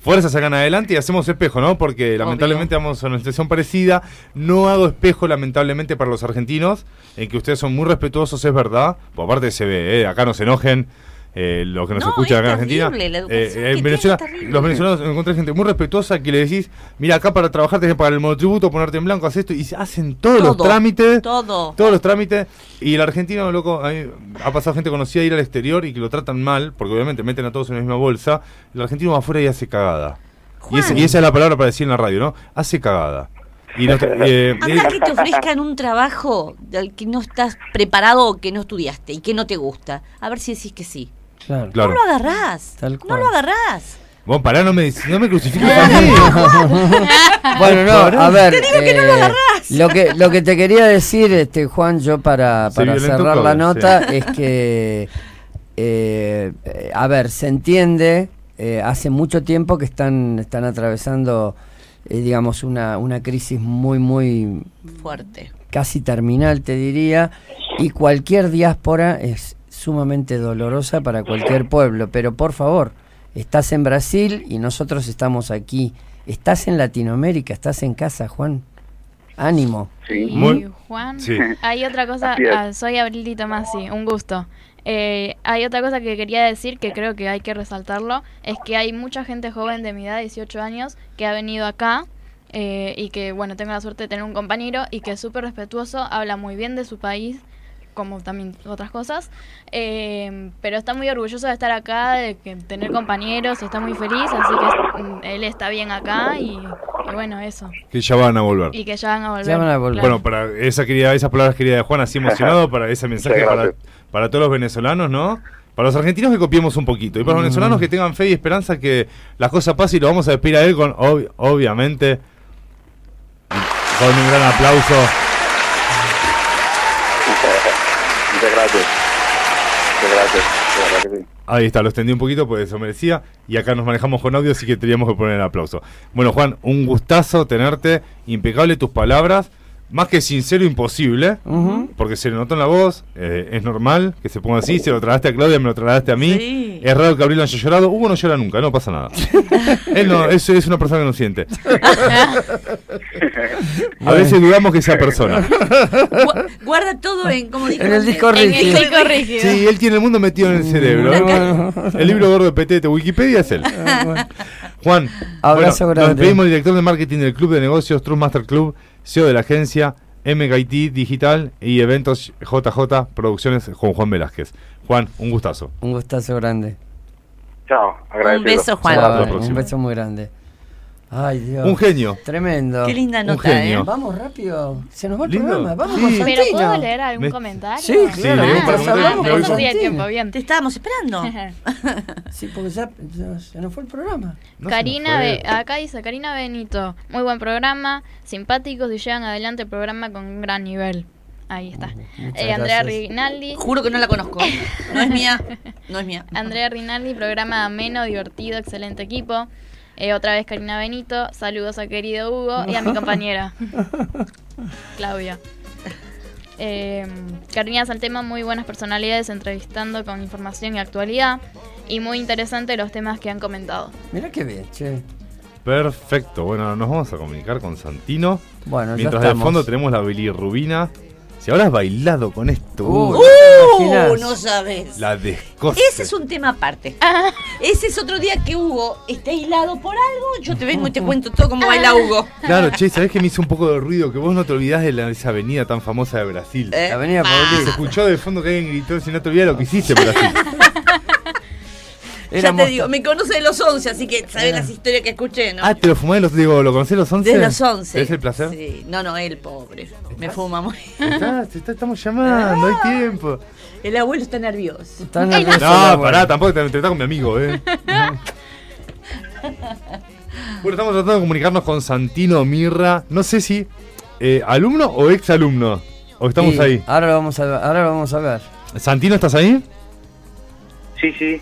Fuerza sacan adelante y hacemos espejo, ¿no? Porque lamentablemente vamos a una situación parecida. No hago espejo, lamentablemente, para los argentinos, en que ustedes son muy respetuosos, es verdad. Por aparte se ve, ¿eh? acá no se enojen. Eh, los que nos No, escuchan es acá en Argentina. terrible, la Eh, educación en Venezuela, es terrible. los venezolanos encontré gente muy respetuosa que le decís, mira, acá para trabajar tenés que pagar el monotributo, ponerte en blanco, haces esto, y se hacen todos los trámites. todo. Todos los trámites. Y el argentino, loco, ha pasado gente conocida a ir al exterior y que lo tratan mal, porque obviamente meten a todos en la misma bolsa. El argentino va afuera y hace cagada. Y, ese- y esa es la palabra para decir en la radio, ¿no? Hace cagada. Y eh, Anda que te ofrezcan un trabajo del que no estás preparado o que no estudiaste y que no te gusta. A ver si decís que sí. Claro. Claro. No lo agarrás. Tal No lo agarrás. Vos pará, no me, no me crucifiques a mí. Bueno, no, a ver, Te digo que no lo eh, agarrás. lo que lo que te quería decir, este Juan, yo para, para cerrar la nota sí. es que, eh, eh, a ver, se entiende eh, hace mucho tiempo que están, están atravesando, eh, digamos, una, una crisis muy, muy Fuerte. casi terminal, te diría, y cualquier diáspora es sumamente dolorosa para cualquier pueblo. Pero por favor, estás en Brasil y nosotros estamos aquí. Estás en Latinoamérica, estás en casa, Juan. Ánimo. Y Muy- Juan, Sí. hay otra cosa, ah, soy Abril Tomasi, un gusto. Eh, hay otra cosa que quería decir que creo que hay que resaltarlo, es que hay mucha gente joven de mi edad, 18 años, que ha venido acá eh, y que, bueno, tengo la suerte de tener un compañero y que es súper respetuoso, habla muy bien de su país, como también otras cosas, eh, pero está muy orgulloso de estar acá, de que tener compañeros, está muy feliz, así que mm, él está bien acá y, y bueno, eso. Que ya van a volver. Y que ya van a volver. Ya van a volver. claro. Bueno, para esa querida, esas palabras queridas de Juan, así emocionado, para ese mensaje para, para todos los venezolanos, ¿no? Para los argentinos que copiemos un poquito. Y para los Mm. venezolanos que tengan fe y esperanza que las cosas pasen y lo vamos a despedir a él con, ob- obviamente, con un gran aplauso. Ahí está, lo extendí un poquito, pues eso merecía. Y acá nos manejamos con audio, así que teníamos que poner el aplauso. Bueno, Juan, un gustazo tenerte. Impecable tus palabras. Más que sincero, imposible. Porque se le notó en la voz. eh, es normal que se ponga así. Se lo tragaste a Claudia, me lo tragaste a mí. Sí. Es raro que Abril no haya llorado. Hugo no llora nunca, no pasa nada. Él no, es, es una persona que no siente. A veces dudamos que sea persona. Gu- Guarda todo en, como dijo En el disco en el rígido. Sí, él tiene el mundo metido en el cerebro. El libro gordo de PT de Wikipedia es él. Juan, Abrazo bueno, grande. Nos despedimos del director de marketing del Club de Negocios, True Master Club, CEO de la agencia, MGIT Digital y eventos JJ Producciones con Juan Velázquez. Juan, un gustazo. Un gustazo grande. Chao. Agradecido. beso, Juan. Chao, un beso muy grande. Ay, Dios. Un genio. Tremendo. Qué linda Un nota, genio. ¿eh? Vamos rápido. Se nos va el Lindo. programa. Vamos Sí. con Pero Santino. ¿puedo leer algún Me- comentario? Sí, Sí, claro. comentario, hablamos me con sí tiempo, bien. Te estábamos esperando. Sí, porque ya, ya se nos fue el programa. No Karina, Be- acá dice Karina Benito, muy buen programa, simpáticos y llevan adelante el programa con un gran nivel. Ahí está. Eh, Andrea. Rinaldi, Juro que no la conozco. No es mía. No es mía. Andrea Rinaldi, programa ameno, divertido, excelente equipo. Eh, otra vez Karina Benito, saludos a querido Hugo y a mi compañera Claudia. Eh, Karina Saltema, muy buenas personalidades entrevistando con información y actualidad y muy interesante los temas que han comentado. Mira qué bien, che. Perfecto. Bueno, nos vamos a comunicar con Santino. Bueno, ya Mientras de estamos. fondo tenemos la bilirrubina. Si ahora has bailado con esto, Uh, uh, no sabes. la descoste. Ese es un tema aparte. Ese es otro día que Hugo está aislado por algo. Yo te vengo y te cuento todo cómo baila Hugo. Claro, che, ¿sabés que me hizo un poco de ruido? Que vos no te olvidás de la- esa avenida tan famosa de Brasil. Eh, La avenida ah. Paulista. Se escuchó de fondo que alguien gritó, si no te olvidas lo que hiciste Brasil. Ya te digo, me conoce de los 11, así que sabes las historias que escuché, ¿no? ah, te lo fumé, los, digo, ¿lo conocés los 11? de los 11. ¿Es el placer? Sí. No, no, él, pobre. Me fuma muy. Está, te está- estamos llamando, hay tiempo. El abuelo está nervioso. Está nervioso No, pará, tampoco te, está con mi amigo, eh. bueno, estamos tratando de comunicarnos con Santino Mirra. No sé si eh, alumno o ex alumno. O estamos Sí, ahí. Ahora lo vamos a. Ahora lo vamos a ver. Santino, ¿estás ahí? Sí, sí.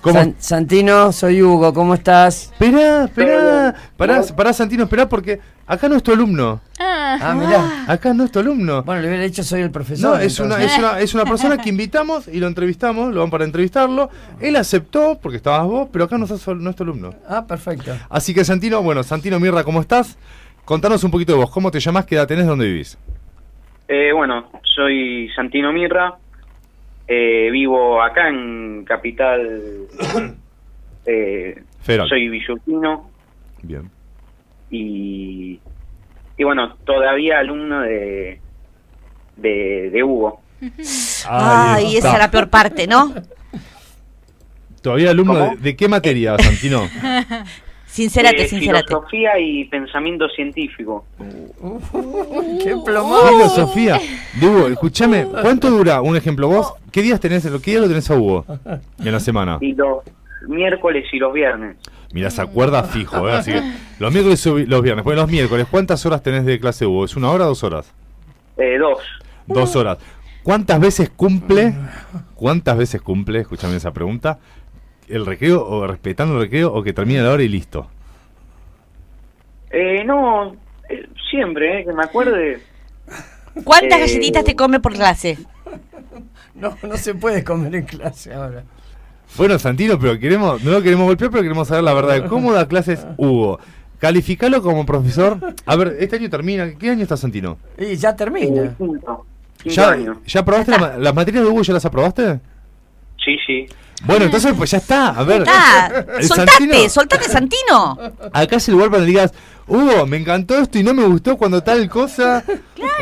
¿Cómo? San- Santino, soy Hugo, ¿cómo estás? Esperá, esperá. Pará, pará, Santino, esperá, porque acá no es tu alumno. Ah, Ah, mirá. Acá no es tu alumno. Bueno, le hubiera dicho soy el profesor. No, es una, es, una, es una persona que invitamos y lo entrevistamos, lo van para entrevistarlo. Él aceptó porque estabas vos, pero acá no, sos, no es tu alumno. Ah, perfecto. Así que Santino, bueno, Santino Mirra, ¿cómo estás? Contanos un poquito de vos, ¿cómo te llamás, qué edad tenés, dónde vivís? Eh, bueno, soy Santino Mirra, eh, vivo acá en Capital, eh, soy villutino Bien. y, y bueno, todavía alumno de, de, de Hugo. Ay, esa está. es la peor parte, ¿no? ¿Todavía alumno de qué materia, Santino? Sincérate, Eh, sincérate. filosofía y pensamiento científico. ¡Qué plomado! Filosofía. De Hugo, escúchame, ¿cuánto dura un ejemplo vos? ¿Qué días tenés, qué día lo tenés a Hugo en la semana? Y los miércoles y los viernes. Mira, se acuerda fijo, ¿eh? Así que los miércoles y los viernes. Bueno, los miércoles, ¿cuántas horas tenés de clase Hugo? ¿Es una hora o dos horas? Eh, dos. Dos horas. ¿Cuántas veces cumple? ¿Cuántas veces cumple? Escúchame esa pregunta. El recreo o respetando el recreo o que termine la hora y listo? Eh, no, eh, siempre, eh, que me acuerde. ¿Cuántas Eh, galletitas te come por clase? No, no se puede comer en clase ahora. Bueno, Santino, pero queremos, no lo queremos golpear, pero queremos saber la verdad. ¿Cómo da clases Hugo? Calificalo como profesor. A ver, este año termina. ¿Qué año está Santino? Y ya termina. Quinto, quinto ¿Ya, año. ¿ya aprobaste la las materias de Hugo? ¿Ya las aprobaste? Sí, sí. Bueno, entonces pues ya está. A ver. Está. Soltate, Santino- soltate, Santino. Acá es el lugar para que digas, Hugo, me encantó esto y no me gustó cuando tal cosa.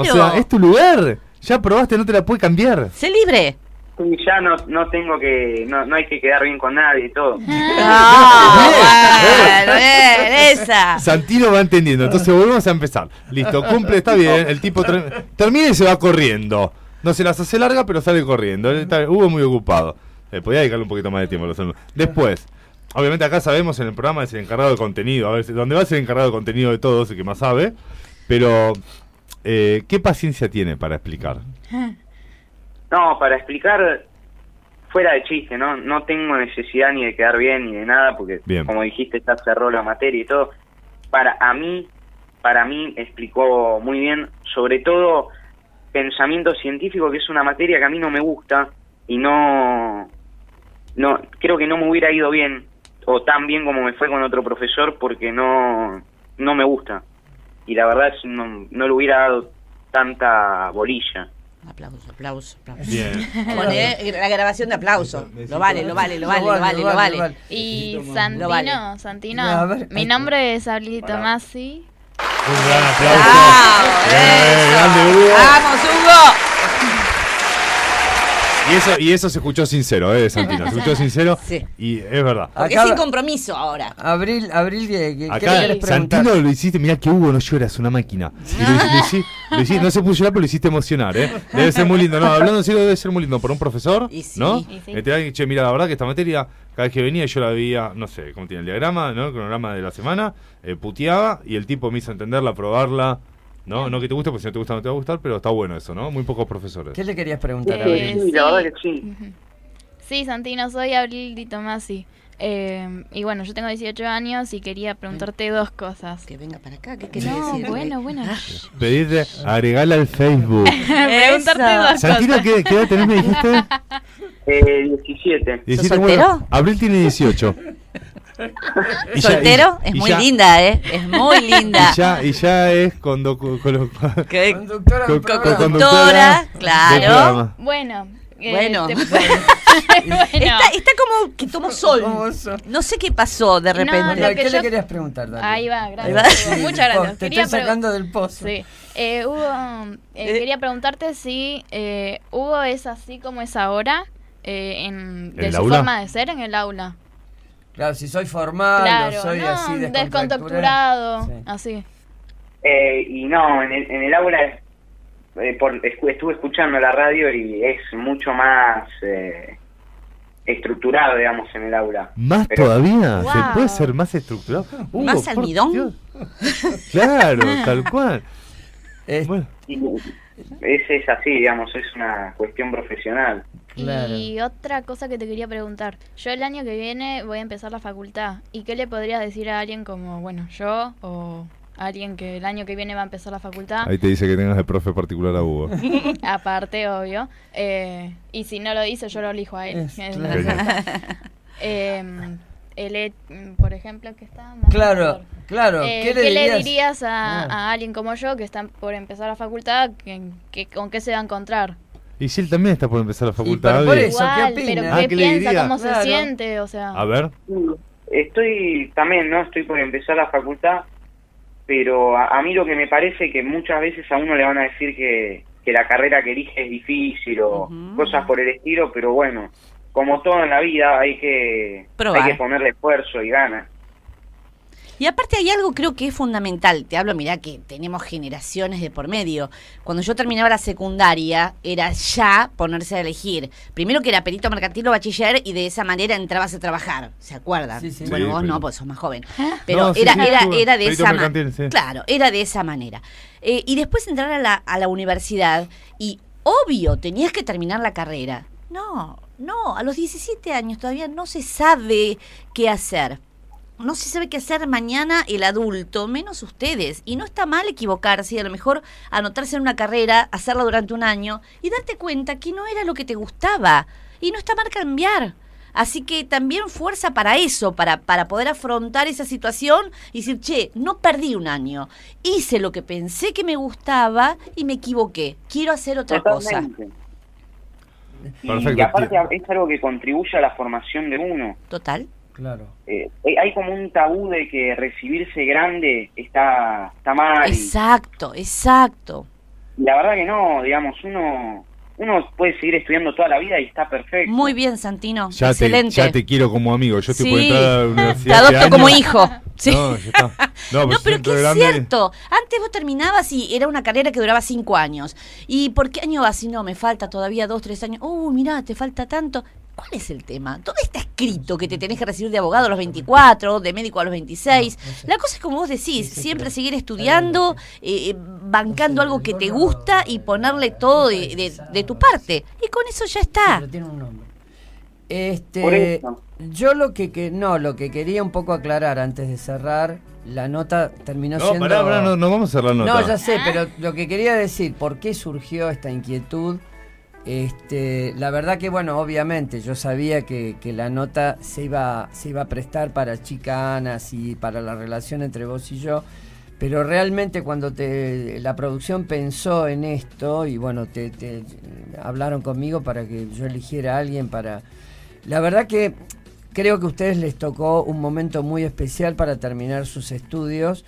O sea, es tu lugar. Ya probaste, no te la puede cambiar. Sé libre. Y ya no, no tengo que, no, no hay que quedar bien con nadie y todo. Ah, bueno, bien, esa. Santino va entendiendo. Entonces volvemos a empezar. Listo, cumple, está bien. El tipo ter- termina y se va corriendo. No se las hace larga, pero sale corriendo. Hugo muy ocupado. Eh, podía dedicarle un poquito más de tiempo a los alumnos. Después, obviamente acá sabemos en el programa es el encargado de contenido. A ver, donde va a ser el encargado de contenido de todos, el que más sabe. Pero, eh, ¿qué paciencia tiene para explicar? No, para explicar fuera de chiste, ¿no? No tengo necesidad ni de quedar bien ni de nada, porque Bien. como dijiste, ya cerró la materia y todo. Para a mí, para mí explicó muy bien, sobre todo pensamiento científico, que es una materia que a mí no me gusta y no, no creo que no me hubiera ido bien o tan bien como me fue con otro profesor porque no, no me gusta. Y la verdad es no, no le hubiera dado tanta bolilla. Aplauso, aplauso, aplauso. Bien. Poné la grabación de aplauso. Lo vale, lo vale, lo vale, lo vale, lo vale. Y Lo Santino, vale. Santino, mi nombre es Abril Tomasi. Un gran aplauso. Bravo, Eh, grande, Hugo. ¡Vamos, Hugo! Y eso, y eso se escuchó sincero, ¿eh, Santino? Se escuchó sincero Sí. y es verdad. Porque Acá- es sin compromiso ahora. Abril, Abril, ¿qué, qué- Acá querés? Santino lo hiciste, mirá que Hugo no llora, es una máquina. Y lo, lo hici- lo hici- no se puso a llorar, pero lo hiciste emocionar, ¿eh? Debe ser muy lindo. No, hablando en serio, debe ser muy lindo por un profesor, Y sí. ¿no? Y sí. Que te diga, che, mira, la verdad que esta materia, cada vez que venía yo la veía, no sé, cómo tiene el diagrama, ¿no? El cronograma de la semana, eh, puteaba y el tipo me hizo entenderla, probarla. ¿No? No que te guste, porque si no te gusta no te va a gustar, pero está bueno eso, ¿no? Muy pocos profesores. ¿Qué le querías preguntar, Eh, Abril? Sí, la verdad que sí. Sí, Santino, soy Abril Di Tomasi. Eh, y bueno, yo tengo 18 años y quería preguntarte dos cosas. Que venga para acá, ¿qué querés No, decir? bueno, bueno. Pedirte, agregarla al Facebook. preguntarte dos Santino, cosas. ¿qué, ¿qué edad tenés, me dijiste? Eh, 17. 17, soltero? bueno, Abril tiene 18. Y ya- ¿Soltero? y- es y muy ya- linda, ¿eh? Es muy linda. Y ya, y ya es con, con, Conductora con- con Conductora, claro. Bueno. eh, Bueno. te- Está, bueno. está como que tomó sol. No sé qué pasó de repente. No, ¿Qué yo- le querías preguntar, Dani? Ahí va, Ahí gracias. va. Sí, Muchas gracias. Te Quería estoy sacando del pozo. Sí. Eh, Hugo, eh, Eh. quería preguntarte si eh, Hugo es así como es ahora, eh, en, de su aula? forma de ser en el aula. Claro, si soy formal claro, o soy no, así descontracturado, Sí. así. Eh, y no, en el, en el aula eh, por, estuve escuchando la radio y es mucho más eh, estructurado, digamos, en el aula. ¿Más Pero- todavía? Wow. ¿Se puede ser más estructurado? Hugo, ¿Más almidón? Claro, tal cual. Es- Bueno, Y es, es así, digamos, es una cuestión profesional. Claro. Y otra cosa que te quería preguntar, yo el año que viene voy a empezar la facultad, ¿y qué le podrías decir a alguien como, bueno, yo o alguien que el año que viene va a empezar la facultad? ahí te dice que tengas de profe particular a Hugo. Aparte, obvio. Eh, y si no lo dice, yo lo elijo a él. Es claro. Eh, el por ejemplo, que está más Claro, claro. Eh, ¿Qué le dirías? dirías a, Claro. a alguien como yo que está por empezar la facultad? Que, que- ¿Con qué se va a encontrar? Y si él también está por empezar la facultad. pero por eso, ¿qué opina? pero Ah, ¿qué ¿qué le piensa? diría? ¿Cómo se Claro. siente? O sea, A ver. Estoy también, ¿no? Estoy por empezar la facultad, pero a, a mí lo que me parece que muchas veces a uno le van a decir que, que la carrera que elige es difícil o cosas por el estilo, pero bueno, como todo en la vida hay que, Probar. hay que ponerle esfuerzo y ganas. Y aparte hay algo creo que es fundamental. Te hablo, mirá que tenemos generaciones de por medio. Cuando yo terminaba la secundaria, era ya ponerse a elegir. Primero que era perito mercantil o bachiller y de esa manera entrabas a trabajar. ¿Se acuerdan? Sí, sí. Bueno, Sí, vos pero- no, pues sos más joven. Pero No, sí, era, sí, era, era de esa mercantil, manera. sí. Claro, era de esa manera. Eh, y después entrar a la, a la universidad y obvio, tenías que terminar la carrera. No, No, a los 17 años todavía no se sabe qué hacer. No se sabe qué hacer mañana el adulto, menos ustedes. Y no está mal equivocarse y a lo mejor anotarse en una carrera, hacerla durante un año y darte cuenta que no era lo que te gustaba. Y no está mal cambiar. Así que también fuerza para eso, para, para poder afrontar esa situación y decir, che, no perdí un año. Hice lo que pensé que me gustaba y me equivoqué. Quiero hacer otra cosa. Y, y aparte es algo que contribuye a la formación de uno. Total. Claro. Eh, hay como un tabú de que recibirse grande está, está mal. Exacto, exacto. la verdad que no, digamos, uno uno puede seguir estudiando toda la vida y está perfecto. Muy bien, Santino. Ya te, Excelente. ya te quiero como amigo. Yo estoy por Sí. entrar a la Te universidad. adopto este como año. hijo. Sí. No, ya está. No, No, pues pero que es grande- cierto. Antes vos terminabas y era una carrera que duraba cinco años. ¿Y por qué año vas? Y no, me falta todavía dos, tres años. Uh, mirá, te falta tanto. ¿Cuál es el tema? ¿Dónde está escrito que te tenés que recibir de abogado a los 24, de médico a los 26? La cosa es como vos decís, siempre seguir estudiando, eh, eh, bancando algo que te gusta y ponerle todo de, de- de tu parte. Y con eso ya está. Pero tiene un nombre. Por Este, eso. yo lo que, que no, lo que quería un poco aclarar antes de cerrar, la nota terminó No, siendo pará, pará, no, no vamos a cerrar la nota. No, ya sé, pero lo que quería decir, ¿por qué surgió esta inquietud? Este, la verdad que bueno, obviamente yo sabía que, la nota se iba, se iba a prestar para chicanas y para la relación entre vos y yo, pero realmente cuando te, la producción pensó en esto y bueno, te, te- hablaron conmigo para que yo eligiera a alguien para... La verdad que creo que a ustedes les tocó un momento muy especial para terminar sus estudios.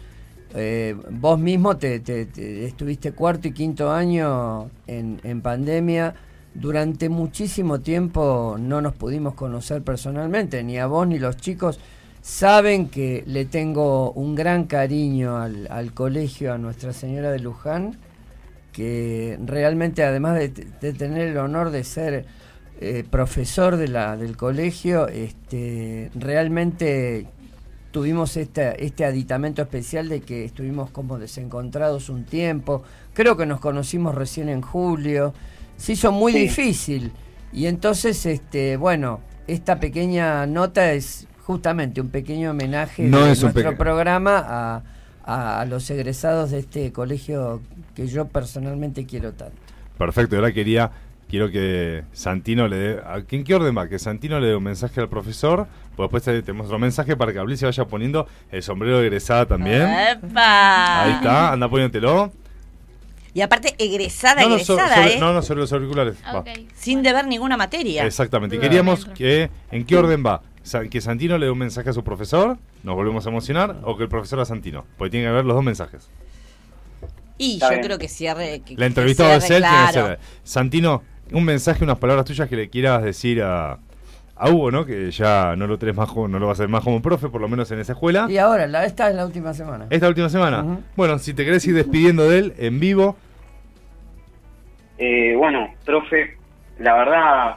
Eh, vos mismo te, te- te- estuviste cuarto y quinto año en, pandemia. Durante muchísimo tiempo no nos pudimos conocer personalmente, ni a vos ni los chicos. Saben que le tengo un gran cariño al, colegio, a Nuestra Señora de Luján, que realmente además de, de tener el honor de ser eh, profesor de la, del colegio, este, realmente tuvimos este, este aditamento especial de que estuvimos como desencontrados un tiempo. Creo que nos conocimos recién en julio. Se hizo muy Sí. difícil. Y entonces, este, bueno, esta pequeña nota es justamente un pequeño homenaje No de nuestro programa a, a- a los egresados de este colegio que yo personalmente quiero tanto. Perfecto, ahora quería, quiero que Santino le dé, ¿a- ¿en qué orden va? Que Santino le dé un mensaje al profesor, pues después te- tenemos otro mensaje para que Abril se vaya poniendo el sombrero de egresada también. ¡Epa! Ahí está, anda poniéndotelo. Y aparte, egresada, No, no, egresada, sobre, ¿eh? no, no, sobre los auriculares. va. Sin deber ninguna materia. Exactamente. Y queríamos que, ¿en qué orden va? Que Santino le dé un mensaje a su profesor, nos volvemos a emocionar, o que el profesor a Santino. Porque tiene que haber los dos mensajes. Y Está yo bien. creo que cierre. que- La tiene que claro. ser. Santino, un mensaje, unas palabras tuyas que le quieras decir a, a Hugo, ¿no? Que ya no lo tenés más como- no lo vas a hacer más como profe, por lo menos en esa escuela. Y ahora, la, esta es la última semana. Esta última semana. Bueno, si te querés ir despidiendo de él en vivo, Eh, bueno, profe, la verdad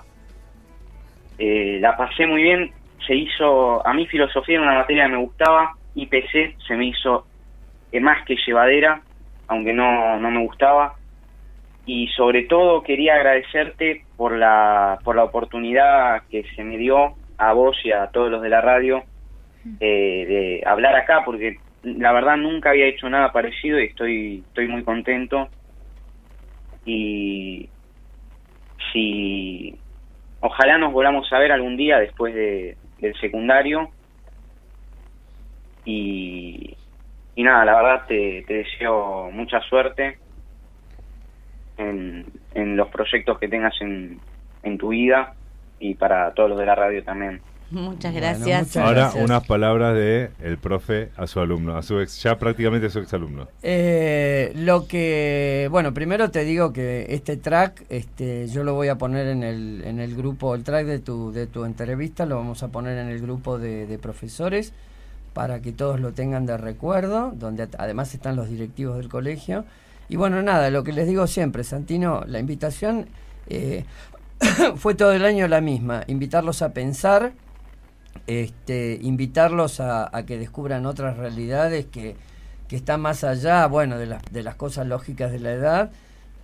eh, la pasé muy bien. Se hizo, a mí filosofía era una materia que me gustaba, IPC se me hizo eh, más que llevadera, aunque no, no me gustaba. Y sobre todo quería agradecerte por la, por la oportunidad que se me dio a vos y a todos los de la radio eh, de hablar acá, porque la verdad nunca había hecho nada parecido y estoy, estoy muy contento. Y si ojalá nos volvamos a ver algún día después de, del secundario. Y, y nada, la verdad te, te deseo mucha suerte en, en los proyectos que tengas en, en tu vida y para todos los de la radio también. Muchas gracias. ahora unas palabras de el profe a su alumno, a su ex, ya prácticamente a su exalumno. Eh, lo que, bueno, primero te digo que este track, este, yo lo voy a poner en el, en el grupo, el track de tu, de tu entrevista, lo vamos a poner en el grupo de, de profesores para que todos lo tengan de recuerdo, donde además están los directivos del colegio. Y bueno, nada, lo que les digo siempre, Santino, la invitación eh, fue todo el año la misma, invitarlos a pensar, este, invitarlos a, a que descubran otras realidades que, que están más allá, bueno, de las, de las cosas lógicas de la edad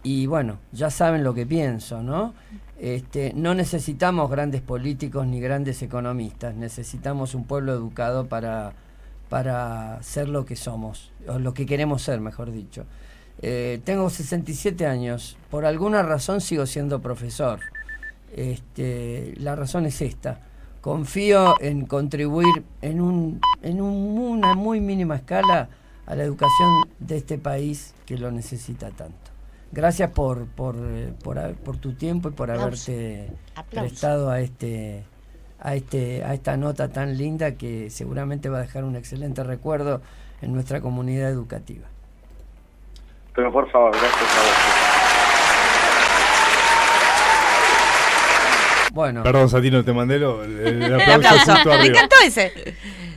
y bueno, ya saben lo que pienso, ¿no? Este, no necesitamos grandes políticos ni grandes economistas, necesitamos un pueblo educado para, para ser lo que somos, o lo que queremos ser, mejor dicho. Eh, tengo 67 años, por alguna razón sigo siendo profesor. Este, la razón es esta. Confío en contribuir en, un, en una muy mínima escala a la educación de este país que lo necesita tanto. Gracias por, por, eh, por, por tu tiempo y por haberte prestado a este a este a esta nota tan linda que seguramente va a dejar un excelente recuerdo en nuestra comunidad educativa. Pero por favor, gracias a vos. Bueno. Perdón, Satino, te mandé lo, el, el aplauso. aplauso. justo Me encantó ese.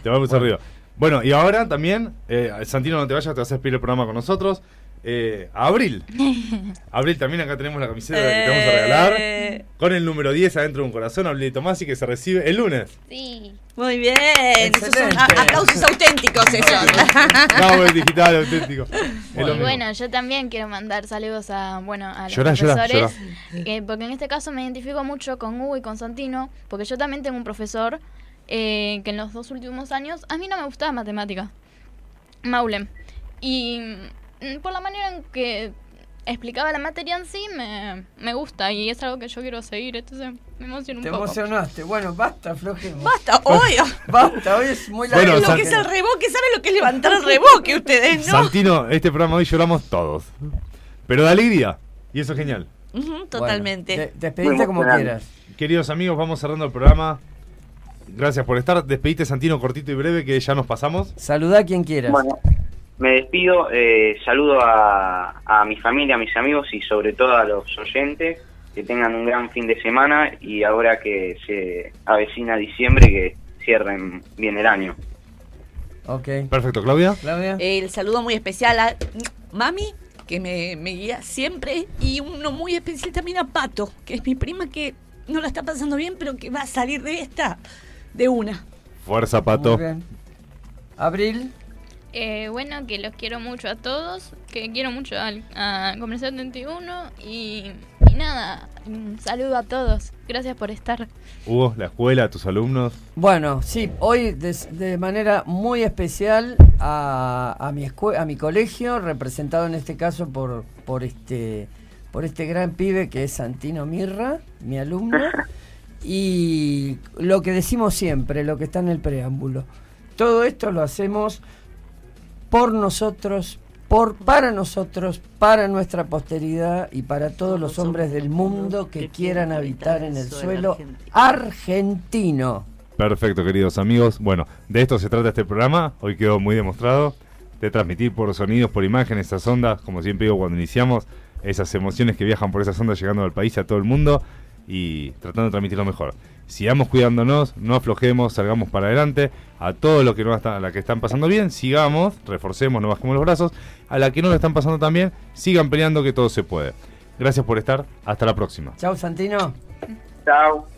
Te vamos arriba. Bueno, y ahora también, eh, Santino, no te vayas, te vas a despedir el programa con nosotros. Eh, Abril. Abril, también acá tenemos la camiseta que te vamos a regalar. Eh. Con el número 10 adentro de un corazón, Abril de Tomasi, que se recibe el lunes. Sí. Muy bien. Esos son a- aplausos auténticos esos. No, el digital, auténtico. Lo Y bueno, yo también quiero mandar saludos a, bueno, a los Llorá, llorá, profesores. eh, porque en este caso me identifico mucho con Hugo y con Santino, porque yo también tengo un profesor eh, que en los dos últimos años a mí no me gustaba matemática. Maulem. Y por la manera en que explicaba la materia en sí, me, me gusta y es algo que yo quiero seguir, entonces me emociona un Te poco. emocionaste. Bueno, basta, aflojemos. Basta, hoy. Basta, hoy es muy Bueno, largo. lo San- que es el reboque, ¿saben lo que es levantar el reboque ustedes, no? Santino, este programa hoy lloramos todos. Pero de alegría. Y eso es genial. Totalmente. de- despedite como quieras. Queridos amigos, vamos cerrando el programa. Gracias por estar. Despedite, Santino, cortito y breve, que ya nos pasamos. Saluda a quien quieras. Bueno, me despido, eh, saludo a, a mi familia, a mis amigos y sobre todo a los oyentes. Que tengan un gran fin de semana y ahora que se avecina diciembre, que cierren bien el año. Ok. Perfecto, Claudia. Claudia. El saludo muy especial a Mami, que me, me guía siempre, y uno muy especial también a Pato, que es mi prima que no la está pasando bien, pero que va a salir de esta de una. Fuerza, Pato. Muy bien. Abril. Eh, bueno, que los quiero mucho a todos, que quiero mucho al, a Comercial 71 y, y nada, un saludo a todos. Gracias por estar. Hugo, la escuela, tus alumnos. Bueno, sí, hoy de, de manera muy especial a, a mi escue- a mi colegio, representado en este caso por, por este por este gran pibe que es Santino Mirra, mi alumno, y lo que decimos siempre, lo que está en el preámbulo. Todo esto lo hacemos por nosotros, por para nosotros, para nuestra posteridad y para todos los hombres del mundo que quieran habitar en el suelo argentino. Perfecto, queridos amigos. Bueno, de esto se trata este programa. Hoy quedó muy demostrado de transmitir por sonidos, por imágenes, esas ondas, como siempre digo cuando iniciamos, esas emociones que viajan por esas ondas llegando al país, a todo el mundo y tratando de transmitirlo mejor. Sigamos cuidándonos, no aflojemos, salgamos para adelante. A todos los que no están, a la que están pasando bien, sigamos, reforcemos, no bajemos los brazos. A la que no lo están pasando tan bien, sigan peleando que todo se puede. Gracias por estar. Hasta la próxima. Chao, Santino. Chao.